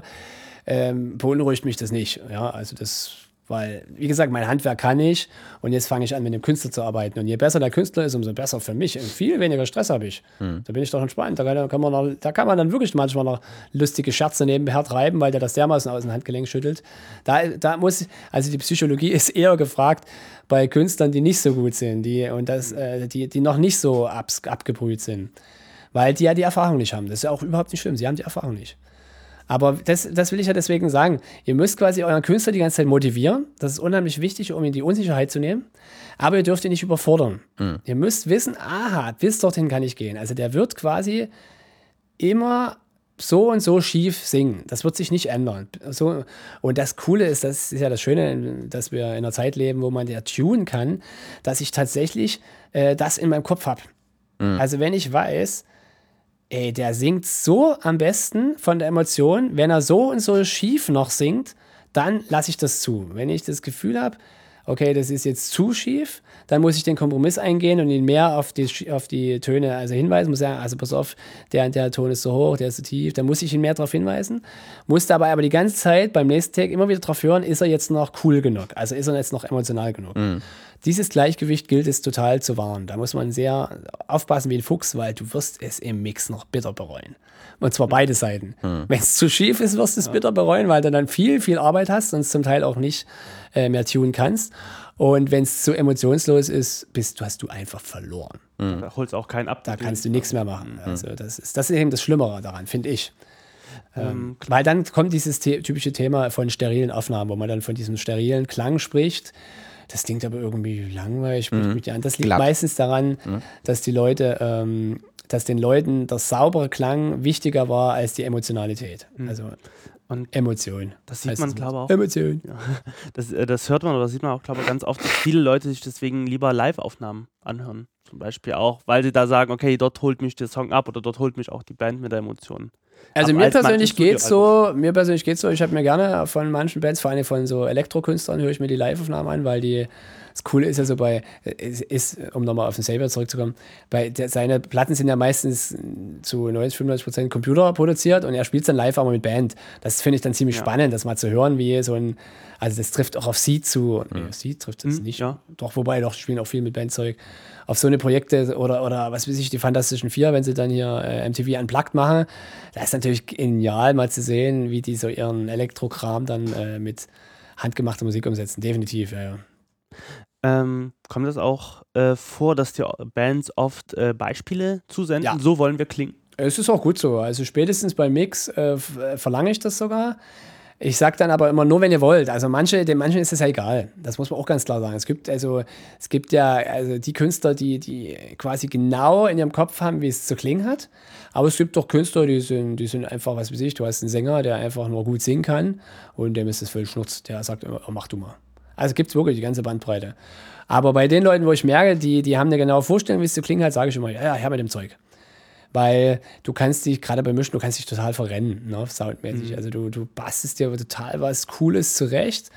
ähm, beunruhigt mich das nicht. Ja, also das weil, wie gesagt, mein Handwerk kann ich und jetzt fange ich an, mit dem Künstler zu arbeiten. Und je besser der Künstler ist, umso besser für mich. Und viel weniger Stress habe ich. Mhm. Da bin ich doch entspannt. Da kann, man noch, da kann man dann wirklich manchmal noch lustige Scherze nebenher treiben, weil der das dermaßen aus dem Handgelenk schüttelt. Da, da muss, also die Psychologie ist eher gefragt bei Künstlern, die nicht so gut sind, die, und das, äh, die, die noch nicht so ab, abgebrüht sind. Weil die ja die Erfahrung nicht haben. Das ist ja auch überhaupt nicht schlimm. Sie haben die Erfahrung nicht. Aber das, das will ich ja deswegen sagen. Ihr müsst quasi euren Künstler die ganze Zeit motivieren. Das ist unheimlich wichtig, um ihn die Unsicherheit zu nehmen. Aber ihr dürft ihn nicht überfordern. Mhm. Ihr müsst wissen, aha, bis dorthin kann ich gehen. Also der wird quasi immer so und so schief singen. Das wird sich nicht ändern. So, und das Coole ist, das ist ja das Schöne, dass wir in einer Zeit leben, wo man ja tunen kann, dass ich tatsächlich äh, das in meinem Kopf habe. Mhm. Also wenn ich weiß, ey, der singt so am besten von der Emotion. Wenn er so und so schief noch singt, dann lasse ich das zu. Wenn ich das Gefühl habe, okay, das ist jetzt zu schief, dann muss ich den Kompromiss eingehen und ihn mehr auf die, auf die Töne also hinweisen. Muss sagen, also pass auf, der der Ton ist so hoch, der ist so tief, dann muss ich ihn mehr darauf hinweisen. Muss dabei aber die ganze Zeit beim nächsten Tag immer wieder darauf hören, ist er jetzt noch cool genug? Also ist er jetzt noch emotional genug? Mhm. Dieses Gleichgewicht gilt es total zu wahren. Da muss man sehr aufpassen wie ein Fuchs, weil du wirst es im Mix noch bitter bereuen. Und zwar beide Seiten. Hm. Wenn es zu schief ist, wirst du es bitter bereuen, weil du dann viel, viel Arbeit hast und es zum Teil auch nicht äh, mehr tun kannst. Und wenn es zu emotionslos ist, bist, hast du einfach verloren. Mhm. Da holst auch keinen ab. Da kannst du nichts mehr machen. Mhm. Also das ist, das ist eben das Schlimmere daran, finde ich. Ähm, ähm weil dann kommt dieses typische Thema von sterilen Aufnahmen, wo man dann von diesem sterilen Klang spricht. Das klingt aber irgendwie langweilig, mhm. Das liegt Glatt. meistens daran, mhm. dass die Leute, ähm, dass den Leuten der saubere Klang wichtiger war als die Emotionalität. Mhm. Also und Emotion. Das sieht man, glaube ich, auch. Emotion. Ja, das, äh, das hört man oder sieht man auch, glaube ich, ganz oft, dass viele Leute sich deswegen lieber Live-Aufnahmen anhören. Zum Beispiel auch, weil sie da sagen, okay, dort holt mich der Song ab oder dort holt mich auch die Band mit der Emotion. Also mir persönlich geht so, mir persönlich geht's so, ich habe mir gerne von manchen Bands, vor allem von so Elektrokünstlern, höre ich mir die Live-Aufnahmen an, weil die das Coole ist ja so bei, ist, ist um nochmal auf den Saber zurückzukommen, bei der, seine Platten sind ja meistens zu 90, 95 Prozent Computer produziert und er spielt dann live aber mit Band. Das finde ich dann ziemlich ja. spannend, das mal zu hören, wie so ein, also das trifft auch auf Sie zu. Nee, auf Sie trifft es mhm, nicht. Ja. Doch, wobei doch, spielen auch viel mit Bandzeug. Auf so eine Projekte oder, oder was weiß ich, die Fantastischen Vier, wenn sie dann hier äh, MTV Unplugged machen, da ist natürlich genial mal zu sehen, wie die so ihren Elektrokram dann äh, mit handgemachter Musik umsetzen. Definitiv, ja, ja. Ähm, kommt es auch äh, vor, dass die Bands oft äh, Beispiele zusenden? Ja. So wollen wir klingen. Es ist auch gut so. Also spätestens beim Mix äh, äh verlange ich das sogar. Ich sage dann aber immer nur, wenn ihr wollt. Also manche, den manchen ist es ja egal. Das muss man auch ganz klar sagen. Es gibt also, es gibt ja also die Künstler, die, die quasi genau in ihrem Kopf haben, wie es zu klingen hat. Aber es gibt doch Künstler, die sind, die sind einfach, was weiß ich, du hast einen Sänger, der einfach nur gut singen kann und dem ist es völlig schnurz. Der sagt immer, mach du mal. Also gibt es wirklich die ganze Bandbreite. Aber bei den Leuten, wo ich merke, die, die haben eine genaue Vorstellung, wie es zu klingen hat, sage ich immer, ja, ja, her mit dem Zeug. Weil du kannst dich, gerade beim Mischen, du kannst dich total verrennen, ne, soundmäßig. Mhm. Also du, du bastest dir total was Cooles zurecht.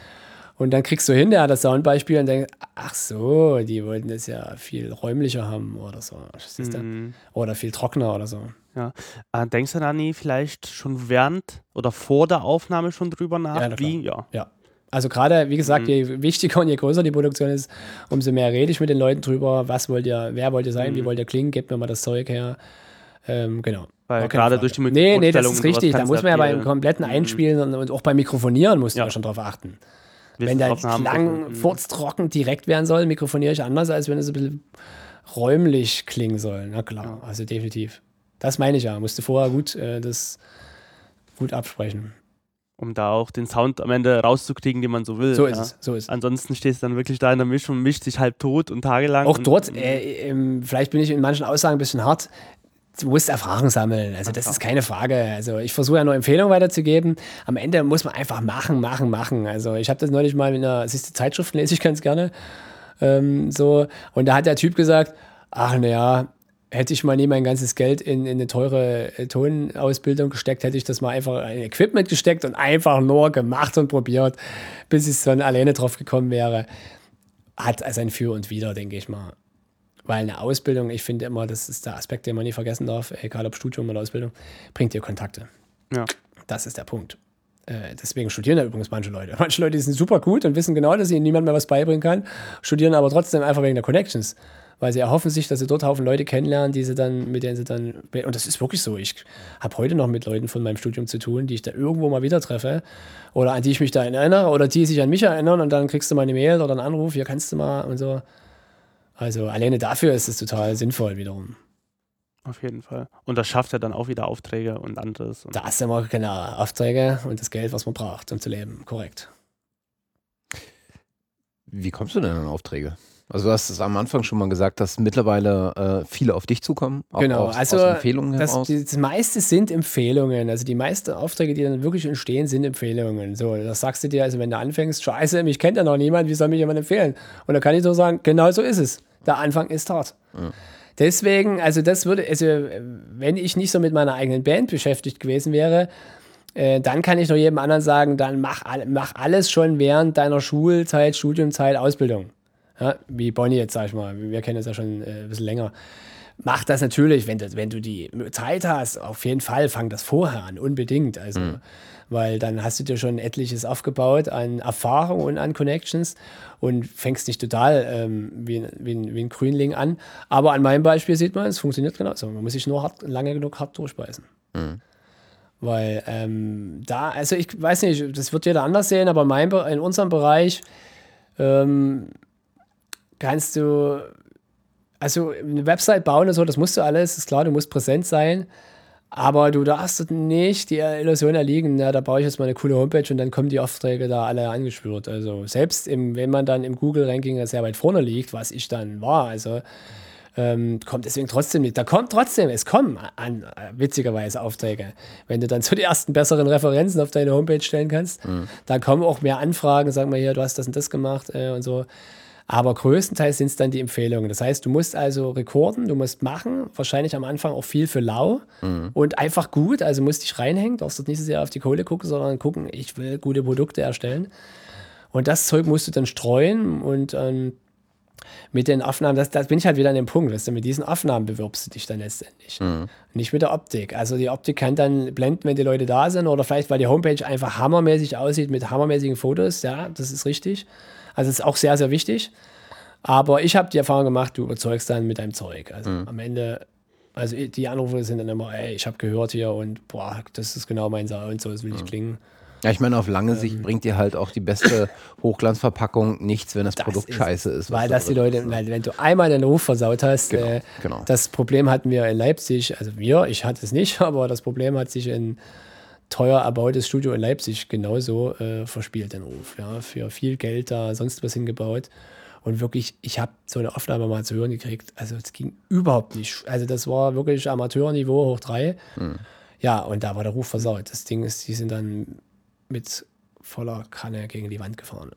Und dann kriegst du hinterher das Soundbeispiel und denkst, ach so, die wollten das ja viel räumlicher haben oder so. Mhm. Oder viel trockener oder so. Ja. Äh, denkst du da nie vielleicht schon während oder vor der Aufnahme schon drüber nach? Ja, wie? Ja. ja. Also gerade, wie gesagt, mhm. je wichtiger und je größer die Produktion ist, umso mehr rede ich mit den Leuten drüber, was wollt ihr, wer wollt ihr sein, mhm. wie wollt ihr klingen, gebt mir mal das Zeug her. Ähm, genau. Weil gerade durch die Nee, nee, das ist richtig. Da muss man ja beim kompletten mhm. Einspielen und, und, auch beim Mikrofonieren muss ja. man schon drauf achten. Wenn der Klang mhm. furztrocken direkt werden soll, mikrofoniere ich anders, als wenn es ein bisschen räumlich klingen soll. Na klar, ja. also definitiv. Das meine ich ja. Musste vorher gut äh, das gut absprechen um da auch den Sound am Ende rauszukriegen, den man so will. So ist ja. es, so ist es. Ansonsten stehst du dann wirklich da in der Mischung und mischt sich halb tot und tagelang. Auch dort, äh, äh, vielleicht bin ich in manchen Aussagen ein bisschen hart, du musst Erfahrung sammeln. Also das ist keine Frage. Also ich versuche ja nur Empfehlungen weiterzugeben. Am Ende muss man einfach machen, machen, machen. Also ich habe das neulich mal in einer, siehst du, Zeitschriften lese ich ganz gerne. Ähm, so, und da hat der Typ gesagt, ach naja, hätte ich mal nie mein ganzes Geld in, in eine teure äh, Tonausbildung gesteckt, hätte ich das mal einfach in Equipment gesteckt und einfach nur gemacht und probiert, bis ich dann alleine drauf gekommen wäre. Hat also ein Für und Wider, denke ich mal. Weil eine Ausbildung, ich finde immer, das ist der Aspekt, den man nie vergessen darf, egal ob Studium oder Ausbildung, bringt dir Kontakte. Ja. Das ist der Punkt. Äh, deswegen studieren ja übrigens manche Leute. Manche Leute sind super gut und wissen genau, dass ihnen niemand mehr was beibringen kann, studieren aber trotzdem einfach wegen der Connections weil sie erhoffen sich, dass sie dort Haufen Leute kennenlernen, die sie dann, mit denen sie dann, und das ist wirklich so. Ich habe heute noch mit Leuten von meinem Studium zu tun, die ich da irgendwo mal wieder treffe oder an die ich mich da erinnere oder die sich an mich erinnern und dann kriegst du mal eine Mail oder einen Anruf, hier kannst du mal und so. Also alleine dafür ist es total sinnvoll wiederum. Auf jeden Fall. Und das schafft ja dann auch wieder Aufträge und anderes. Und da hast du immer genau Aufträge und das Geld, was man braucht, um zu leben. Korrekt. Wie kommst du denn an Aufträge? Also du hast es am Anfang schon mal gesagt, dass mittlerweile äh, viele auf dich zukommen. Auch genau, aus, also aus Empfehlungen das, heraus. das meiste sind Empfehlungen. Also die meisten Aufträge, die dann wirklich entstehen, sind Empfehlungen. So, das sagst du dir, also wenn du anfängst, scheiße, mich kennt ja noch niemand, wie soll mich jemand empfehlen? Und dann kann ich so sagen, genau so ist es. Der Anfang ist hart. Ja. Deswegen, also das würde, also wenn ich nicht so mit meiner eigenen Band beschäftigt gewesen wäre, äh, dann kann ich noch jedem anderen sagen, dann mach, mach alles schon während deiner Schulzeit, Studiumzeit, Ausbildung ja, wie Bonnie jetzt, sag ich mal, wir kennen das ja schon äh, ein bisschen länger. Mach das natürlich, wenn du, wenn du die Zeit hast, auf jeden Fall, fang das vorher an, unbedingt. Also, mhm. weil dann hast du dir schon etliches aufgebaut an Erfahrung und an Connections und fängst nicht total ähm, wie, wie, wie ein Grünling an. Aber an meinem Beispiel sieht man, es funktioniert genauso. Man muss sich nur hart, lange genug hart durchbeißen. Mhm. Weil ähm, da, also ich weiß nicht, das wird jeder anders sehen, aber mein, in unserem Bereich ähm, kannst du, also eine Website bauen und so, das musst du alles, ist klar, du musst präsent sein. Aber du darfst nicht die Illusion erliegen, na, da baue ich jetzt mal eine coole Homepage und dann kommen die Aufträge da alle angespürt. Also selbst im, wenn man dann im Google-Ranking sehr weit vorne liegt, was ich dann war, also ähm, kommt deswegen trotzdem nicht. Da kommt trotzdem, es kommen an, witzigerweise Aufträge. Wenn du dann so die ersten besseren Referenzen auf deine Homepage stellen kannst, mhm. da kommen auch mehr Anfragen, sagen wir hier, du hast das und das gemacht äh, und so. Aber größtenteils sind es dann die Empfehlungen. Das heißt, du musst also rekorden, du musst machen, wahrscheinlich am Anfang auch viel für lau mhm. und einfach gut, also musst dich reinhängen, darfst nicht so sehr auf die Kohle gucken, sondern gucken, ich will gute Produkte erstellen. Und das Zeug musst du dann streuen und ähm, mit den Aufnahmen, das, das bin ich halt wieder an dem Punkt, weißt du, mit diesen Aufnahmen bewirbst du dich dann letztendlich. Mhm. Nicht mit der Optik. Also die Optik kann dann blenden, wenn die Leute da sind oder vielleicht, weil die Homepage einfach hammermäßig aussieht mit hammermäßigen Fotos, ja, das ist richtig. Also ist auch sehr, sehr wichtig. Aber ich habe die Erfahrung gemacht, du überzeugst dann mit deinem Zeug. Also mhm. am Ende, also die Anrufe sind dann immer, ey, ich habe gehört hier und boah, das ist genau mein Saal und so, das will ich mhm. klingen. Ja, ich meine, auf lange Sicht ähm, bringt dir halt auch die beste Hochglanzverpackung nichts, wenn das, das Produkt ist, scheiße ist. Weil das die Leute, weil wenn du einmal den Ruf versaut hast, genau, äh, genau. das Problem hatten wir in Leipzig, also wir, ich hatte es nicht, aber das Problem hat sich in teuer erbautes Studio in Leipzig genauso äh, verspielt, den Ruf. Ja, für viel Geld da sonst was hingebaut. Und wirklich, ich habe so eine Aufnahme mal zu hören gekriegt. Also es ging überhaupt nicht. Also das war wirklich Amateurniveau hoch drei. Mhm. Ja, und da war der Ruf versaut. Das Ding ist, die sind dann mit voller Kanne gegen die Wand gefahren.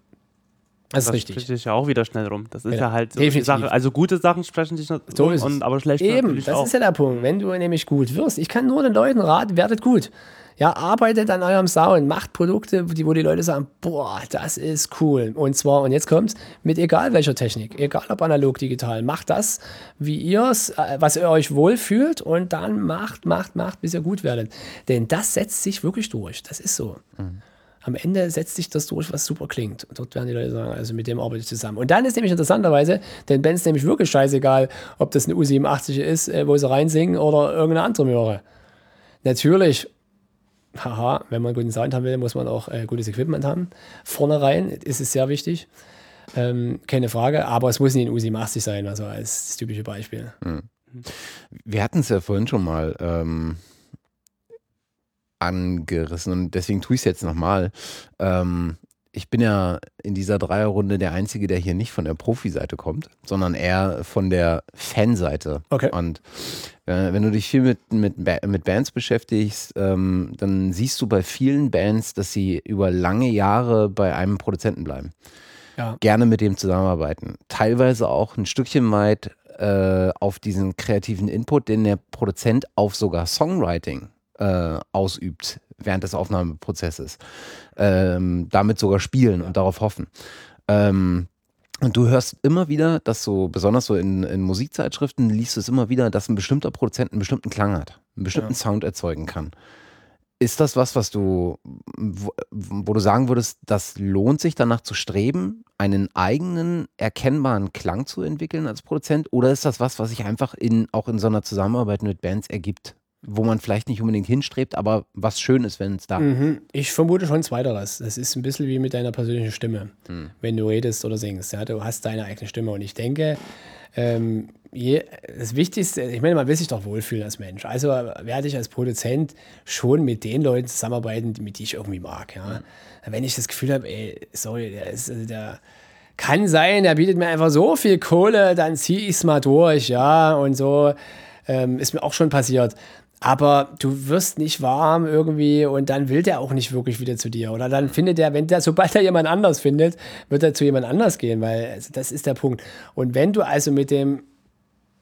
Das, das ist richtig. Das ja auch wieder schnell rum. Das ist ja, ja halt so die Sache. Also gute Sachen sprechen sich noch so ist und, aber schlechte Eben, das auch. ist ja der Punkt. Wenn du nämlich gut wirst, ich kann nur den Leuten raten, werdet gut. Ja, arbeitet an eurem Sound, macht Produkte, die, wo die Leute sagen, boah, das ist cool. Und zwar, und jetzt kommt's, mit egal welcher Technik, egal ob analog, digital, macht das, wie ihr es, äh, was ihr euch wohlfühlt und dann macht, macht, macht, bis ihr gut werdet. Denn das setzt sich wirklich durch. Das ist so. Mhm am Ende setzt sich das durch, was super klingt. Und dort werden die Leute sagen, also mit dem arbeite ich zusammen. Und dann ist nämlich interessanterweise, denn Ben ist nämlich wirklich scheißegal, ob das eine U87 ist, äh, wo sie reinsingen oder irgendeine andere Möhre. Natürlich haha, wenn man guten Sound haben will, muss man auch äh, gutes Equipment haben. Vorne rein ist es sehr wichtig. Ähm, keine Frage, aber es muss nicht ein U87 sein, also als das typische Beispiel. Mhm. Wir hatten es ja vorhin schon mal ähm, angerissen und deswegen tue ich es jetzt nochmal. Ähm, ich bin ja in dieser Dreierrunde der Einzige, der hier nicht von der Profi-Seite kommt, sondern eher von der Fanseite. Okay. Und wenn du dich viel mit, mit, mit Bands beschäftigst, ähm, dann siehst du bei vielen Bands, dass sie über lange Jahre bei einem Produzenten bleiben. Ja. Gerne mit dem zusammenarbeiten. Teilweise auch ein Stückchen weit äh, auf diesen kreativen Input, den der Produzent auf sogar Songwriting äh, ausübt während des Aufnahmeprozesses. Ähm, damit sogar spielen und darauf hoffen. Ähm, und du hörst immer wieder, dass so, besonders so in, in Musikzeitschriften, liest du es immer wieder, dass ein bestimmter Produzent einen bestimmten Klang hat, einen bestimmten ja. Sound erzeugen kann. Ist das was, was du, wo, wo, du sagen würdest, das lohnt sich danach zu streben, einen eigenen erkennbaren Klang zu entwickeln als Produzent? Oder ist das was, was sich einfach in, auch in so einer Zusammenarbeit mit Bands ergibt? Wo man vielleicht nicht unbedingt hinstrebt, aber was schön ist, wenn es da mhm. Ich vermute schon zweiteres. Das ist ein bisschen wie mit deiner persönlichen Stimme, mhm. wenn du redest oder singst. Ja, du hast deine eigene Stimme und ich denke, ähm, je, das Wichtigste, ich meine, man will sich doch wohlfühlen als Mensch. Also werde ich als Produzent schon mit den Leuten zusammenarbeiten, mit die ich irgendwie mag. Ja. Mhm. Wenn ich das Gefühl habe, ey, sorry, der ist also der kann sein, der bietet mir einfach so viel Kohle, dann ziehe ich es mal durch, ja, und so. Ähm, ist mir auch schon passiert aber du wirst nicht warm irgendwie und dann will der auch nicht wirklich wieder zu dir. Oder dann findet er, wenn der, sobald er jemand anders findet, wird er zu jemand anders gehen, weil also das ist der Punkt. Und wenn du also mit dem,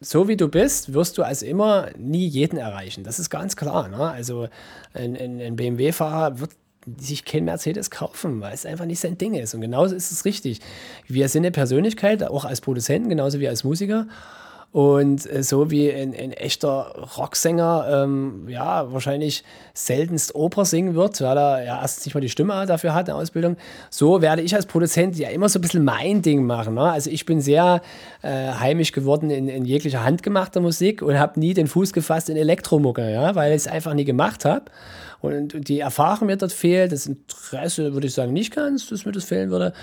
so wie du bist, wirst du also immer nie jeden erreichen. Das ist ganz klar. Ne? Also ein, ein, ein BMW-Fahrer wird sich kein Mercedes kaufen, weil es einfach nicht sein Ding ist. Und genauso ist es richtig. Wir sind eine Persönlichkeit, auch als Produzenten, genauso wie als Musiker. Und äh, so wie ein, ein echter Rocksänger ähm, ja wahrscheinlich seltenst Oper singen wird, weil er ja erstens nicht mal die Stimme dafür hat, eine Ausbildung, so werde ich als Produzent ja immer so ein bisschen mein Ding machen. Ne? Also ich bin sehr äh, heimisch geworden in, in jeglicher handgemachter Musik und habe nie den Fuß gefasst in Elektromucke, ja? weil ich es einfach nie gemacht habe. Und die Erfahrung mir dort fehlt, das Interesse würde ich sagen nicht ganz, dass mir das fehlen würde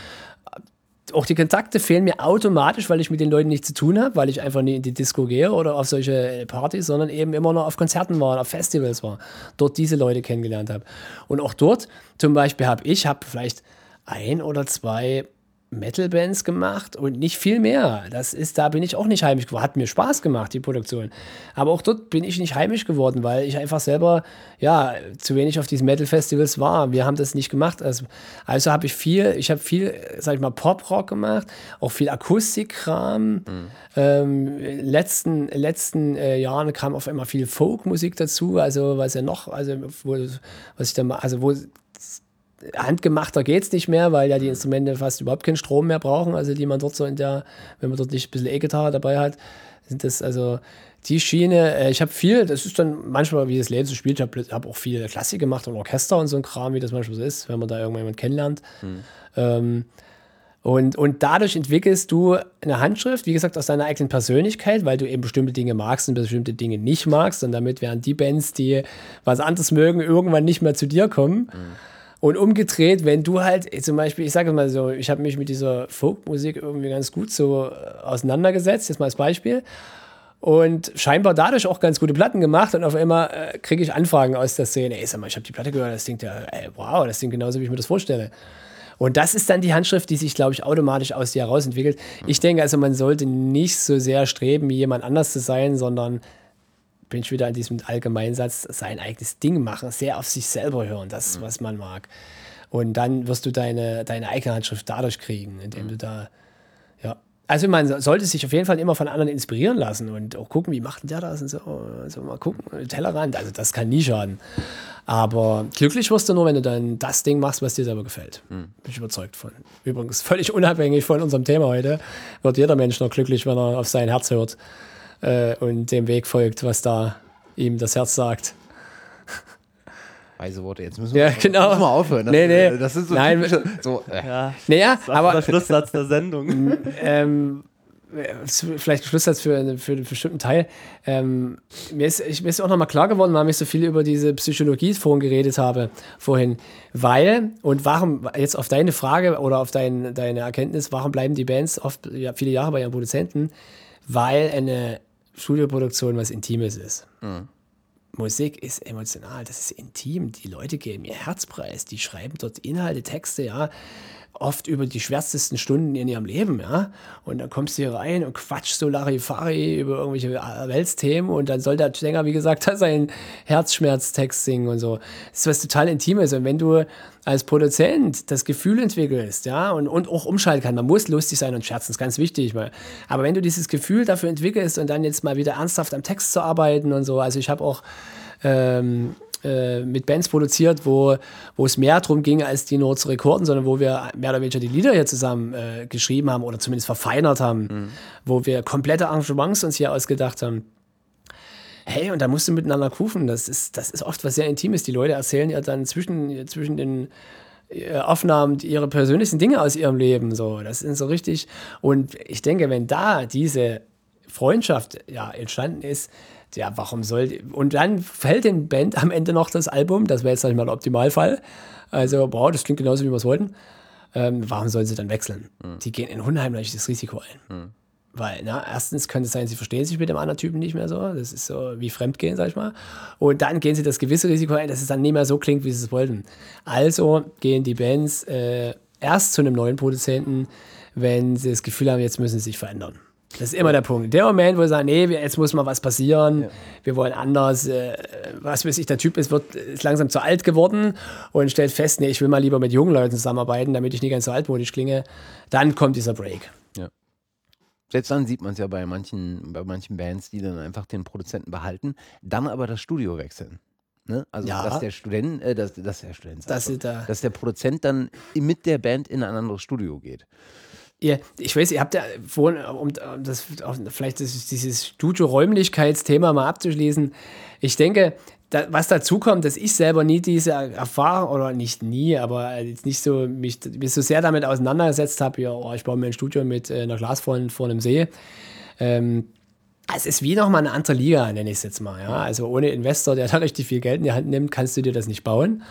auch die Kontakte fehlen mir automatisch, weil ich mit den Leuten nichts zu tun habe, weil ich einfach nie in die Disco gehe oder auf solche Partys, sondern eben immer noch auf Konzerten war, auf Festivals war, dort diese Leute kennengelernt habe. Und auch dort zum Beispiel habe ich, habe vielleicht ein oder zwei Metal-Bands gemacht und nicht viel mehr. Das ist, da bin ich auch nicht heimisch geworden. Hat mir Spaß gemacht, die Produktion. Aber auch dort bin ich nicht heimisch geworden, weil ich einfach selber, ja, zu wenig auf diesen Metal-Festivals war. Wir haben das nicht gemacht. Also, also habe ich viel, ich habe viel, sag ich mal, Pop-Rock gemacht, auch viel Akustikkram. Mhm. Ähm, letzten letzten äh, Jahren kam auf einmal viel Folkmusik dazu, also was ja noch, also wo, was ich dann, also wo handgemachter geht es nicht mehr, weil ja die Instrumente fast überhaupt keinen Strom mehr brauchen, also die man dort so in der, wenn man dort nicht ein bisschen E-Gitarre dabei hat, sind das also die Schiene, äh, ich habe viel, das ist dann manchmal, wie das Leben so spielt, ich habe hab auch viel Klassik gemacht und Orchester und so ein Kram, wie das manchmal so ist, wenn man da irgendwann jemanden kennenlernt. Mhm. Ähm, und, und dadurch entwickelst du eine Handschrift, wie gesagt, aus deiner eigenen Persönlichkeit, weil du eben bestimmte Dinge magst und bestimmte Dinge nicht magst. Und damit werden die Bands, die was anderes mögen, irgendwann nicht mehr zu dir kommen. Mhm. Und umgedreht, wenn du halt, zum Beispiel, ich sage mal so, ich habe mich mit dieser Folkmusik irgendwie ganz gut so äh, auseinandergesetzt, jetzt mal als Beispiel. Und scheinbar dadurch auch ganz gute Platten gemacht und auf einmal äh, kriege ich Anfragen aus der Szene. Ey, sag mal, ich habe die Platte gehört, das klingt ja, ey, wow, das klingt genauso, wie ich mir das vorstelle. Und das ist dann die Handschrift, die sich, glaube ich, automatisch aus dir heraus entwickelt. Ich denke also, man sollte nicht so sehr streben, jemand anders zu sein, sondern bin ich wieder an diesem Allgemeinsatz, sein eigenes Ding machen, sehr auf sich selber hören, das, mhm. was man mag. Und dann wirst du deine, deine eigene Handschrift dadurch kriegen, indem mhm. du da, ja. Also man sollte sich auf jeden Fall immer von anderen inspirieren lassen und auch gucken, wie macht der das und so. Also mal gucken, Tellerrand, also das kann nie schaden. Aber glücklich wirst du nur, wenn du dann das Ding machst, was dir selber gefällt. Mhm. Bin ich überzeugt von. Übrigens, völlig unabhängig von unserem Thema heute, wird jeder Mensch noch glücklich, wenn er auf sein Herz hört äh, und dem Weg folgt, was da ihm das Herz sagt. Weise Worte, jetzt müssen wir, ja, genau. müssen wir aufhören. Das, nee, nee. das ist so, Nein, so äh. ja. Naja, aber der Schlusssatz der Sendung. ähm, vielleicht ein Schlusssatz für, für einen bestimmten Teil. Ähm, mir, ist, ich, mir ist auch nochmal klar geworden, warum ich so viel über diese Psychologie vorhin geredet habe, vorhin. Weil, und warum, jetzt auf deine Frage oder auf dein, deine Erkenntnis, warum bleiben die Bands oft ja, viele Jahre bei ihren Produzenten? Weil eine Studioproduktion was Intimes ist. Mhm. Musik ist emotional, das ist intim. Die Leute geben ihr Herzpreis, die schreiben dort Inhalte, Texte, ja oft über die schwärzesten Stunden in ihrem Leben, ja. Und dann kommst du hier rein und quatschst so Larifari über irgendwelche Weltsthemen und dann soll der Sänger, wie gesagt, seinen Herzschmerztext singen und so. Das ist was total Intimes. Und wenn du als Produzent das Gefühl entwickelst, ja, und, und auch umschalten kann, man muss lustig sein und scherzen, ist ganz wichtig. Mal. Aber wenn du dieses Gefühl dafür entwickelst und dann jetzt mal wieder ernsthaft am Text zu arbeiten und so, also ich habe auch ähm, äh, mit Bands produziert, wo, wo es mehr darum ging, als die nur zu rekorden, sondern wo wir mehr oder weniger die Lieder hier zusammen äh, geschrieben haben oder zumindest verfeinert haben, mhm. wo wir komplette Arrangements uns hier ausgedacht haben. Hey, und da musst du miteinander kufen. Das ist, das ist oft was sehr Intimes. Die Leute erzählen ja dann zwischen, zwischen den äh, Aufnahmen ihre persönlichsten Dinge aus ihrem Leben. So, das sind so richtig. Und ich denke, wenn da diese Freundschaft ja entstanden ist, ja, warum soll. Und dann fällt den Band am Ende noch das Album, das wäre jetzt nicht mal der Optimalfall. Also, wow, das klingt genauso, wie wir es wollten. Ähm, warum sollen sie dann wechseln? Mhm. Die gehen in unheimliches Risiko ein. Mhm. Weil, na, erstens könnte es sein, sie verstehen sich mit dem anderen Typen nicht mehr so. Das ist so wie Fremdgehen, sag ich mal. Und dann gehen sie das gewisse Risiko ein, dass es dann nicht mehr so klingt, wie sie es wollten. Also gehen die Bands äh, erst zu einem neuen Produzenten, wenn sie das Gefühl haben, jetzt müssen sie sich verändern. Das ist immer der Punkt. Der Moment, wo sie sagen, nee, jetzt muss mal was passieren, ja. wir wollen anders, äh, was weiß ich, der Typ ist, wird, ist langsam zu alt geworden und stellt fest, nee, ich will mal lieber mit jungen Leuten zusammenarbeiten, damit ich nicht ganz so altmodisch klinge, dann kommt dieser Break. Ja. Selbst dann sieht man es ja bei manchen, bei manchen Bands, die dann einfach den Produzenten behalten, dann aber das Studio wechseln. Ne? Also ja. dass der Student, äh, dass, dass der Student, das da. dass der Produzent dann mit der Band in ein anderes Studio geht. Ihr, ich weiß, ihr habt ja vorhin, um das, vielleicht das, dieses Studio-Räumlichkeitsthema mal abzuschließen, ich denke, da, was dazu kommt, dass ich selber nie diese Erfahrung, oder nicht nie, aber jetzt nicht so, mich, mich so sehr damit auseinandergesetzt habe, ja, oh, ich baue mir ein Studio mit äh, einer Glasfront vor einem See. Ähm, es ist wie nochmal eine andere Liga, nenne ich es jetzt mal. Ja? Also ohne Investor, der da richtig viel Geld in die Hand nimmt, kannst du dir das nicht bauen.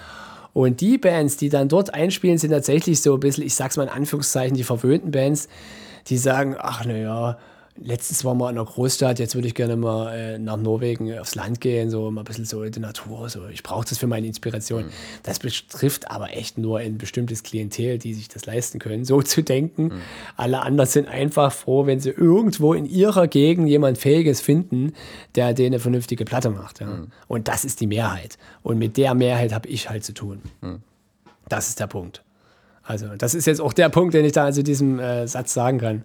Und die Bands, die dann dort einspielen, sind tatsächlich so ein bisschen, ich sag's mal in Anführungszeichen, die verwöhnten Bands, die sagen, ach naja, letztens waren wir in einer Großstadt, jetzt würde ich gerne mal äh, nach Norwegen aufs Land gehen, so mal ein bisschen so in die Natur. So. Ich brauche das für meine Inspiration. Mhm. Das betrifft aber echt nur ein bestimmtes Klientel, die sich das leisten können, so zu denken. Mhm. Alle anderen sind einfach froh, wenn sie irgendwo in ihrer Gegend jemand Fähiges finden, der denen eine vernünftige Platte macht. Ja. Mhm. Und das ist die Mehrheit. Und mit der Mehrheit habe ich halt zu tun. Mhm. Das ist der Punkt. Also, das ist jetzt auch der Punkt, den ich da zu diesem äh, Satz sagen kann.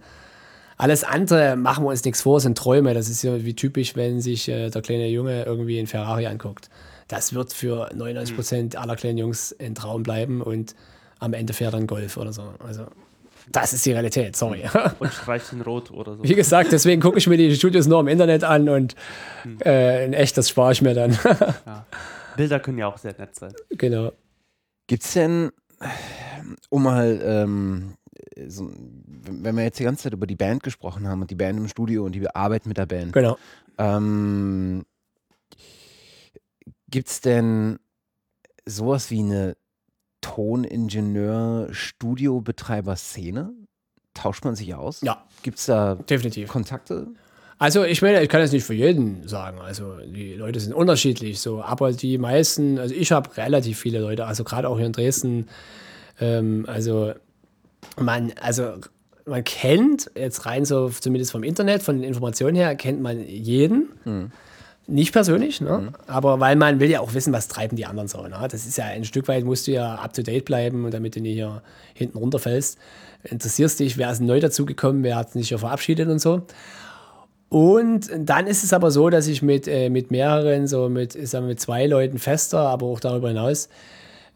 Alles andere machen wir uns nichts vor, sind Träume. Das ist ja wie typisch, wenn sich äh, der kleine Junge irgendwie in Ferrari anguckt. Das wird für 99 Prozent aller kleinen Jungs ein Traum bleiben und am Ende fährt er ein Golf oder so. Also, das ist die Realität, sorry. Und streicht in Rot oder so. Wie gesagt, deswegen gucke ich mir die Studios nur im Internet an und hm. äh, in echt, das spare ich mir dann. ja. Bilder können ja auch sehr nett sein. Genau. Gibt es denn, um mal ähm, so, wenn wir jetzt die ganze Zeit über die Band gesprochen haben und die Band im Studio und die Arbeit mit der Band. Genau. Ähm, Gibt es denn sowas wie eine Toningenieur-Studiobetreiber-Szene? Tauscht man sich aus? Ja. Gibt es da definitiv Kontakte? Also ich meine, ich kann das nicht für jeden sagen. Also die Leute sind unterschiedlich so, aber die meisten, also ich habe relativ viele Leute, also gerade auch hier in Dresden, ähm, also man, also man kennt jetzt rein so, zumindest vom Internet, von den Informationen her, kennt man jeden. Mhm. Nicht persönlich, ne? Mhm. aber weil man will ja auch wissen, was treiben die anderen so. Ne? Das ist ja ein Stück weit, musst du ja up to date bleiben und damit du nicht hier hinten runterfällst. Interessierst dich, wer ist neu dazugekommen, wer hat sich ja verabschiedet und so. Und dann ist es aber so, dass ich mit, äh, mit mehreren, so mit, sagen wir, mit zwei Leuten fester, aber auch darüber hinaus,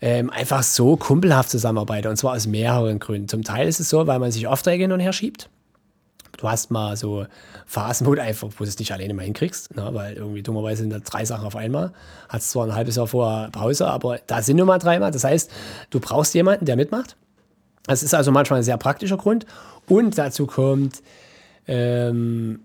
ähm, einfach so kumpelhaft zusammenarbeite. Und zwar aus mehreren Gründen. Zum Teil ist es so, weil man sich Aufträge hin und her schiebt. Du hast mal so Phasen, wo du einfach, wo du es nicht alleine mal hinkriegst, ne? weil irgendwie dummerweise sind da drei Sachen auf einmal. Hast zwar ein halbes Jahr vorher Pause, aber da sind nur mal dreimal. Das heißt, du brauchst jemanden, der mitmacht. Das ist also manchmal ein sehr praktischer Grund. Und dazu kommt, ähm,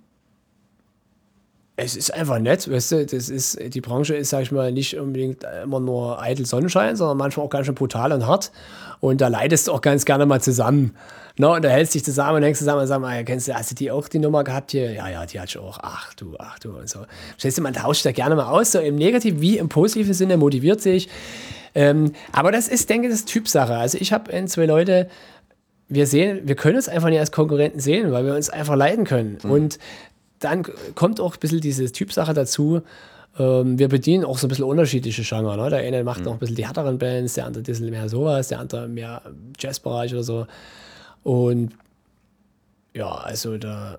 es ist einfach nett, weißt du, das ist, die Branche ist, sag ich mal, nicht unbedingt immer nur eitel Sonnenschein, sondern manchmal auch ganz schön brutal und hart. Und da leidest du auch ganz gerne mal zusammen. No, und da hältst dich zusammen und hängst zusammen und sagst, ah, kennst du, hast du die auch die Nummer gehabt hier? Ja, ja, die hat ich auch. Ach du, ach du und so. Verstehst du, man tauscht da gerne mal aus, so im negativen wie im positiven Sinne, motiviert sich. Ähm, aber das ist, denke ich, das Typsache. Also ich habe zwei Leute, wir sehen, wir können uns einfach nicht als Konkurrenten sehen, weil wir uns einfach leiden können. Mhm. Und dann kommt auch ein bisschen diese Typsache dazu. Ähm, wir bedienen auch so ein bisschen unterschiedliche Genre. Ne? Der eine macht mhm. noch ein bisschen die härteren Bands, der andere ein bisschen mehr sowas, der andere mehr Jazzbereich oder so. Und ja, also da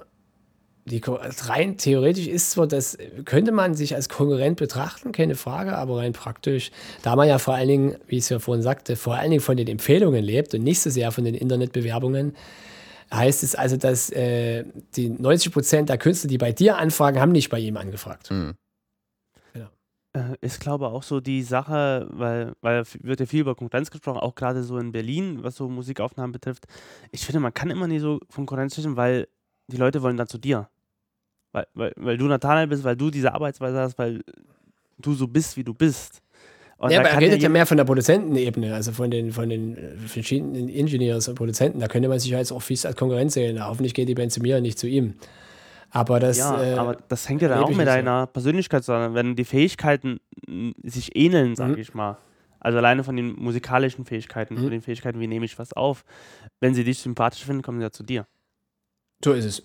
die, rein theoretisch ist zwar das, könnte man sich als Konkurrent betrachten, keine Frage, aber rein praktisch, da man ja vor allen Dingen, wie ich es ja vorhin sagte, vor allen Dingen von den Empfehlungen lebt und nicht so sehr von den Internetbewerbungen, heißt es also, dass äh, die 90 Prozent der Künstler, die bei dir anfragen, haben nicht bei ihm angefragt. Mhm. Ja. Äh, ich glaube auch so die Sache, weil, weil wird ja viel über Konkurrenz gesprochen, auch gerade so in Berlin, was so Musikaufnahmen betrifft. Ich finde, man kann immer nicht so von Konkurrenz sprechen, weil die Leute wollen dann zu dir. Weil, weil, weil du Nathanael bist, weil du diese Arbeitsweise hast, weil du so bist, wie du bist. Und ja, aber er redet ja mehr von der Produzentenebene, also von den, von den äh, verschiedenen Ingenieurs und Produzenten. Da könnte man sich jetzt auch fies als Konkurrenz sehen. Hoffentlich geht die Band zu mir und nicht zu ihm. Aber das, ja, äh, aber das hängt ja dann auch mit deiner so. Persönlichkeit zusammen. Wenn die Fähigkeiten sich ähneln, sage mhm. ich mal. Also alleine von den musikalischen Fähigkeiten, mhm. von den Fähigkeiten, wie nehme ich was auf. Wenn sie dich sympathisch finden, kommen sie ja zu dir. So ist es.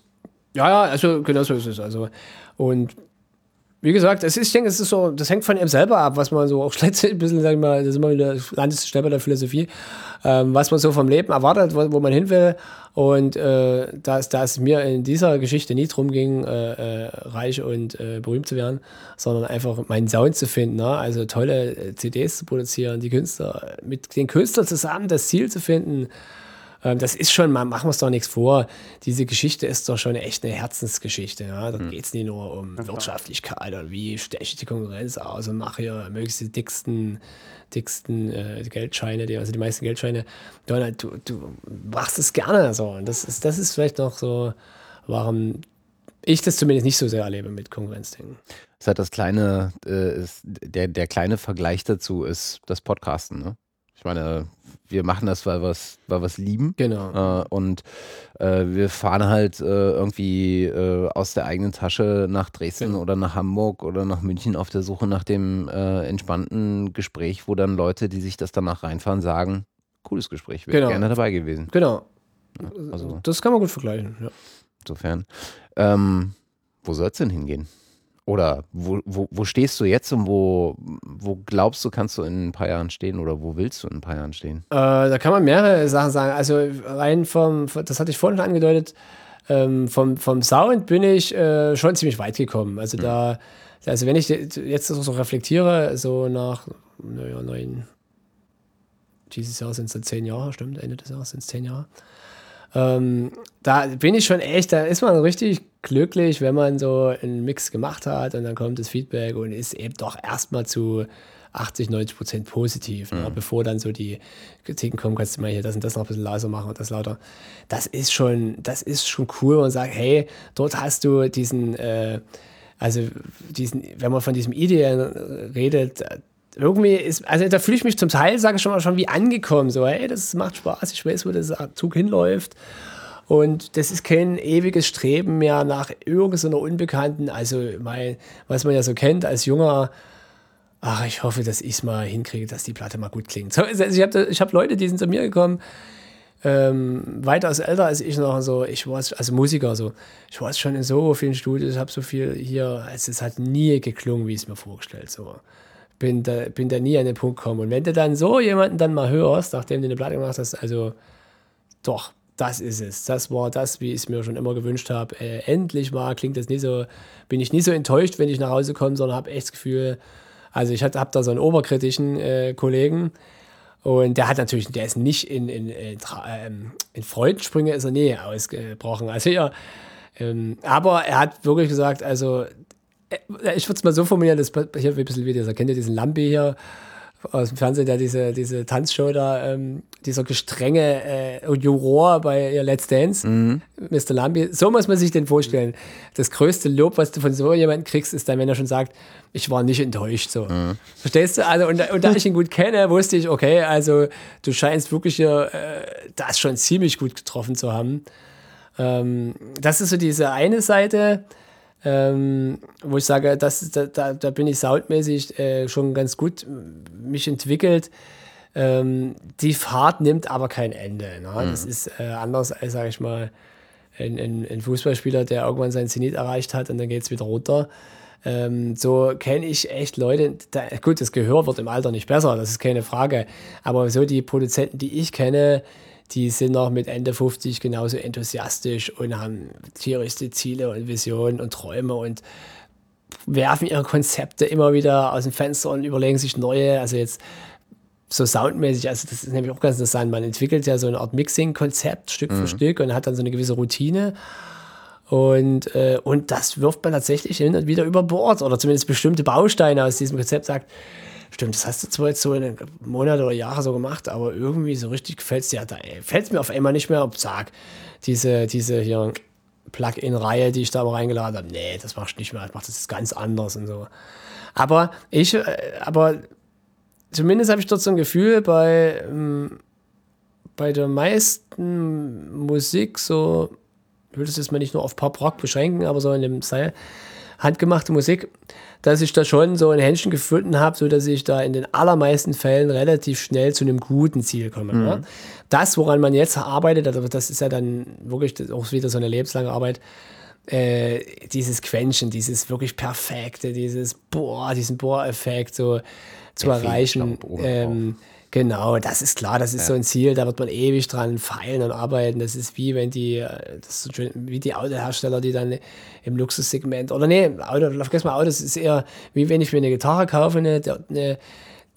Ja, ja, also genau so ist es. Also, und wie gesagt, es ist, ich denke, es ist so, das hängt von ihm selber ab, was man so auch schlecht ein bisschen, sag ich mal, das ist immer wieder, landest bei der Philosophie, ähm, was man so vom Leben erwartet, wo, wo man hin will. Und äh, da es mir in dieser Geschichte nie drum ging, äh, äh, reich und äh, berühmt zu werden, sondern einfach meinen Sound zu finden, ne? also tolle äh, CDs zu produzieren, die Künstler, mit den Künstlern zusammen das Ziel zu finden, das ist schon, machen wir uns doch nichts vor. Diese Geschichte ist doch schon echt eine Herzensgeschichte. Ja? Da hm. geht es nicht nur um ja, Wirtschaftlichkeit oder wie steche ich die Konkurrenz aus und mache hier möglichst die dicksten, dicksten äh, Geldscheine, die, also die meisten Geldscheine. Du, du, du machst es gerne so. Und das ist, das ist vielleicht noch so, warum ich das zumindest nicht so sehr erlebe mit Konkurrenzdenken. Das hat das kleine, äh, ist, der, der kleine Vergleich dazu ist das Podcasten, ne? Ich meine, wir machen das, weil wir es weil wir's lieben. Genau. Äh, und äh, wir fahren halt äh, irgendwie äh, aus der eigenen Tasche nach Dresden Genau. oder nach Hamburg oder nach München auf der Suche nach dem äh, entspannten Gespräch, wo dann Leute, die sich das danach reinfahren, sagen, cooles Gespräch, wäre Genau. gerne dabei gewesen. Genau. Also Das kann man gut vergleichen. Ja. insofern. Ähm, wo soll es denn hingehen? Oder wo, wo, wo stehst du jetzt und wo, wo glaubst du, kannst du in ein paar Jahren stehen oder wo willst du in ein paar Jahren stehen? Äh, da kann man mehrere Sachen sagen. Also rein vom, das hatte ich vorhin schon angedeutet, ähm, vom, vom Sound bin ich äh, schon ziemlich weit gekommen. Also da, also wenn ich jetzt so reflektiere, so nach, naja, neun, dieses Jahr sind es dann zehn Jahre, stimmt, Ende des Jahres sind es zehn Jahre. Ähm, da bin ich schon echt, da ist man richtig glücklich, wenn man so einen Mix gemacht hat und dann kommt das Feedback und ist eben doch erstmal zu 80, 90 Prozent positiv, ne? bevor dann so die Kritiken kommen, kannst du mal hier das und das noch ein bisschen leiser machen und das lauter. Das ist schon, das ist schon cool und sagt, hey, dort hast du diesen, äh, also diesen, wenn man von diesem Ideellen redet, irgendwie ist, also da fühle ich mich zum Teil, sage ich schon mal, schon wie angekommen. So, hey, das macht Spaß, ich weiß, wo der Zug hinläuft. Und das ist kein ewiges Streben mehr nach irgendeiner Unbekannten, also mein, was man ja so kennt als junger, ach, ich hoffe, dass ich es mal hinkriege, dass die Platte mal gut klingt. So, also ich habe hab Leute, die sind zu mir gekommen, ähm, weitaus älter als ich noch, so, ich war als Musiker, so, ich war schon in so vielen Studios, ich habe so viel hier, also es hat nie geklungen, wie ich es mir vorgestellt, so bin da, bin da nie an den Punkt gekommen. Und wenn du dann so jemanden dann mal hörst, nachdem du eine Platte gemacht hast, also doch, das ist es. Das war das, wie ich es mir schon immer gewünscht habe. Äh, endlich mal klingt das nie so, bin ich nie so enttäuscht, wenn ich nach Hause komme, sondern habe echt das Gefühl, also ich habe da so einen oberkritischen äh, Kollegen und der hat natürlich, der ist nicht in, in, in, ähm, in Freudensprünge ist er nie ausgebrochen. Also ja, ähm, aber er hat wirklich gesagt, also ich würde es mal so formulieren, das hier ein bisschen wie dieser, kennt ihr diesen Lambi hier aus dem Fernsehen, der diese, diese Tanzshow da, ähm, dieser gestrenge äh, Juror bei ihr Let's Dance, mhm. Mr. Lambi, so muss man sich den vorstellen. Das größte Lob, was du von so jemandem kriegst, ist dann, wenn er schon sagt, ich war nicht enttäuscht. So. Mhm. Verstehst du? Also, und, und da ich ihn gut kenne, wusste ich, okay, also du scheinst wirklich hier äh, das schon ziemlich gut getroffen zu haben. Ähm, das ist so diese eine Seite. Ähm, wo ich sage, das, da, da, da bin ich soundmäßig äh, schon ganz gut mich entwickelt. Ähm, die Fahrt nimmt aber kein Ende. Ne? Mhm. Das ist äh, anders als, sage ich mal, ein, ein, ein, Fußballspieler, der irgendwann seinen Zenit erreicht hat und dann geht es wieder runter. Ähm, so kenne ich echt Leute, da, gut, das Gehör wird im Alter nicht besser, das ist keine Frage, aber so die Produzenten, die ich kenne, die sind noch mit Ende 50 genauso enthusiastisch und haben tierischste Ziele und Visionen und Träume und werfen ihre Konzepte immer wieder aus dem Fenster und überlegen sich neue, also jetzt so soundmäßig, also das ist nämlich auch ganz interessant, man entwickelt ja so eine Art Mixing-Konzept Stück mhm. für Stück und hat dann so eine gewisse Routine. Und, äh, und das wirft man tatsächlich hin und wieder über Bord. Oder zumindest bestimmte Bausteine aus diesem Konzept sagt, Stimmt, das hast du zwar jetzt so in einem Monat oder Jahre so gemacht, aber irgendwie so richtig gefällt es dir. Da fällt es mir auf einmal nicht mehr, ob sag, diese, diese hier Plugin-Reihe, die ich da mal reingeladen habe, nee, das machst du nicht mehr, ich mach das jetzt ganz anders und so. Aber ich, äh, aber zumindest habe ich dort so ein Gefühl bei, ähm, bei der meisten Musik, so, ich will das jetzt mal nicht nur auf Pop-Rock beschränken, aber so in dem Style, handgemachte Musik, dass ich da schon so ein Händchen gefunden habe, so dass ich da in den allermeisten Fällen relativ schnell zu einem guten Ziel komme. Mhm. Ne? Das, woran man jetzt arbeitet, also das ist ja dann wirklich auch wieder so eine lebenslange Arbeit, äh, dieses Quäntchen, dieses wirklich perfekte, dieses Boah, diesen Bohr-Effekt so zu erreichen. Ähm, Genau, das ist klar, das ist ja. so ein Ziel, da wird man ewig dran feilen und arbeiten. Das ist wie wenn die, das ist wie die Autohersteller, die dann im Luxussegment, oder nee, Auto, vergiss mal Autos, ist eher wie wenn ich mir eine Gitarre kaufe, eine, eine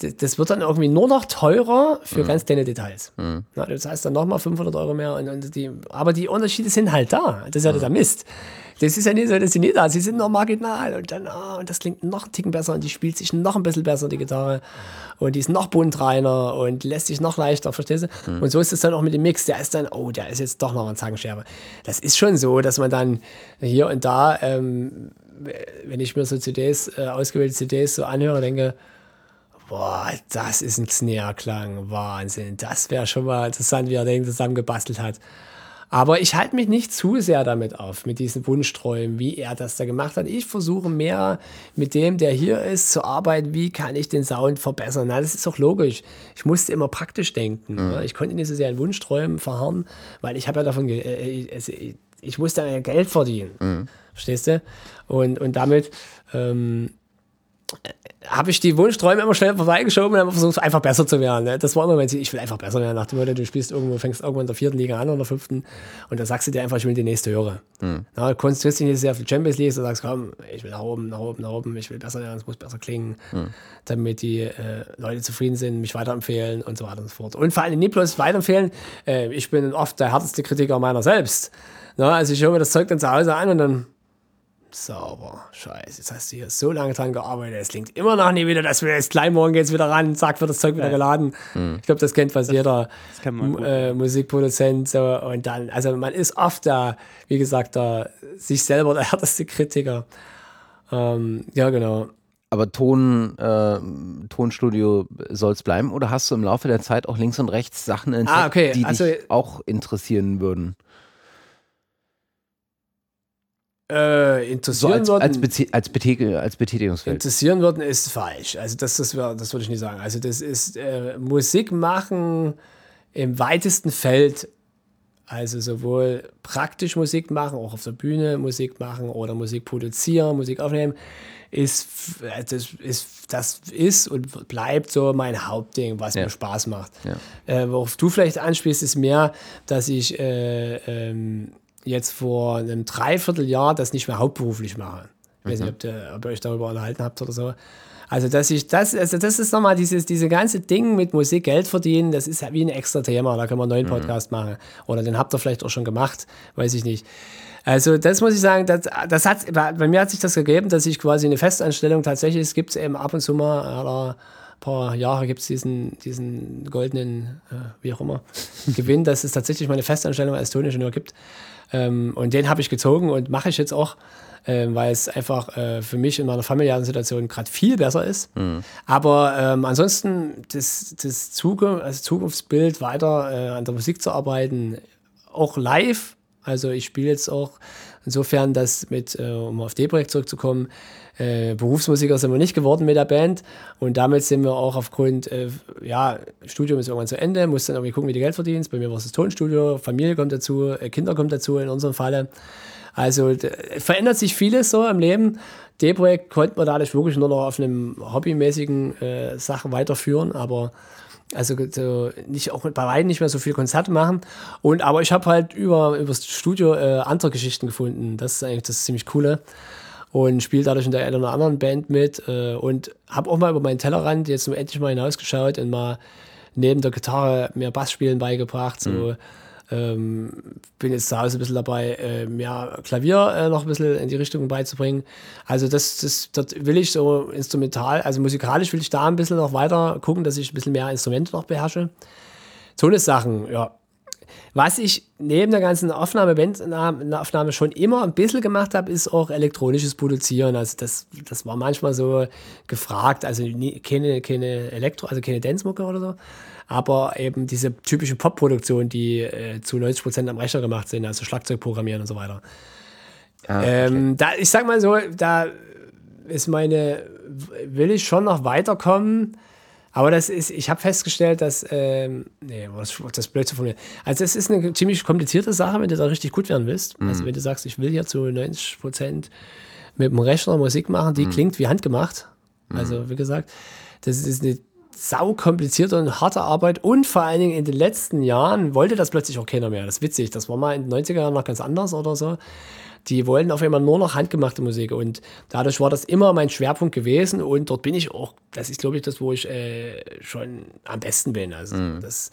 das wird dann irgendwie nur noch teurer für mhm. ganz kleine Details. Mhm. Ja, das heißt dann nochmal 500 Euro mehr. Und, und die, aber die Unterschiede sind halt da. Das ist ja mhm. der Mist. Das ist ja nicht so, dass sie nicht da Sie sind nur marginal. Und dann, oh, und das klingt noch einen Ticken besser und die spielt sich noch ein bisschen besser, die Gitarre. Und die ist noch buntreiner und lässt sich noch leichter, verstehst du? Mhm. Und so ist es dann auch mit dem Mix. Der ist dann, oh, der ist jetzt doch noch ein Zankenscherbe. Das ist schon so, dass man dann hier und da, ähm, wenn ich mir so CDs, äh, ausgewählte CDs so anhöre, denke, boah, das ist ein Snare-Klang, Wahnsinn. Das wäre schon mal interessant, wie er den zusammengebastelt hat. Aber ich halte mich nicht zu sehr damit auf, mit diesen Wunschträumen, wie er das da gemacht hat. Ich versuche mehr mit dem, der hier ist, zu arbeiten. Wie kann ich den Sound verbessern? Na, das ist doch logisch. Ich musste immer praktisch denken. Mhm. Ne? Ich konnte nicht so sehr in Wunschträumen verharren, weil ich habe ja davon, äh, äh, also ich, ich musste ja Geld verdienen. Mhm. Verstehst du? Und, und damit ähm, habe ich die Wunschträume immer schnell vorbeigeschoben und habe versucht, einfach besser zu werden. Ne? Das war immer mein Ziel, ich will einfach besser werden. Nach dem Motto, du spielst irgendwo, fängst irgendwann in der vierten Liga an oder der fünften und dann sagst du dir einfach, ich will die nächste höre. Hm. Na, konzentrierst dich nicht sehr auf die Champions League, du sagst, komm, ich will nach oben, nach oben, nach oben, ich will besser werden, es muss besser klingen, hm. damit die äh, Leute zufrieden sind, mich weiterempfehlen und so weiter und so fort. Und vor allem nicht bloß weiterempfehlen, äh, ich bin oft der härteste Kritiker meiner selbst. Na, also ich höre mir das Zeug dann zu Hause an und dann Sauber. Scheiße, jetzt hast du hier so lange dran gearbeitet. Es klingt immer noch nie wieder, dass wir jetzt gleich morgen geht's wieder ran, zack, wird das Zeug wieder geladen. Mhm. Ich glaube, das kennt fast jeder äh, Musikproduzent. So. Und dann, also man ist oft da, wie gesagt, da sich selber der härteste Kritiker. Ähm, ja, genau. Aber Ton, äh, Tonstudio soll es bleiben oder hast du im Laufe der Zeit auch links und rechts Sachen entdeckt, ah, okay. die also, dich auch interessieren würden? Äh, interessieren so als, würden. Als, als, Betät als Betätigungsfeld. Interessieren würden ist falsch. Also das, das, wär, das würde ich nicht sagen. Also das ist äh, Musik machen im weitesten Feld. Also sowohl praktisch Musik machen, auch auf der Bühne Musik machen oder Musik produzieren, Musik aufnehmen, ist das ist, das ist und bleibt so mein Hauptding, was ja. mir Spaß macht. Ja. Äh, worauf du vielleicht anspielst, ist mehr, dass ich äh, ähm, jetzt vor einem Dreivierteljahr das nicht mehr hauptberuflich mache. Ich weiß nicht, ob, der, ob ihr euch darüber unterhalten habt oder so. Also, dass ich das, also das ist nochmal dieses, diese ganze Ding mit Musik Geld verdienen, das ist wie ein extra Thema. Da können wir einen neuen mhm. Podcast mhm. machen. Oder den habt ihr vielleicht auch schon gemacht, weiß ich nicht. Also, das muss ich sagen, das, das hat, bei mir hat sich das gegeben, dass ich quasi eine Festanstellung tatsächlich, es gibt eben ab und zu mal, aller paar Jahre gibt es diesen, diesen goldenen, äh, wie auch immer, Gewinn, dass es tatsächlich mal eine Festanstellung als Toningenieur gibt. Ähm, und den habe ich gezogen und mache ich jetzt auch, äh, weil es einfach äh, für mich in meiner familiären Situation gerade viel besser ist. Mhm. Aber ähm, ansonsten das, das Zukunft, also Zukunftsbild weiter äh, an der Musik zu arbeiten, auch live. Also ich spiele jetzt auch insofern, dass mit, äh, um auf D-Projekt zurückzukommen, äh, Berufsmusiker sind wir nicht geworden mit der Band und damit sind wir auch aufgrund, äh, ja, Studium ist irgendwann zu Ende, muss dann irgendwie gucken, wie du Geld verdienst. Bei mir war es das Tonstudio, Familie kommt dazu, äh, Kinder kommen dazu in unserem Falle. Also verändert sich vieles so im Leben. D-Projekt konnte man dadurch wirklich nur noch auf einem hobbymäßigen äh, Sachen weiterführen, aber also so nicht auch bei weitem nicht mehr so viel Konzerte machen. Und aber ich habe halt über, über das Studio äh, andere Geschichten gefunden. Das ist eigentlich das ziemlich coole und spiele dadurch in der einen oder anderen Band mit äh, und habe auch mal über meinen Tellerrand jetzt nur endlich mal hinausgeschaut und mal neben der Gitarre mehr Bassspielen beigebracht. So, mhm. ähm, bin jetzt zu Hause ein bisschen dabei, äh, mehr Klavier äh, noch ein bisschen in die Richtung beizubringen. Also das, das, dort will ich so instrumental, also musikalisch will ich da ein bisschen noch weiter gucken, dass ich ein bisschen mehr Instrumente noch beherrsche. So eine Sachen, ja, was ich neben der ganzen Aufnahme, Bandaufnahme schon immer ein bisschen gemacht habe, ist auch elektronisches Produzieren. Also das, das war manchmal so gefragt, also keine, keine Elektro, also keine Dancemucke oder so, aber eben diese typische Pop-Produktion, die äh, zu 90 Prozent am Rechner gemacht sind, also Schlagzeug programmieren und so weiter. Ah, okay. ähm, da, ich sag mal so, da ist meine, will ich schon noch weiterkommen aber das ist, ich habe festgestellt, dass, ähm, nee, was, das blöd zu formulieren. Also es ist eine ziemlich komplizierte Sache, wenn du da richtig gut werden willst. Mhm. Also wenn du sagst, ich will hier zu 90 Prozent mit dem Rechner Musik machen, die mhm. klingt wie handgemacht. Also mhm. wie gesagt, das ist eine sau komplizierte und harte Arbeit und vor allen Dingen in den letzten Jahren wollte das plötzlich auch keiner mehr. Das ist witzig. Das war mal in den 90er Jahren noch ganz anders oder so die wollten auf einmal nur noch handgemachte Musik und dadurch war das immer mein Schwerpunkt gewesen und dort bin ich auch, das ist glaube ich das, wo ich äh, schon am besten bin. Also mhm. das,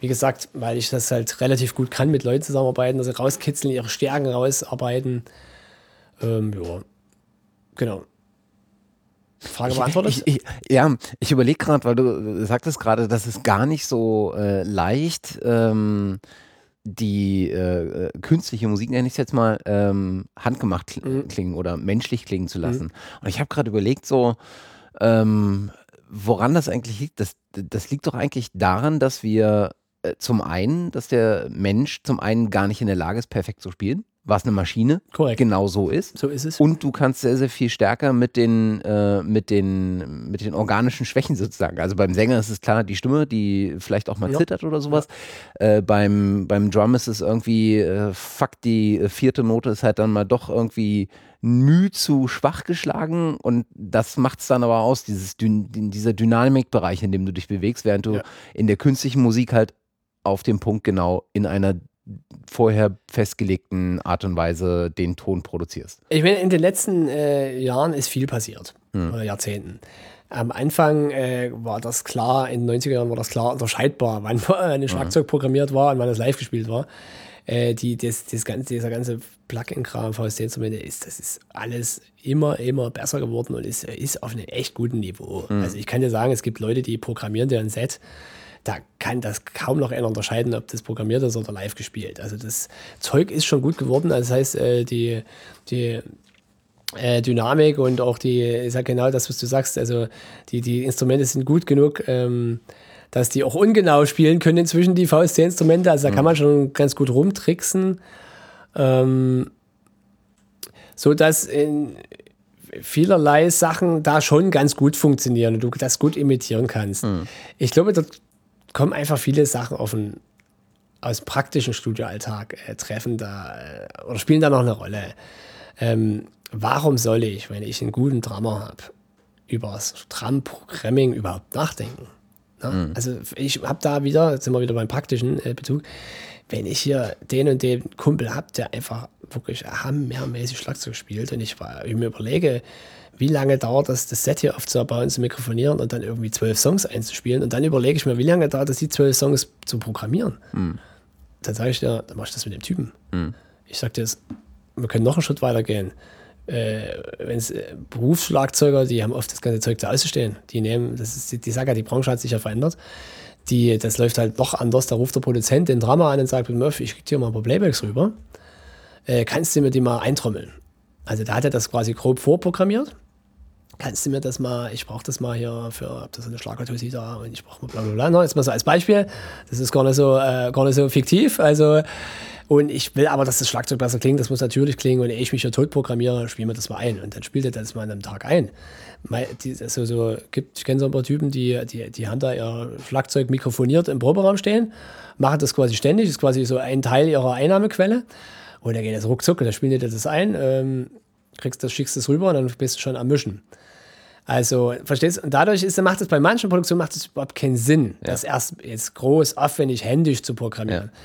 wie gesagt, weil ich das halt relativ gut kann, mit Leuten zusammenarbeiten, also rauskitzeln, ihre Stärken rausarbeiten. Ähm, ja, genau. Frage beantwortet? Ich, ich, ja, ich überlege gerade, weil du sagtest gerade, das ist gar nicht so äh, leicht. Ähm, die äh, äh, künstliche Musik, nenne ich es jetzt mal, ähm, handgemacht kl mhm. klingen oder menschlich klingen zu lassen. Mhm. Und ich habe gerade überlegt, so, ähm, woran das eigentlich liegt? Das, das liegt doch eigentlich daran, dass wir äh, zum einen, dass der Mensch zum einen gar nicht in der Lage ist, perfekt zu spielen was eine Maschine Korrekt. genau so ist. So ist es. Und du kannst sehr, sehr viel stärker mit den, äh, mit den, mit den organischen Schwächen sozusagen. Also beim Sänger ist es klar die Stimme, die vielleicht auch mal ja. zittert oder sowas. Ja. Äh, beim, beim Drum ist es irgendwie, äh, fuck, die vierte Note ist halt dann mal doch irgendwie Mühe zu schwach geschlagen und das macht es dann aber aus, dieses, dieser Dynamikbereich, in dem du dich bewegst, während du ja. in der künstlichen Musik halt auf dem Punkt genau in einer vorher festgelegten Art und Weise den Ton produzierst? Ich meine, in den letzten äh, Jahren ist viel passiert hm. oder Jahrzehnten. Am Anfang äh, war das klar, in den 90er Jahren war das klar unterscheidbar, wann ein hm. Schlagzeug mhm. programmiert war und wann das live gespielt war. Äh, die, das, das ganze, dieser ganze Plug-in-Kram, VST-Instrumente, ist, das ist alles immer, immer besser geworden und ist, ist auf einem echt guten Niveau. Mhm. Also ich kann dir sagen, es gibt Leute, die programmieren dir ein Set da kann das kaum noch einer unterscheiden, ob das programmiert ist oder live gespielt. Also das Zeug ist schon gut geworden. Also das heißt, äh, die, die äh, Dynamik und auch die, ich sag genau das, was du sagst, also die, die Instrumente sind gut genug, ähm, dass die auch ungenau spielen können inzwischen, die VST-Instrumente. Also da kann mhm. man schon ganz gut rumtricksen. Ähm, so dass in vielerlei Sachen da schon ganz gut funktionieren und du das gut imitieren kannst. Mhm. Ich glaube, dort kommen einfach viele Sachen auf den, aus praktischen Studioalltag äh, treffen da äh, oder spielen da noch eine Rolle. Ähm, warum soll ich, wenn ich einen guten Drummer habe, über das Drum-Programming überhaupt nachdenken? Ne? Mhm. Also ich habe da wieder, jetzt sind wir wieder beim praktischen äh, Bezug, wenn ich hier den und den Kumpel habe, der einfach wirklich hammermäßig Schlagzeug spielt und ich, ich mir überlege, wie lange dauert das, das Set hier aufzubauen, zu mikrofonieren und dann irgendwie zwölf Songs einzuspielen. Und dann überlege ich mir, wie lange dauert es, die zwölf Songs zu programmieren. Mhm. Dann sage ich dir, dann mach ich das mit dem Typen. Mhm. Ich sage dir, wir können noch einen Schritt weiter gehen. Äh, Wenn es äh, Berufsschlagzeuger, die haben oft das ganze Zeug zu Hause stehen. Die nehmen, das ist, die, die sagen ja, die Branche hat sich ja verändert. Die, das läuft halt noch anders. Da ruft der Produzent den Drama an und sagt, Murphy, ich krieg dir mal ein paar Playbacks rüber. Äh, kannst du mir die mal eintrommeln? Also da hat er das quasi grob vorprogrammiert kannst du mir das mal, ich brauche das mal hier für, ob das eine Schlagertosi da und ich brauche mal bla bla bla. No, jetzt mal so als Beispiel. Das ist gar nicht so, äh, gar nicht so fiktiv. Also, und ich will aber, dass das Schlagzeug besser klingt, das muss natürlich klingen und ehe ich mich hier tot programmiere, spielen wir das mal ein. Und dann spielt er das mal an einem Tag ein. Die, so, so, gibt, ich kenne so ein paar Typen, die, die, die haben da ihr Schlagzeug mikrofoniert im Proberaum stehen, machen das quasi ständig, ist quasi so ein Teil ihrer Einnahmequelle. Und dann geht das ruckzuck dann spielen die das ein, ähm, kriegst das, schickst das rüber und dann bist du schon am Mischen. Also, verstehst du? Und dadurch ist, macht es bei manchen Produktionen macht es überhaupt keinen Sinn, ja. das erst jetzt groß, aufwendig, händisch zu programmieren. Ja.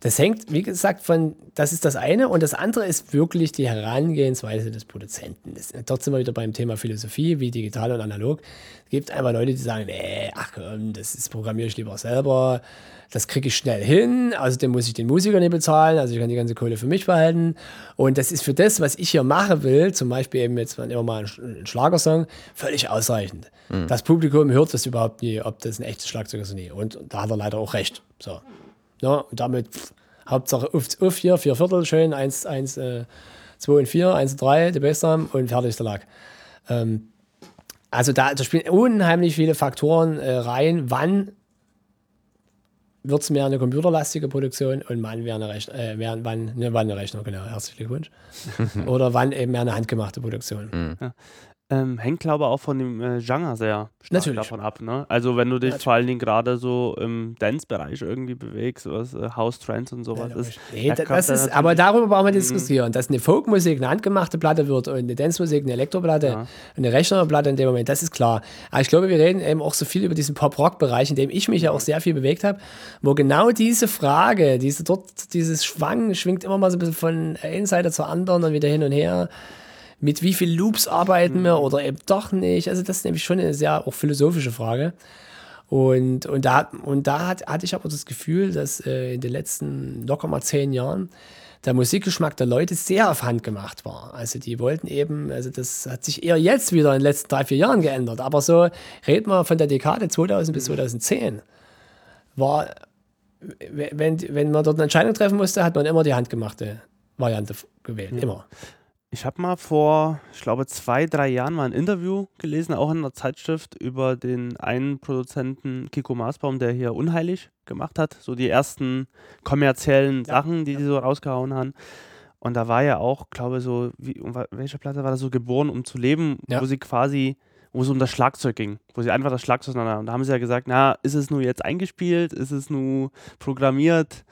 Das hängt, wie gesagt, von, das ist das eine. Und das andere ist wirklich die Herangehensweise des Produzenten. Das, dort sind wir wieder beim Thema Philosophie, wie digital und analog. Es gibt einfach Leute, die sagen, nee, ach komm, das ist, programmiere ich lieber selber. Das kriege ich schnell hin. Außerdem muss ich den Musiker nicht bezahlen. Also ich kann die ganze Kohle für mich behalten. Und das ist für das, was ich hier machen will, zum Beispiel eben jetzt immer mal ein Schlagersong, völlig ausreichend. Mhm. Das Publikum hört das überhaupt nie, ob das ein echtes Schlagzeug ist oder nie. Und da hat er leider auch recht. So. Ja, und damit pff, Hauptsache auf, auf hier, vier Viertel, schön, eins, eins, äh, zwei und vier, eins und drei, die Bassdrum und fertig ist der Lack. Ähm, also da, da, spielen unheimlich viele Faktoren äh, rein, wann wird es mehr eine computerlastige Produktion und wann wäre eine, Rechn äh, wann, wann, ne, wann eine Rechnung, genau, herzlichen Glückwunsch. Oder wann eben mehr eine handgemachte Produktion. Mhm. Ja ähm, hängt, glaube ich, auch von dem äh, Genre sehr stark Natürlich. davon ab. Ne? Also wenn du dich Natürlich. vor allen Dingen gerade so im Dance-Bereich irgendwie bewegst, was äh, House-Trends und sowas ja, ist. Nee, da das ist aber darüber brauchen wir diskutieren, dass eine Folkmusik eine handgemachte Platte wird und eine Dance-Musik eine Elektroplatte, ja. eine Rechnerplatte in dem Moment, das ist klar. Aber ich glaube, wir reden eben auch so viel über diesen Pop-Rock-Bereich, in dem ich mich ja auch sehr viel bewegt habe, wo genau diese Frage, diese dort, dieses Schwang schwingt immer mal so ein bisschen von einer Seite zur anderen und wieder hin und her mit wie viel Loops arbeiten wir mhm. oder eben doch nicht. Also das ist nämlich schon eine sehr auch philosophische Frage. Und, und da, und da hat, hatte ich aber das Gefühl, dass äh, in den letzten locker mal zehn Jahren der Musikgeschmack der Leute sehr auf Hand gemacht war. Also die wollten eben, also das hat sich eher jetzt wieder in den letzten drei, vier Jahren geändert. Aber so reden wir von der Dekade 2000 bis 2010, mhm. war, wenn, wenn man dort eine Entscheidung treffen musste, hat man immer die handgemachte Variante gewählt. Ja. Immer. Ich habe mal vor, ich glaube, zwei, drei Jahren mal ein Interview gelesen, auch in einer Zeitschrift, über den einen Produzenten Kiko Maasbaum, der hier Unheilig gemacht hat. So die ersten kommerziellen ja, Sachen, die ja. sie so rausgehauen haben. Und da war ja auch, glaube ich, so, wie, um welche Platte war das so, geboren, um zu leben, ja. wo sie quasi, wo es um das Schlagzeug ging, wo sie einfach das Schlagzeug haben. Und da haben sie ja gesagt, na, ist es nur jetzt eingespielt, ist es nur programmiert?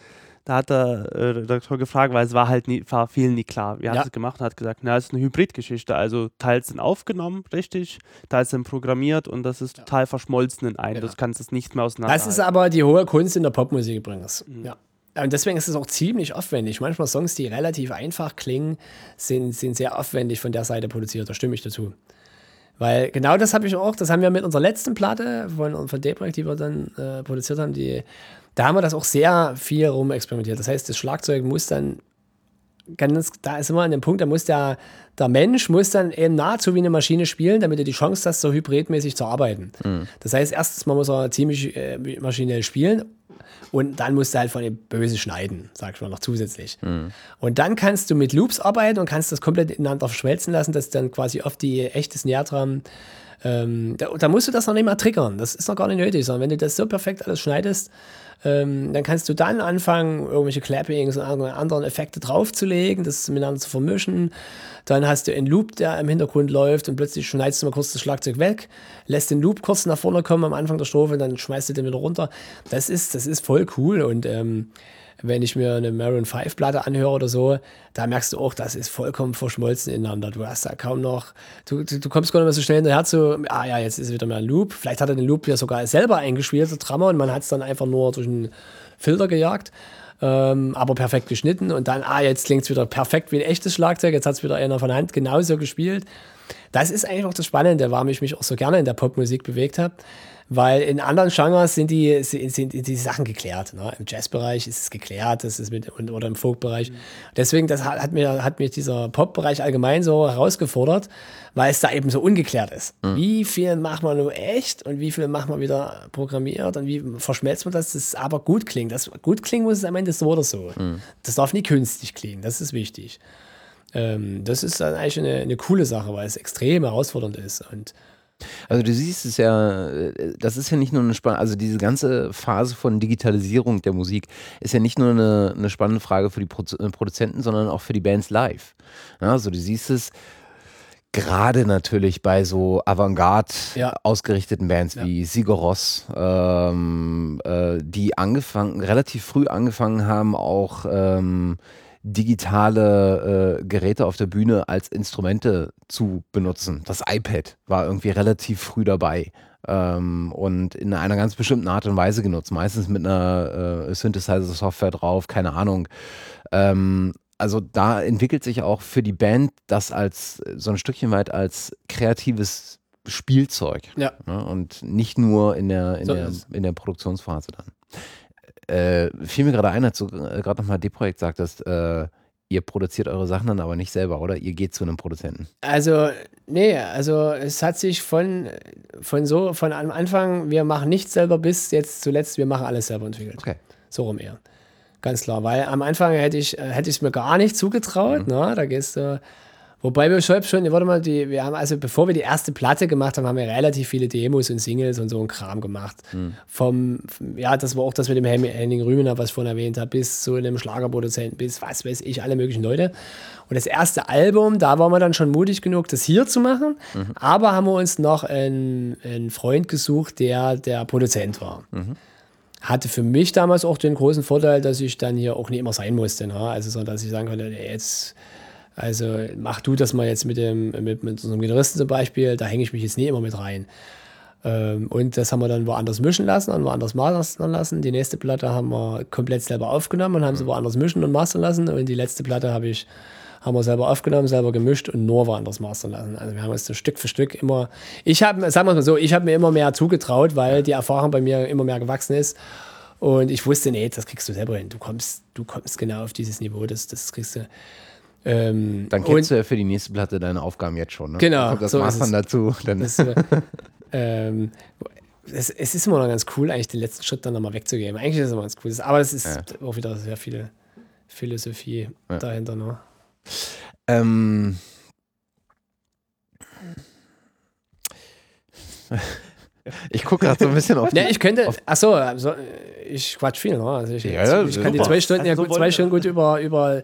Da hat der äh, Redakteur gefragt, weil es war halt nie, war vielen nie klar. Wir haben es gemacht und hat gesagt, na, es ist eine Hybridgeschichte. Also teils sind aufgenommen, richtig, teils sind programmiert und das ist ja. total verschmolzen in einem. Genau. Du kannst es nicht mehr auseinander. Das ist aber die hohe Kunst in der Popmusik übrigens. Mhm. Ja. Und deswegen ist es auch ziemlich aufwendig. Manchmal Songs, die relativ einfach klingen, sind, sind sehr aufwendig von der Seite produziert. Da stimme ich dazu. Weil genau das habe ich auch, das haben wir mit unserer letzten Platte von, von D-Projekt, die wir dann äh, produziert haben, die da haben wir das auch sehr viel rumexperimentiert. Das heißt, das Schlagzeug muss dann ganz, da ist immer an dem Punkt, da muss der, der Mensch muss dann eben nahezu wie eine Maschine spielen, damit er die Chance hat, so hybridmäßig zu arbeiten. Mhm. Das heißt, erstens mal muss er ziemlich äh, maschinell spielen und dann musst du halt von dem Böse schneiden, sag ich mal noch zusätzlich. Mhm. Und dann kannst du mit Loops arbeiten und kannst das komplett ineinander verschmelzen lassen, dass dann quasi oft die echtes Nährdram ähm, da, da, musst du das noch nicht mal triggern. Das ist noch gar nicht nötig, sondern wenn du das so perfekt alles schneidest, ähm, dann kannst du dann anfangen, irgendwelche Clappings und anderen Effekte draufzulegen, das miteinander zu vermischen. Dann hast du einen Loop, der im Hintergrund läuft und plötzlich schneidest du mal kurz das Schlagzeug weg, lässt den Loop kurz nach vorne kommen am Anfang der Strophe, dann schmeißt du den wieder runter. Das ist, das ist voll cool und ähm, wenn ich mir eine Maroon 5 Platte anhöre oder so, da merkst du auch, das ist vollkommen verschmolzen ineinander. Du hast da kaum noch, du, du, du kommst gar nicht mehr so schnell hinterher zu, ah ja, jetzt ist wieder mehr ein Loop. Vielleicht hat er den Loop ja sogar selber eingespielt, der Drummer, und man hat es dann einfach nur durch einen Filter gejagt. Ähm, aber perfekt geschnitten und dann, ah, jetzt klingt es wieder perfekt wie ein echtes Schlagzeug, jetzt hat es wieder einer von Hand genauso gespielt. Das ist eigentlich auch das Spannende, warum ich mich auch so gerne in der Popmusik bewegt habe weil in anderen Genres sind die, sind, sind die Sachen geklärt. Ne? Im Jazzbereich ist es geklärt, das ist mit, oder im Folkbereich. Mhm. Deswegen, das hat, hat, mir, hat mir dieser Pop-Bereich allgemein so herausgefordert, weil es da eben so ungeklärt ist. Mhm. Wie viel macht man nur echt und wie viel macht man wieder programmiert und wie verschmelzt man das, dass es aber gut klingt. Das gut klingen muss es am Ende so oder so. Mhm. Das darf nie künstlich klingen, das ist wichtig. Ähm, das ist dann eigentlich eine, eine coole Sache, weil es extrem herausfordernd ist und also du siehst es ja, äh, das ist ja nicht nur eine spannende, also diese ganze Phase von Digitalisierung der Musik ist ja nicht nur eine, eine spannende Frage für die äh, Produzenten, sondern auch für die Bands live. also du siehst es gerade natürlich bei so Avantgarde ja. ausgerichteten Bands ja. wie Sigur Ross, ähm, äh, die angefangen, relativ früh angefangen haben, auch ähm, digitale äh, Geräte auf der Bühne als Instrumente zu benutzen. Das iPad war irgendwie relativ früh dabei ähm, und in einer ganz bestimmten Art und Weise genutzt. Meistens mit einer äh, Synthesizer-Software drauf, keine Ahnung. Ähm, also da entwickelt sich auch für die Band das als so ein Stückchen weit als kreatives Spielzeug. Ja. Ne? Und nicht nur in der, in, so der, in der Produktionsphase dann. Äh, fiel mir gerade ein, als du äh, gerade nochmal D-Projekt sagtest, äh, ihr produziert eure Sachen dann aber nicht selber, oder? Ihr geht zu einem Produzenten. Also, nee, also es hat sich von, von so, von am Anfang, wir machen nichts selber, bis jetzt zuletzt, wir machen alles selber entwickelt. Okay. So rum eher. Ganz klar, weil am Anfang hätte ich äh, hätte es mir gar nicht zugetraut. Mhm. Ne? Da gehst du Wobei wir schon, warte mal, die, wir haben also, bevor wir die erste Platte gemacht haben, haben wir relativ viele Demos und Singles und so ein Kram gemacht. Mhm. Vom, ja, das war auch das mit dem Henning Rümener, was ich vorhin erwähnt habe, bis zu einem Schlagerproduzenten, bis was weiß ich, alle möglichen Leute. Und das erste Album, da waren wir dann schon mutig genug, das hier zu machen. Mhm. Aber haben wir uns noch einen, einen Freund gesucht, der der Produzent war. Mhm hatte für mich damals auch den großen Vorteil, dass ich dann hier auch nicht immer sein musste. Ne? Also, sondern dass ich sagen konnte, jetzt also mach du das mal jetzt mit dem, mit, mit unserem Gitarristen zum Beispiel, da hänge ich mich jetzt nie immer mit rein. Ähm, und das haben wir dann woanders mischen lassen und woanders mastern lassen. Die nächste Platte haben wir komplett selber aufgenommen und haben sie mhm. woanders mischen und mastern lassen. Und die letzte Platte habe ich, haben wir selber aufgenommen, selber gemischt und nur woanders mastern lassen. Also wir haben uns so Stück für Stück immer, ich habe, sagen wir mal so, ich habe mir immer mehr zugetraut, weil die Erfahrung bei mir immer mehr gewachsen ist. Und ich wusste, nee, das kriegst du selber hin. Du kommst, du kommst genau auf dieses Niveau, das, das kriegst du. Ähm, dann kennst du ja für die nächste Platte deine Aufgaben jetzt schon. Ne? Genau. Kommt das so Mastern dazu. Dann das, ähm, es, es, ist immer noch ganz cool, eigentlich den letzten Schritt dann nochmal wegzugeben. Eigentlich ist es immer ganz cool. Aber es ist ja. auch wieder sehr viel Philosophie ja. dahinter. Ne? Ähm. Ich gucke gerade so ein bisschen auf. Die, ja, ich könnte. Achso, also, ich quatsch viel, ne? Also ich, ja, ich kann die zwei Stunden, ja, gut, zwei Stunden gut über, über.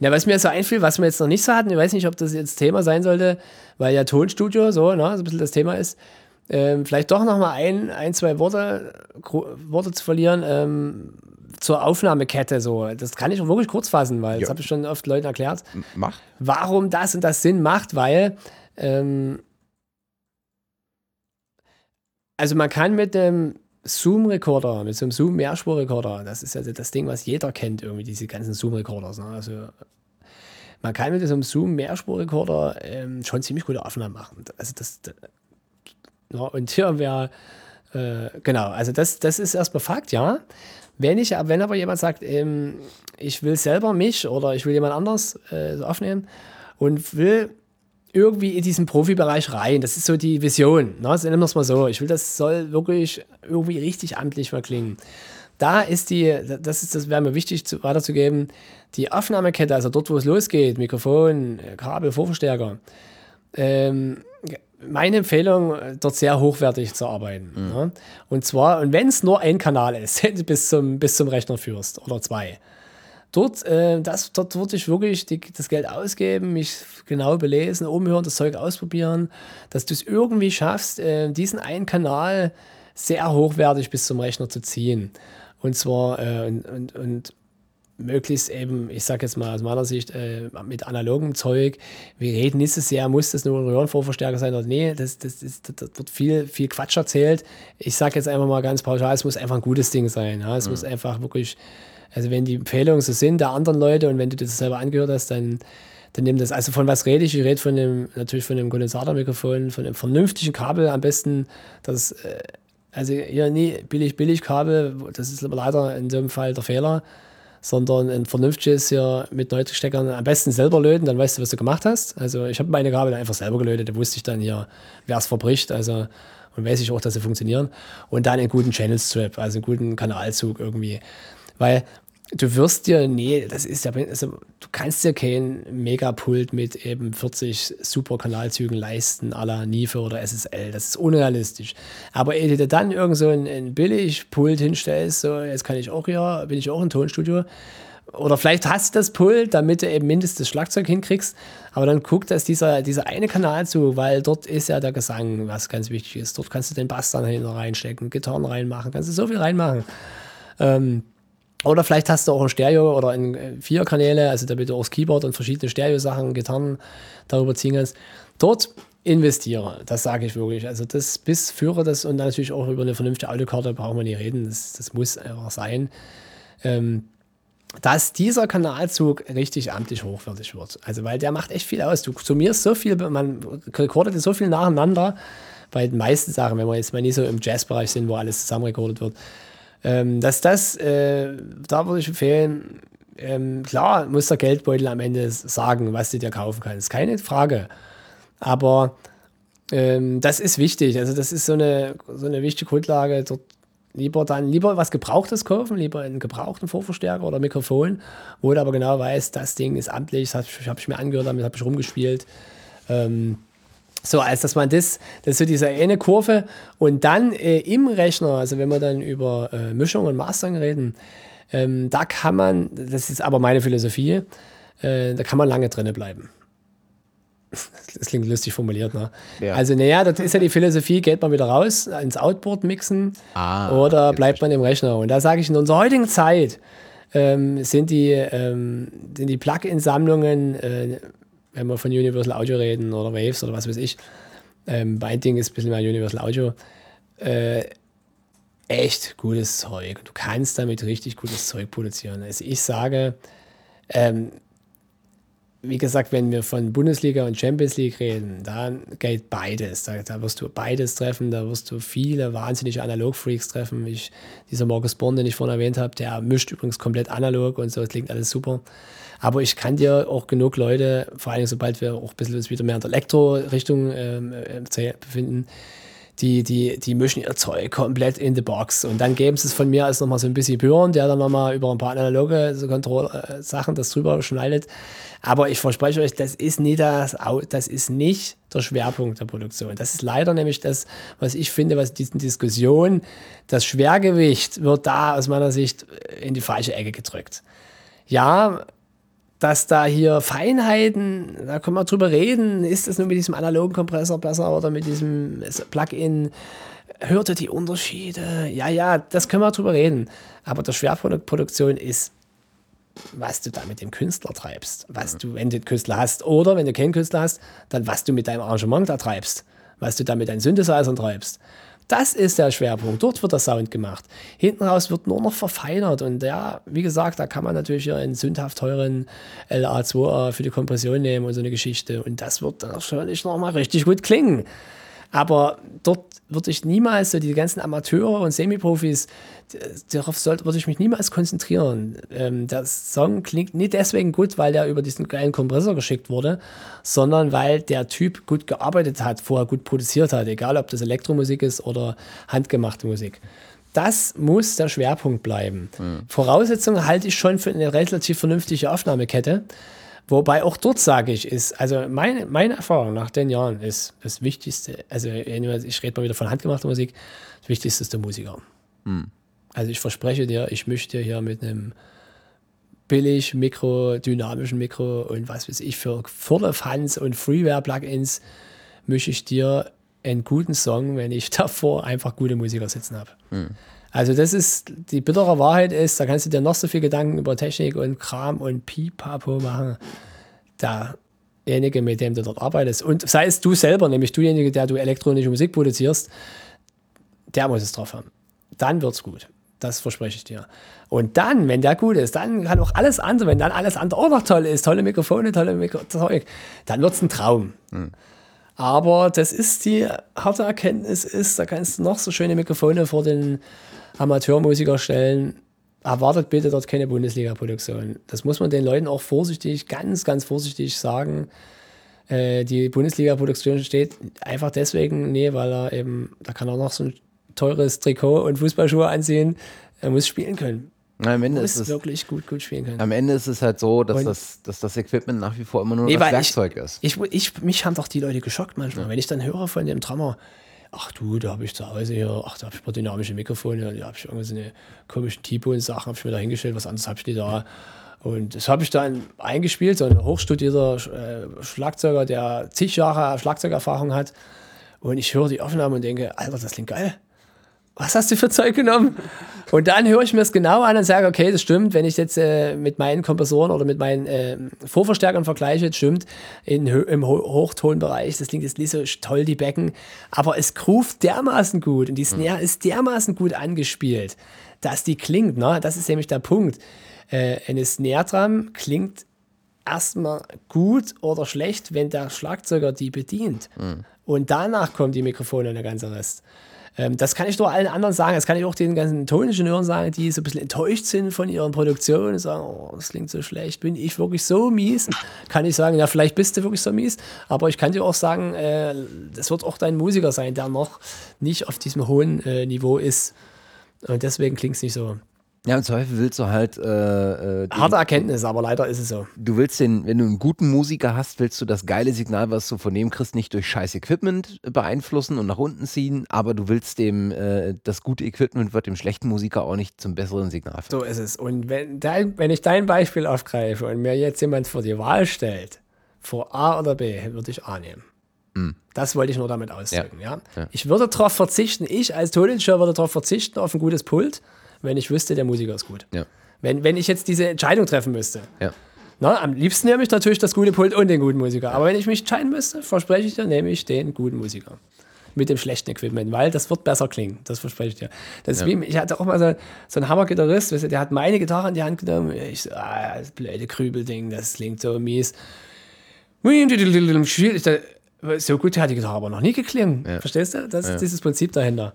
Na, was mir jetzt so einfiel, was wir jetzt noch nicht so hatten, ich weiß nicht, ob das jetzt Thema sein sollte, weil ja Tonstudio so, ne, so ein bisschen das Thema ist. Ähm, vielleicht doch noch mal ein, ein zwei Worte, Worte zu verlieren ähm, zur Aufnahmekette. So. Das kann ich auch wirklich kurz fassen, weil ja. das habe ich schon oft Leuten erklärt. Mach. Warum das und das Sinn macht, weil ähm, also man kann mit dem Zoom-Recorder, mit so einem Zoom-Mehrspur-Recorder, das ist ja das Ding, was jeder kennt, irgendwie, diese ganzen Zoom-Recorders. Ne? Also man kann mit so einem Zoom-Mehrspur-Recorder ähm, schon ziemlich gute Aufnahmen machen. Also das, ja, und hier wäre, äh, genau, also das, das ist erstmal Fakt, ja. Wenn, ich, wenn aber jemand sagt, ähm, ich will selber mich oder ich will jemand anders äh, aufnehmen und will irgendwie in diesen Profibereich rein. Das ist so die Vision. Ne? Also nennen wir es mal so. Ich will, das soll wirklich irgendwie richtig amtlich mal klingen. Da ist die, das ist, das wäre mir wichtig zu, weiterzugeben, die Aufnahmekette, also dort, wo es losgeht, Mikrofon, Kabel, Vorverstärker. Ähm, meine Empfehlung, dort sehr hochwertig zu arbeiten. Mhm. Ne? Und zwar, und wenn es nur ein Kanal ist, bis zum, bis zum Rechner führst oder zwei. Dort, äh, das, dort würde ich wirklich die, das Geld ausgeben, mich genau belesen, umhören, das Zeug ausprobieren, dass du es irgendwie schaffst, äh, diesen einen Kanal sehr hochwertig bis zum Rechner zu ziehen. Und zwar äh, und, und, und möglichst eben, ich sage jetzt mal aus meiner Sicht, äh, mit analogem Zeug. Wir reden nicht so sehr, muss das nur ein Röhrenvorverstärker sein oder nee, das, das, das, das wird viel, viel Quatsch erzählt. Ich sage jetzt einfach mal ganz pauschal, es muss einfach ein gutes Ding sein. Ja? Es mhm. muss einfach wirklich, also wenn die Empfehlungen so sind der anderen Leute und wenn du das selber angehört hast, dann, dann nimm das. Also von was rede ich? Ich rede von dem, natürlich von dem Kondensatormikrofon, von einem vernünftigen Kabel, am besten das, äh, also hier nie billig, billig Kabel, das ist leider in so einem Fall der Fehler sondern ein vernünftiges hier mit Neutrik-Steckern am besten selber löten, dann weißt du, was du gemacht hast. Also ich habe meine Kabel einfach selber gelötet, da wusste ich dann hier, wer es verbricht, also und weiß ich auch, dass sie funktionieren. Und dann einen guten Channel-Strap, also einen guten Kanalzug irgendwie. Weil du wirst dir, nee, das ist ja, also, du kannst dir kein Megapult mit eben 40 Super-Kanalzügen leisten, à la Nife oder SSL. Das ist unrealistisch. Aber ehe du dann irgend so ein, ein Billig-Pult hinstellst, so, jetzt kann ich auch hier, bin ich auch im Tonstudio, oder vielleicht hast du das Pult, damit du eben mindestens das Schlagzeug hinkriegst, aber dann guck, dass dieser, dieser eine Kanal zu, weil dort ist ja der Gesang, was ganz wichtig ist. Dort kannst du den Bass dann hinten reinstecken, Gitarren reinmachen, kannst du so viel reinmachen. Ähm, oder vielleicht hast du auch ein Stereo oder ein, äh, vier Kanäle, also damit du auch das Keyboard und verschiedene Stereo-Sachen, Gitarren darüber ziehen kannst. Dort investiere, das sage ich wirklich. Also das bis führe das und dann natürlich auch über eine vernünftige Autokarte brauchen wir nicht reden, das, das muss einfach sein. Ähm, dass dieser Kanalzug richtig amtlich hochwertig wird. Also, weil der macht echt viel aus. Du summierst so viel, man rekordet so viel nacheinander, bei den meisten Sachen, wenn wir jetzt mal nicht so im Jazzbereich sind, wo alles zusammen rekordet wird, ähm, dass das, äh, da würde ich empfehlen, ähm, klar muss der Geldbeutel am Ende sagen, was du dir kaufen kannst. Keine Frage. Aber ähm, das ist wichtig. Also, das ist so eine, so eine wichtige Grundlage. Dort lieber dann lieber was Gebrauchtes kaufen, lieber einen gebrauchten Vorverstärker oder Mikrofon, wo du aber genau weißt, das Ding ist amtlich, das habe ich mir angehört, damit habe ich rumgespielt. Ähm, so, als dass man das, das ist so diese eine Kurve und dann äh, im Rechner, also wenn wir dann über äh, Mischung und Mastering reden, ähm, da kann man, das ist aber meine Philosophie, äh, da kann man lange drinne bleiben. Das klingt lustig formuliert, ne? Ja. Also, naja, das ist ja die Philosophie, geht man wieder raus ins Outboard mixen ah, oder bleibt man im Rechner. Und da sage ich, in unserer heutigen Zeit ähm, sind die, ähm, die Plugin-Sammlungen äh, wenn wir von Universal Audio reden oder Waves oder was weiß ich, ähm, Binding ist ein bisschen mehr Universal Audio, äh, echt gutes Zeug. Du kannst damit richtig gutes Zeug produzieren. Also ich sage, ähm, wie gesagt, wenn wir von Bundesliga und Champions League reden, dann geht beides. Da, da wirst du beides treffen, da wirst du viele wahnsinnige Analog-Freaks treffen. Ich, dieser Markus Born, den ich vorhin erwähnt habe, der mischt übrigens komplett analog und so, es klingt alles super. Aber ich kann dir auch genug Leute, vor allem sobald wir auch ein bisschen wieder mehr in der Elektro-Richtung ähm, äh, befinden, die, die, die mischen ihr Zeug komplett in the box. Und dann geben sie es von mir als nochmal so ein bisschen Björn, der dann nochmal über ein paar analoge so Kontroll-Sachen das drüber schneidet. Aber ich verspreche euch, das ist nicht das, das ist nicht der Schwerpunkt der Produktion. Das ist leider nämlich das, was ich finde, was diesen Diskussion, das Schwergewicht wird da aus meiner Sicht in die falsche Ecke gedrückt. Ja, dass da hier Feinheiten, da können wir drüber reden, ist es nur mit diesem analogen Kompressor besser oder mit diesem Plugin? Hört ihr die Unterschiede? Ja, ja, das können wir drüber reden. Aber der Schwerpunkt Produktion ist, was du da mit dem Künstler treibst. Was du, wenn du den Künstler hast oder wenn du keinen Künstler hast, dann was du mit deinem Arrangement da treibst. Was du da mit deinen Synthesizern treibst. Das ist der Schwerpunkt. Dort wird der Sound gemacht. Hinten raus wird nur noch verfeinert. Und ja, wie gesagt, da kann man natürlich einen sündhaft teuren LA2 für die Kompression nehmen und so eine Geschichte. Und das wird dann wahrscheinlich noch mal richtig gut klingen. Aber dort würde ich niemals so die ganzen Amateure und Semiprofis, darauf sollte, würde ich mich niemals konzentrieren. Ähm, der Song klingt nicht deswegen gut, weil der über diesen geilen Kompressor geschickt wurde, sondern weil der Typ gut gearbeitet hat, vorher gut produziert hat, egal ob das Elektromusik ist oder handgemachte Musik. Das muss der Schwerpunkt bleiben. Mhm. Voraussetzung halte ich schon für eine relativ vernünftige Aufnahmekette. Wobei auch dort sage ich, ist, also meine, meine Erfahrung nach den Jahren ist das Wichtigste, also ich rede mal wieder von handgemachter Musik, das Wichtigste ist der Musiker. Hm. Also ich verspreche dir, ich möchte dir hier mit einem billig Mikro, dynamischen Mikro und was weiß ich für Vorderfans und Freeware-Plugins mische ich dir einen guten Song, wenn ich davor einfach gute Musiker sitzen habe. Hm. Also das ist, die bittere Wahrheit ist, da kannst du dir noch so viel Gedanken über Technik und Kram und Pipapo machen. Derjenige, mit dem du dort arbeitest, und sei es du selber, nämlich dujenige, der du elektronische Musik produzierst, der muss es drauf haben. Dann wird's gut. Das verspreche ich dir. Und dann, wenn der gut ist, dann kann auch alles andere, wenn dann alles andere auch noch toll ist, tolle Mikrofone, tolle Mikro Zeug, dann wird's ein Traum. Hm. Aber das ist die harte Erkenntnis, ist, da kannst du noch so schöne Mikrofone vor den Amateurmusiker stellen, erwartet bitte dort keine Bundesliga-Produktion. Das muss man den Leuten auch vorsichtig, ganz, ganz vorsichtig sagen. Äh, die Bundesliga-Produktion steht einfach deswegen, nee, weil er eben, da kann er noch so ein teures Trikot und Fußballschuhe anziehen. Er muss spielen können. Am Ende ist es wirklich gut, gut spielen können. Am Ende ist es halt so, dass, das, dass das Equipment nach wie vor immer nur nee, das Werkzeug ich, ist. Ich, ich, mich haben doch die Leute geschockt manchmal, ja. wenn ich dann höre von dem Drummer, ach du, da habe ich zu Hause hier, ach, da habe ich ein paar dynamische Mikrofone, da habe ich irgendwie so eine komischen Tipo-Sachen, habe ich mir da hingestellt, was anderes habe ich nicht da. Und das habe ich dann eingespielt, so ein hochstudierter äh, Schlagzeuger, der zig Jahre Schlagzeugerfahrung hat. Und ich höre die Aufnahme und denke, Alter, das klingt geil was hast du für Zeug genommen? Und dann höre ich mir es genau an und sage, okay, das stimmt, wenn ich jetzt äh, mit meinen Kompressoren oder mit meinen äh, Vorverstärkern vergleiche, das stimmt, in, im Ho Hochtonbereich, das klingt jetzt nicht so toll, die Becken, aber es groovt dermaßen gut und die Snare mhm. ist dermaßen gut angespielt, dass die klingt, ne? das ist nämlich der Punkt. Äh, eine Snare Drum klingt erstmal gut oder schlecht, wenn der Schlagzeuger die bedient. Mhm. Und danach kommt die Mikrofone und der ganze Rest. Ähm, das kann ich doch allen anderen sagen. Das kann ich auch den ganzen Toningenieuren sagen, die so ein bisschen enttäuscht sind von ihren Produktionen und sagen, oh, das klingt so schlecht. Bin ich wirklich so mies? Kann ich sagen, ja, vielleicht bist du wirklich so mies. Aber ich kann dir auch sagen, äh, das wird auch dein Musiker sein, der noch nicht auf diesem hohen äh, Niveau ist. Und deswegen klingt es nicht so. Ja, im Zweifel willst du halt. Äh, äh, Harte Erkenntnis, aber leider ist es so. Du willst den, wenn du einen guten Musiker hast, willst du das geile Signal, was du von dem kriegst, nicht durch scheiß Equipment beeinflussen und nach unten ziehen, aber du willst dem, äh, das gute Equipment wird dem schlechten Musiker auch nicht zum besseren Signal führen. So ist es. Und wenn, dein, wenn ich dein Beispiel aufgreife und mir jetzt jemand vor die Wahl stellt, vor A oder B, würde ich A nehmen. Mm. Das wollte ich nur damit ausdrücken. Ja. ja. Ich würde darauf verzichten, ich als Toningenieur würde darauf verzichten, auf ein gutes Pult wenn ich wüsste, der Musiker ist gut. Ja. Wenn, wenn ich jetzt diese Entscheidung treffen müsste. Ja. Na, am liebsten nehme ich natürlich das gute Pult und den guten Musiker. Aber wenn ich mich entscheiden müsste, verspreche ich dir, nehme ich den guten Musiker. Mit dem schlechten Equipment, weil das wird besser klingen. Das verspreche ich dir. Das ja. wie, ich hatte auch mal so, so einen Hammergitarrist, weißt du, der hat meine Gitarre in die Hand genommen. Ich so, ah, das blöde Krübelding, das klingt so mies. So gut hat die Gitarre aber noch nie geklungen. Ja. Verstehst du? Das ist dieses Prinzip dahinter.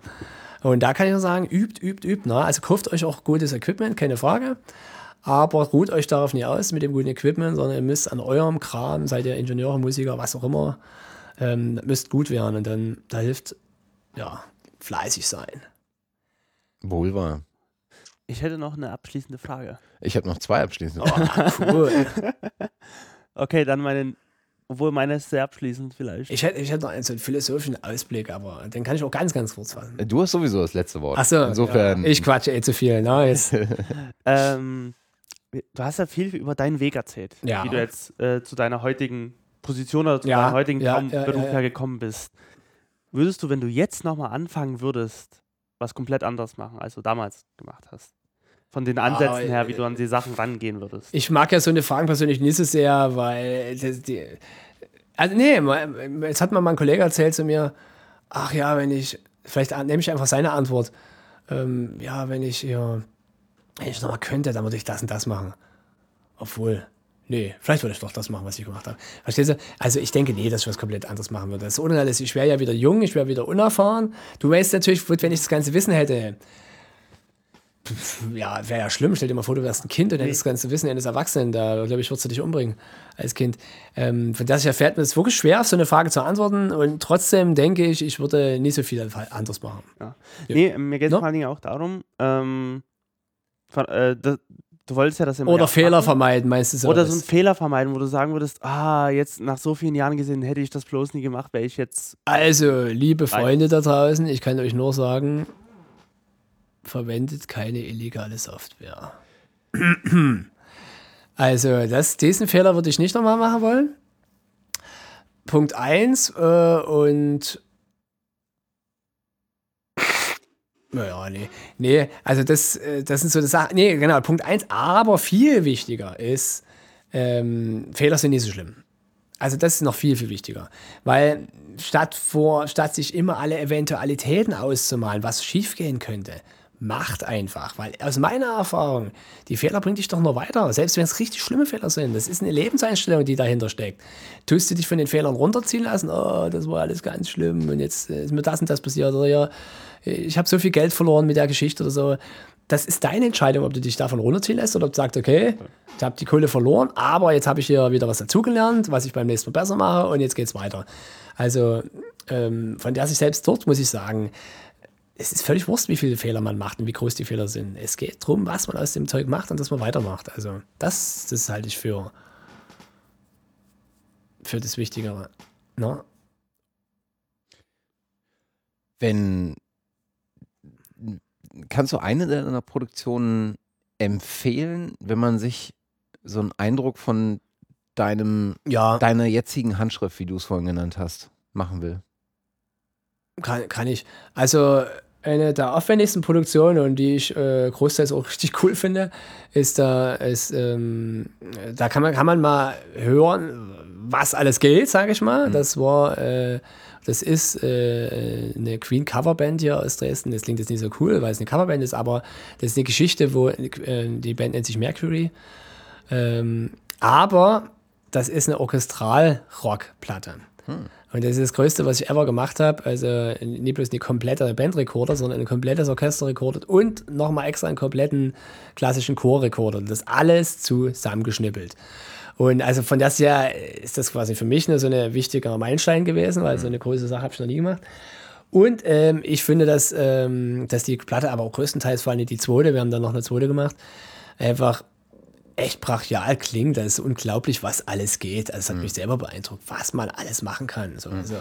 Und da kann ich nur sagen, übt, übt, übt. Ne? Also kauft euch auch gutes Equipment, keine Frage. Aber ruht euch darauf nicht aus mit dem guten Equipment, sondern ihr müsst an eurem Kram, seid ihr Ingenieure, Musiker, was auch immer, ähm, müsst gut werden. Und dann da hilft ja, fleißig sein. Wohl wahr. Ich hätte noch eine abschließende Frage. Ich habe noch zwei abschließende Fragen. Oh, cool. Okay, dann meine, obwohl meine ist sehr abschließend vielleicht. ich, hätte, ich hätte noch einen, so einen philosophischen Ausblick, aber den kann ich auch ganz, ganz kurz fassen. Du hast sowieso das letzte Wort. Achso, Insofern. ja, ich quatsche eh zu viel. Jetzt, Ähm, du hast ja viel über deinen Weg erzählt, Ja. wie du jetzt äh, zu deiner heutigen Position oder zu Ja, deinem heutigen ja, Traumberuf ja, ja, ja. hergekommen bist. Würdest du, wenn du jetzt nochmal anfangen würdest, was komplett anderes machen, als du damals gemacht hast? Von den Ansätzen Ah, her, wie du an die Sachen rangehen würdest. ich mag ja so eine Fragen persönlich nicht so sehr, weil das, die, also nee, jetzt hat mal mein Kollege erzählt zu mir, ach ja, wenn ich, vielleicht nehme ich einfach seine Antwort, ähm, ja, wenn ich hier, wenn ich nochmal könnte, dann würde ich das und das machen. Obwohl, nee, vielleicht würde ich doch das machen, was ich gemacht habe. Verstehst du? Also ich denke, nee, dass ich was komplett anderes machen würde. Das ist unrealistisch. Ich wäre ja wieder jung, ich wäre wieder unerfahren. Du weißt natürlich, wenn ich das ganze Wissen hätte, ja, wäre ja schlimm. Stell dir mal vor, du wärst ein Kind und hättest das ganze Wissen eines Erwachsenen. Da, glaube ich, würdest du dich umbringen als Kind. Ähm, von daher fällt mir es wirklich schwer, auf so eine Frage zu antworten. Und trotzdem denke ich, ich würde nicht so viel anderes machen. Ja. Nee, mir geht es No? vor allen Dingen auch darum, ähm, von, äh, das, du wolltest ja das immer Oder Fehler machen. vermeiden, meinst du so? Oder so einen Fehler vermeiden, wo du sagen würdest, ah, jetzt nach so vielen Jahren gesehen, hätte ich das bloß nie gemacht, wäre ich jetzt. Also, liebe Freunde da draußen, ich kann euch nur sagen, verwendet keine illegale Software. Also, das, diesen Fehler würde ich nicht nochmal machen wollen. Punkt 1 äh, und naja, nee. Nee, also das, äh, das sind so die Sachen. Nee, genau, Punkt 1, aber viel wichtiger ist, ähm, Fehler sind nicht so schlimm. Also das ist noch viel, viel wichtiger. Weil statt, vor, statt sich immer alle Eventualitäten auszumalen, was schiefgehen könnte, macht einfach. Weil aus meiner Erfahrung, die Fehler bringen dich doch nur weiter. Selbst wenn es richtig schlimme Fehler sind. Das ist eine Lebenseinstellung, die dahinter steckt. Tust du dich von den Fehlern runterziehen lassen? Oh, das war alles ganz schlimm und jetzt äh, ist mir das und das passiert. Oder ja, ich habe so viel Geld verloren mit der Geschichte oder so. Das ist deine Entscheidung, ob du dich davon runterziehen lässt oder ob du sagst, okay, ich habe die Kohle verloren, aber jetzt habe ich hier wieder was dazugelernt, was ich beim nächsten Mal besser mache und jetzt geht's weiter. Also ähm, von der sich selbst dort muss ich sagen, es ist völlig wurscht, wie viele Fehler man macht und wie groß die Fehler sind. Es geht darum, was man aus dem Zeug macht und dass man weitermacht. Also das, das halte ich für, für das Wichtigere. Ne? Wenn kannst du eine deiner Produktionen empfehlen, wenn man sich so einen Eindruck von deinem Ja, deiner jetzigen Handschrift, wie du es vorhin genannt hast, machen will? kann, kann ich. Also eine der aufwendigsten Produktionen und die ich äh, großteils auch richtig cool finde, ist da, ist, ähm, da kann man, kann man mal hören, was alles geht, sage ich mal. Das war, äh, das ist äh, eine Queen Coverband hier aus Dresden. Das klingt jetzt nicht so cool, weil es eine Coverband ist, aber das ist eine Geschichte, wo äh, die Band nennt sich Mercury. Ähm, aber das ist eine Orchestral-Rock-Platte. Und das ist das Größte, was ich ever gemacht habe. Also nicht bloß eine komplette Bandrekorder, sondern ein komplettes Orchester recorded und nochmal extra einen kompletten klassischen Chor-Rekorder. Das alles zusammengeschnippelt. Und also von das her ist das quasi für mich eine, so eine wichtiger Meilenstein gewesen, weil so eine große Sache habe ich noch nie gemacht. Und ähm, ich finde, dass, ähm, dass die Platte aber auch größtenteils, vor allem die zweite, wir haben dann noch eine zweite gemacht, einfach echt brachial klingt. Das ist unglaublich, was alles geht. Also, es hat mich selber beeindruckt, was man alles machen kann. So, Also,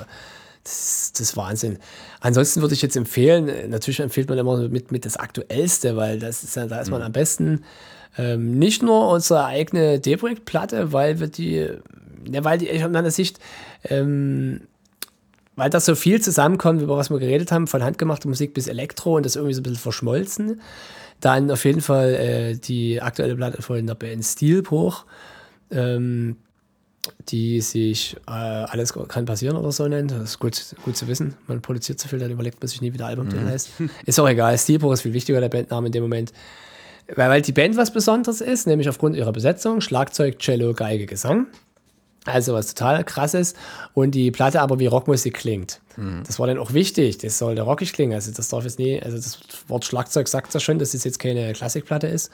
das, das ist Wahnsinn. Ansonsten würde ich jetzt empfehlen, natürlich empfiehlt man immer mit, mit das Aktuellste, weil das ist ja, da ist man am besten. Ähm, nicht nur unsere eigene D-Projekt-Platte, weil wir die, ja, weil die ich aus meiner Sicht, ähm, weil das so viel zusammenkommt, über was wir geredet haben, von handgemachter Musik bis Elektro und das irgendwie so ein bisschen verschmolzen. Dann auf jeden Fall äh, die aktuelle Platte von der Band Steelbruch, ähm, die sich äh, Alles kann passieren oder so nennt. Das ist gut, gut zu wissen. Man produziert so viel, dann überlegt man sich nie, wie der Albumtitel heißt. Ist auch egal. Steelbruch ist viel wichtiger, der Bandname in dem Moment. Weil, weil die Band was Besonderes ist, nämlich aufgrund ihrer Besetzung: Schlagzeug, Cello, Geige, Gesang. Also was total krasses. Und die Platte aber wie Rockmusik klingt. Das war dann auch wichtig. Das sollte rockig klingen. Also das darf jetzt nie, also das Wort Schlagzeug sagt ja schon, dass es jetzt keine Klassikplatte ist.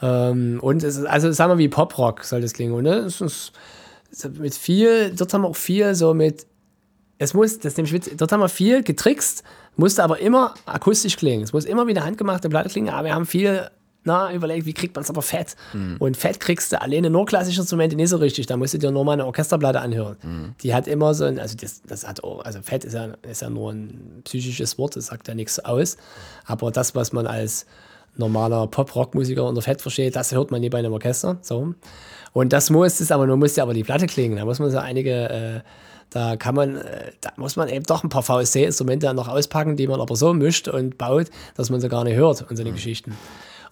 Ähm, und es ist, also sagen wir wie Poprock soll das klingen. Und ne? es ist, mit viel, dort haben wir auch viel so mit es muss, das ist nämlich witzig, dort haben wir viel getrickst, musste aber immer akustisch klingen. Es muss immer wie eine handgemachte Platte klingen, aber wir haben viel na, überlegt, wie kriegt man es aber fett? Mhm. Und fett kriegst du alleine nur klassische Instrumente nicht so richtig. Da musst du dir nur mal eine Orchesterplatte anhören. Mhm. Die hat immer so ein, also das, das hat auch, also fett ist ja, ist ja nur ein psychisches Wort, das sagt ja nichts aus. Aber das, was man als normaler Pop-Rock-Musiker unter Fett versteht, das hört man nie bei einem Orchester. So. Und das muss es, aber nun muss ja aber die Platte klingen. Da muss man so einige, äh, da kann man, äh, da muss man eben doch ein paar VSC-Instrumente noch auspacken, die man aber so mischt und baut, dass man sie gar nicht hört und so eine mhm. Geschichten.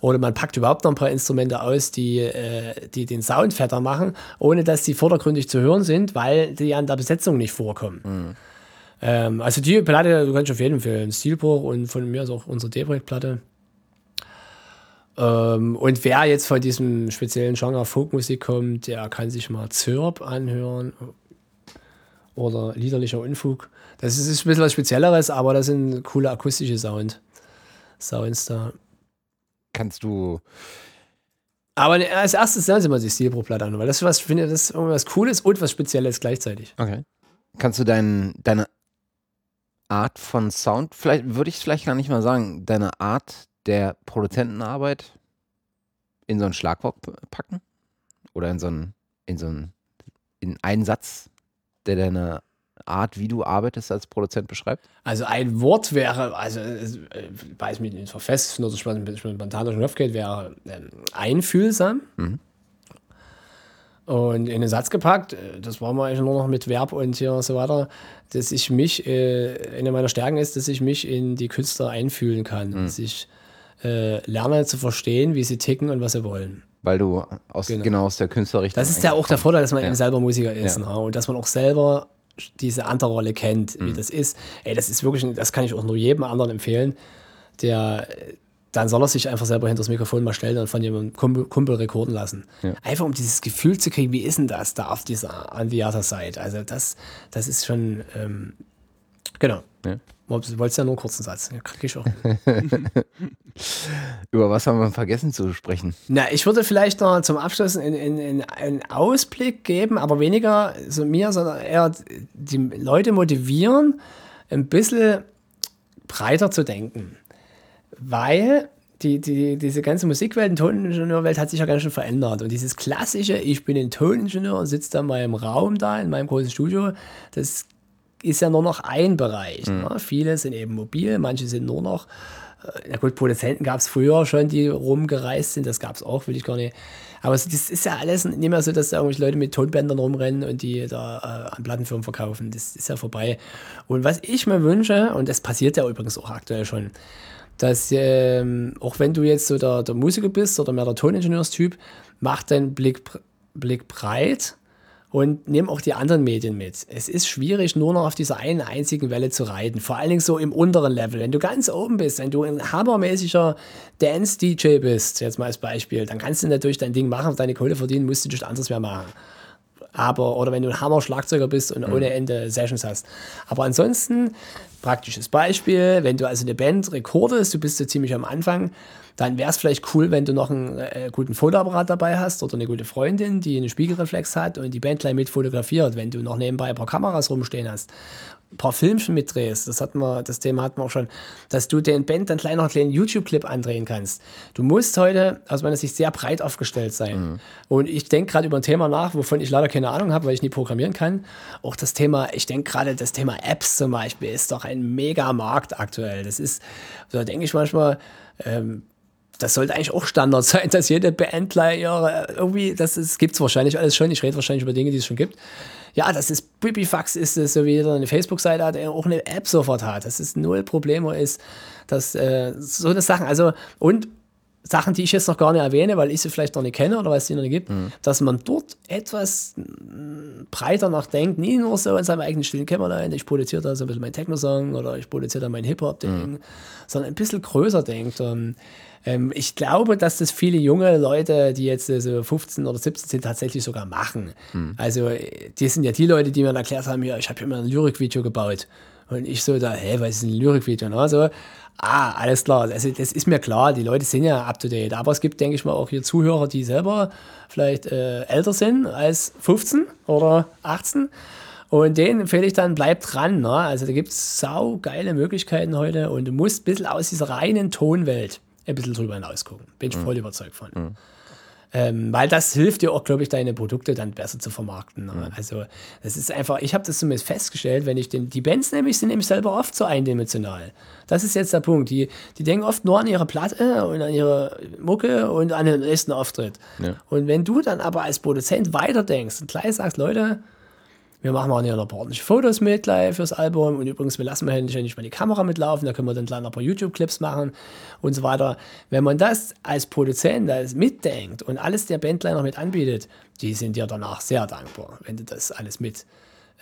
Oder man packt überhaupt noch ein paar Instrumente aus, die, äh, die den Sound fetter machen, ohne dass die vordergründig zu hören sind, weil die an der Besetzung nicht vorkommen. Mhm. Ähm, also die Platte, du kannst auf jeden Fall ein Stilbruch und von mir ist auch unsere D-Projekt-Platte. Ähm, und wer jetzt von diesem speziellen Genre Folkmusik kommt, der kann sich mal Zirp anhören oder liederlicher Unfug. Das ist ein bisschen was Spezielleres, aber das sind coole akustische Sound, Sounds da. Kannst du. Aber als erstes Sie mal die Stilbruchplatte an, weil das was, finde das ist irgendwas Cooles und was Spezielles gleichzeitig. Okay. Kannst du dein, deine Art von Sound, vielleicht würde ich es vielleicht gar nicht mal sagen, deine Art der Produzentenarbeit in so ein Schlagwort packen? Oder in so einen, in so einen, in einen Satz, der deine Art, wie du arbeitest als Produzent beschreibt? Also ein Wort wäre, also weil es mich verfestigt oder spontaner schon aufgeht, wäre ähm, einfühlsam. Mhm. Und in den Satz gepackt, äh, das war mal eigentlich nur noch mit Verb und hier und so weiter, dass ich mich, äh, eine meiner Stärken ist, dass ich mich in die Künstler einfühlen kann. Mhm. Dass ich äh, lerne zu verstehen, wie sie ticken und was sie wollen. Weil du aus, genau. genau aus der Künstlerrichtung. Das ist ja auch der Vorteil, dass man ja. eben selber Musiker ist. Ja. Ne? Und dass man auch selber diese andere Rolle kennt, mhm. wie das ist. Ey, das ist wirklich, das kann ich auch nur jedem anderen empfehlen, der dann soll er sich einfach selber hinter das Mikrofon mal stellen und von jemandem Kumpel, Kumpel rekorden lassen. Ja. Einfach um dieses Gefühl zu kriegen, wie ist denn das da auf dieser Anviata-Seite? Also das, das ist schon, ähm, genau. Ja. Du wolltest ja nur einen kurzen Satz. Ja, krieg ich auch. Über was haben wir vergessen zu sprechen? Na, ich würde vielleicht noch zum Abschluss einen, einen Ausblick geben, aber weniger so mir, sondern eher die Leute motivieren, ein bisschen breiter zu denken. Weil die, die, diese ganze Musikwelt, die Toningenieurwelt hat sich ja ganz schön verändert. Und dieses klassische, ich bin ein Toningenieur und sitze da in meinem Raum da, in meinem großen Studio, das ist ja nur noch ein Bereich. Mhm. Ne? Viele sind eben mobil, manche sind nur noch, äh, na gut, Produzenten gab es früher schon, die rumgereist sind, das gab es auch, will ich gar nicht. Aber das ist ja alles nicht mehr so, dass da irgendwelche Leute mit Tonbändern rumrennen und die da äh, an Plattenfirmen verkaufen. Das ist ja vorbei. Und was ich mir wünsche, und das passiert ja übrigens auch aktuell schon, dass ähm, auch wenn du jetzt so der, der Musiker bist oder mehr der Toningenieurstyp, mach deinen Blick, Blick breit und nimm auch die anderen Medien mit. Es ist schwierig, nur noch auf dieser einen einzigen Welle zu reiten. Vor allen Dingen so im unteren Level. Wenn du ganz oben bist, wenn du ein hammermäßiger Dance-DJ bist, jetzt mal als Beispiel, dann kannst du natürlich dein Ding machen, deine Kohle verdienen, musst du nichts anderes mehr machen. Aber, oder wenn du ein Hammer-Schlagzeuger bist und mhm. ohne Ende Sessions hast. Aber ansonsten, praktisches Beispiel, wenn du also eine Band rekordest, du bist so ziemlich am Anfang, dann wäre es vielleicht cool, wenn du noch einen äh, guten Fotoapparat dabei hast oder eine gute Freundin, die einen Spiegelreflex hat und die Band gleich mit fotografiert, wenn du noch nebenbei ein paar Kameras rumstehen hast. Ein paar Filmchen mitdrehst, das, hatten wir, das Thema hatten wir auch schon, dass du den Band dann gleich noch einen kleinen YouTube-Clip andrehen kannst. Du musst heute aus meiner Sicht sehr breit aufgestellt sein. Mhm. Und ich denke gerade über ein Thema nach, wovon ich leider keine Ahnung habe, weil ich nie programmieren kann. Auch das Thema, ich denke gerade das Thema Apps zum Beispiel ist doch ein mega Markt aktuell. Das ist, da denke ich manchmal, ähm, das sollte eigentlich auch Standard sein, dass jede Bandler irgendwie, das gibt es wahrscheinlich alles schon. Ich rede wahrscheinlich über Dinge, die es schon gibt. Ja, das ist Pipifax, ist es so wie jeder eine Facebook-Seite hat, der auch eine App sofort hat. Das ist null Problemo ist, dass äh, so eine Sachen, also und Sachen, die ich jetzt noch gar nicht erwähne, weil ich sie vielleicht noch nicht kenne oder weil es sie noch nicht gibt, mhm. dass man dort etwas breiter nachdenkt, nie nur so in seinem eigenen stillen Kämmerlein, ich produziere da so ein bisschen meinen Techno-Song oder ich produziere da mein Hip-Hop-Ding, mhm. sondern ein bisschen größer denkt. Und, ähm, ich glaube, dass das viele junge Leute, die jetzt äh, so 15 oder 17 sind, tatsächlich sogar machen. Mhm. Also, die sind ja die Leute, die mir erklärt haben, ja, ich habe hier mal ein Lyrikvideo gebaut. Und ich so da, hä, was ist ein Lyrikvideo? Und also, ah, alles klar. Also, das ist mir klar, die Leute sind ja up to date. Aber es gibt, denke ich mal, auch hier Zuhörer, die selber vielleicht äh, älter sind als 15 oder 18 Und den empfehle ich dann, bleib dran. Ne? Also da gibt es sau geile Möglichkeiten heute und du musst ein bisschen aus dieser reinen Tonwelt ein bisschen drüber hinaus gucken. Bin ich mhm. voll überzeugt von. Mhm. Ähm, weil das hilft dir auch, glaube ich, deine Produkte dann besser zu vermarkten. Ne? Mhm. Also das ist einfach, ich habe das zumindest festgestellt, wenn ich den, die Bands nämlich sind nämlich selber oft so eindimensional. Das ist jetzt der Punkt. Die, die denken oft nur an ihre Platte und an ihre Mucke und an den nächsten Auftritt. Ja. Und wenn du dann aber als Produzent weiterdenkst und gleich sagst, Leute, wir machen auch noch ordentliche Fotos mit gleich fürs Album. Und übrigens, wir lassen mal nicht mal die Kamera mitlaufen, da können wir dann gleich noch ein paar YouTube-Clips machen und so weiter. Wenn man das als Produzent als mitdenkt und alles der noch mit anbietet, die sind dir danach sehr dankbar, wenn du das alles mit,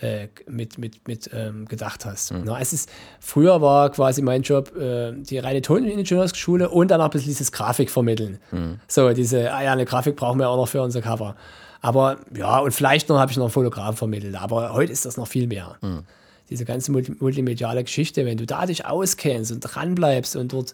äh, mit, mit, mit ähm, gedacht hast. Mhm. Na, es ist, früher war quasi mein Job äh, die reine Toningenieursschule und dann auch ein bisschen dieses Grafik vermitteln. Mhm. So, diese, ah ja, eine Grafik brauchen wir auch noch für unser Cover. Aber ja, und vielleicht noch habe ich noch einen Fotograf vermittelt, aber heute ist das noch viel mehr. Mhm. Diese ganze multimediale Geschichte, wenn du da dich auskennst und dranbleibst und dort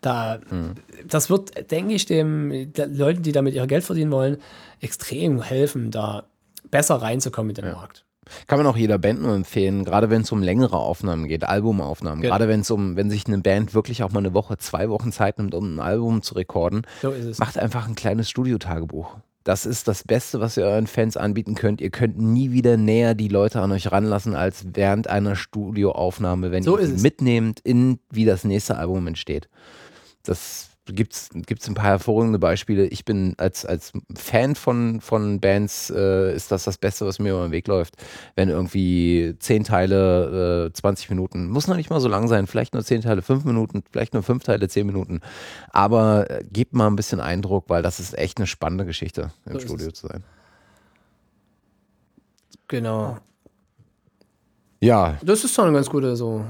da, mhm. das wird, denke ich, dem Leuten, die damit ihr Geld verdienen wollen, extrem helfen, da besser reinzukommen in den ja. Markt. Kann man auch jeder Band nur empfehlen, gerade wenn es um längere Aufnahmen geht, Albumaufnahmen. Genau. Gerade wenn es um, wenn sich eine Band wirklich auch mal eine Woche, zwei Wochen Zeit nimmt, um ein Album zu rekorden, so macht einfach ein kleines Studiotagebuch. Das ist das Beste, was ihr euren Fans anbieten könnt. Ihr könnt nie wieder näher die Leute an euch ranlassen als während einer Studioaufnahme, wenn so ihr sie mitnehmt, in wie das nächste Album entsteht. Das gibt es ein paar hervorragende Beispiele. Ich bin als, als Fan von, von Bands, äh, ist das das Beste, was mir über den Weg läuft. Wenn irgendwie zehn Teile, äh, 20 Minuten, muss noch nicht mal so lang sein, vielleicht nur zehn Teile, fünf Minuten, vielleicht nur fünf Teile, zehn Minuten. Aber äh, gebt mal ein bisschen Eindruck, weil das ist echt eine spannende Geschichte, im so Studio zu sein. Genau. Ja. Das ist schon eine ganz gute so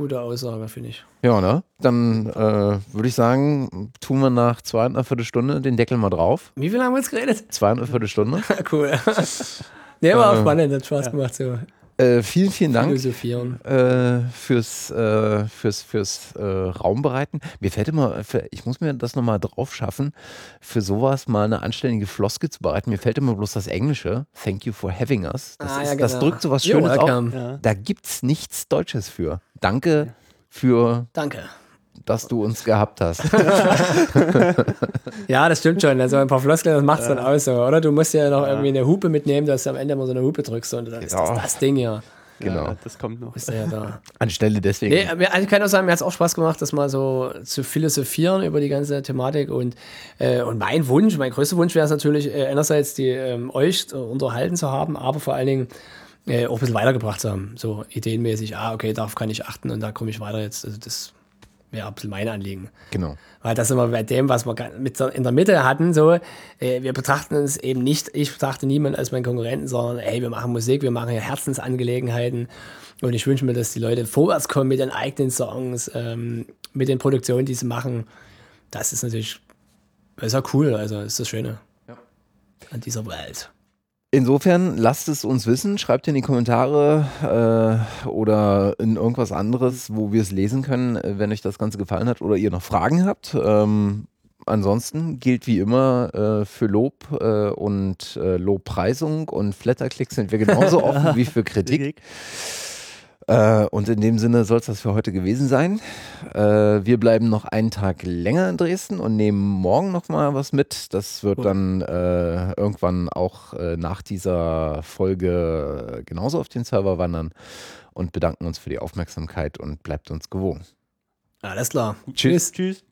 Gute Aussage, finde ich. Ja, ne? Dann äh, würde ich sagen, tun wir nach zweieinhalb Viertelstunde den Deckel mal drauf. Wie viel haben wir jetzt geredet? Zweieinhalb Viertelstunde. cool. nee, war äh, spannend, hat Spaß ja. gemacht. So. Äh, vielen, vielen Dank äh, fürs, äh, fürs, fürs äh, Raumbereiten. Mir fällt immer, ich muss mir das nochmal drauf schaffen, für sowas mal eine anständige Floske zu bereiten. Mir fällt immer bloß das Englische. Thank you for having us. Das, ah, ist, ja, genau. das drückt sowas Schönes auf. Ja. Da gibt es nichts Deutsches für. Danke für. Danke dass du uns gehabt hast. ja, das stimmt schon. Also ein paar Floskeln, das macht es ja. dann aus so, oder? Du musst ja noch ja. irgendwie eine Hupe mitnehmen, dass du am Ende mal so eine Hupe drückst und dann ist das das Ding hier. Genau. Ja, das kommt noch. Ist ja da. Anstelle deswegen. Nee, also ich kann auch sagen, mir hat es auch Spaß gemacht, das mal so zu philosophieren über die ganze Thematik. Und, äh, und mein Wunsch, mein größter Wunsch wäre es natürlich, äh, einerseits die, ähm, euch unterhalten zu haben, aber vor allen Dingen äh, auch ein bisschen weitergebracht zu haben. So ideenmäßig, ah, okay, darauf kann ich achten und da komme ich weiter jetzt. Also das wäre bisschen mein Anliegen. Genau. Weil das immer bei dem, was wir mit in der Mitte hatten, so, äh, wir betrachten uns eben nicht, ich betrachte niemanden als meinen Konkurrenten, sondern hey, wir machen Musik, wir machen hier Herzensangelegenheiten und ich wünsche mir, dass die Leute vorwärts kommen mit den eigenen Songs, ähm, mit den Produktionen, die sie machen. Das ist natürlich, das ist ja cool, also das ist das Schöne ja. an dieser Welt. Insofern lasst es uns wissen, schreibt in die Kommentare äh, oder in irgendwas anderes, wo wir es lesen können, äh, wenn euch das Ganze gefallen hat oder ihr noch Fragen habt. Ähm, ansonsten gilt wie immer äh, für Lob äh, und äh, Lobpreisung und Flatterklicks sind wir genauso offen wie für Kritik. Äh, und in dem Sinne soll es das für heute gewesen sein. Äh, wir bleiben noch einen Tag länger in Dresden und nehmen morgen noch mal was mit. Das wird dann äh, irgendwann auch äh, nach dieser Folge genauso auf den Server wandern und bedanken uns für die Aufmerksamkeit und bleibt uns gewogen. Alles klar. Tschüss. Tschüss.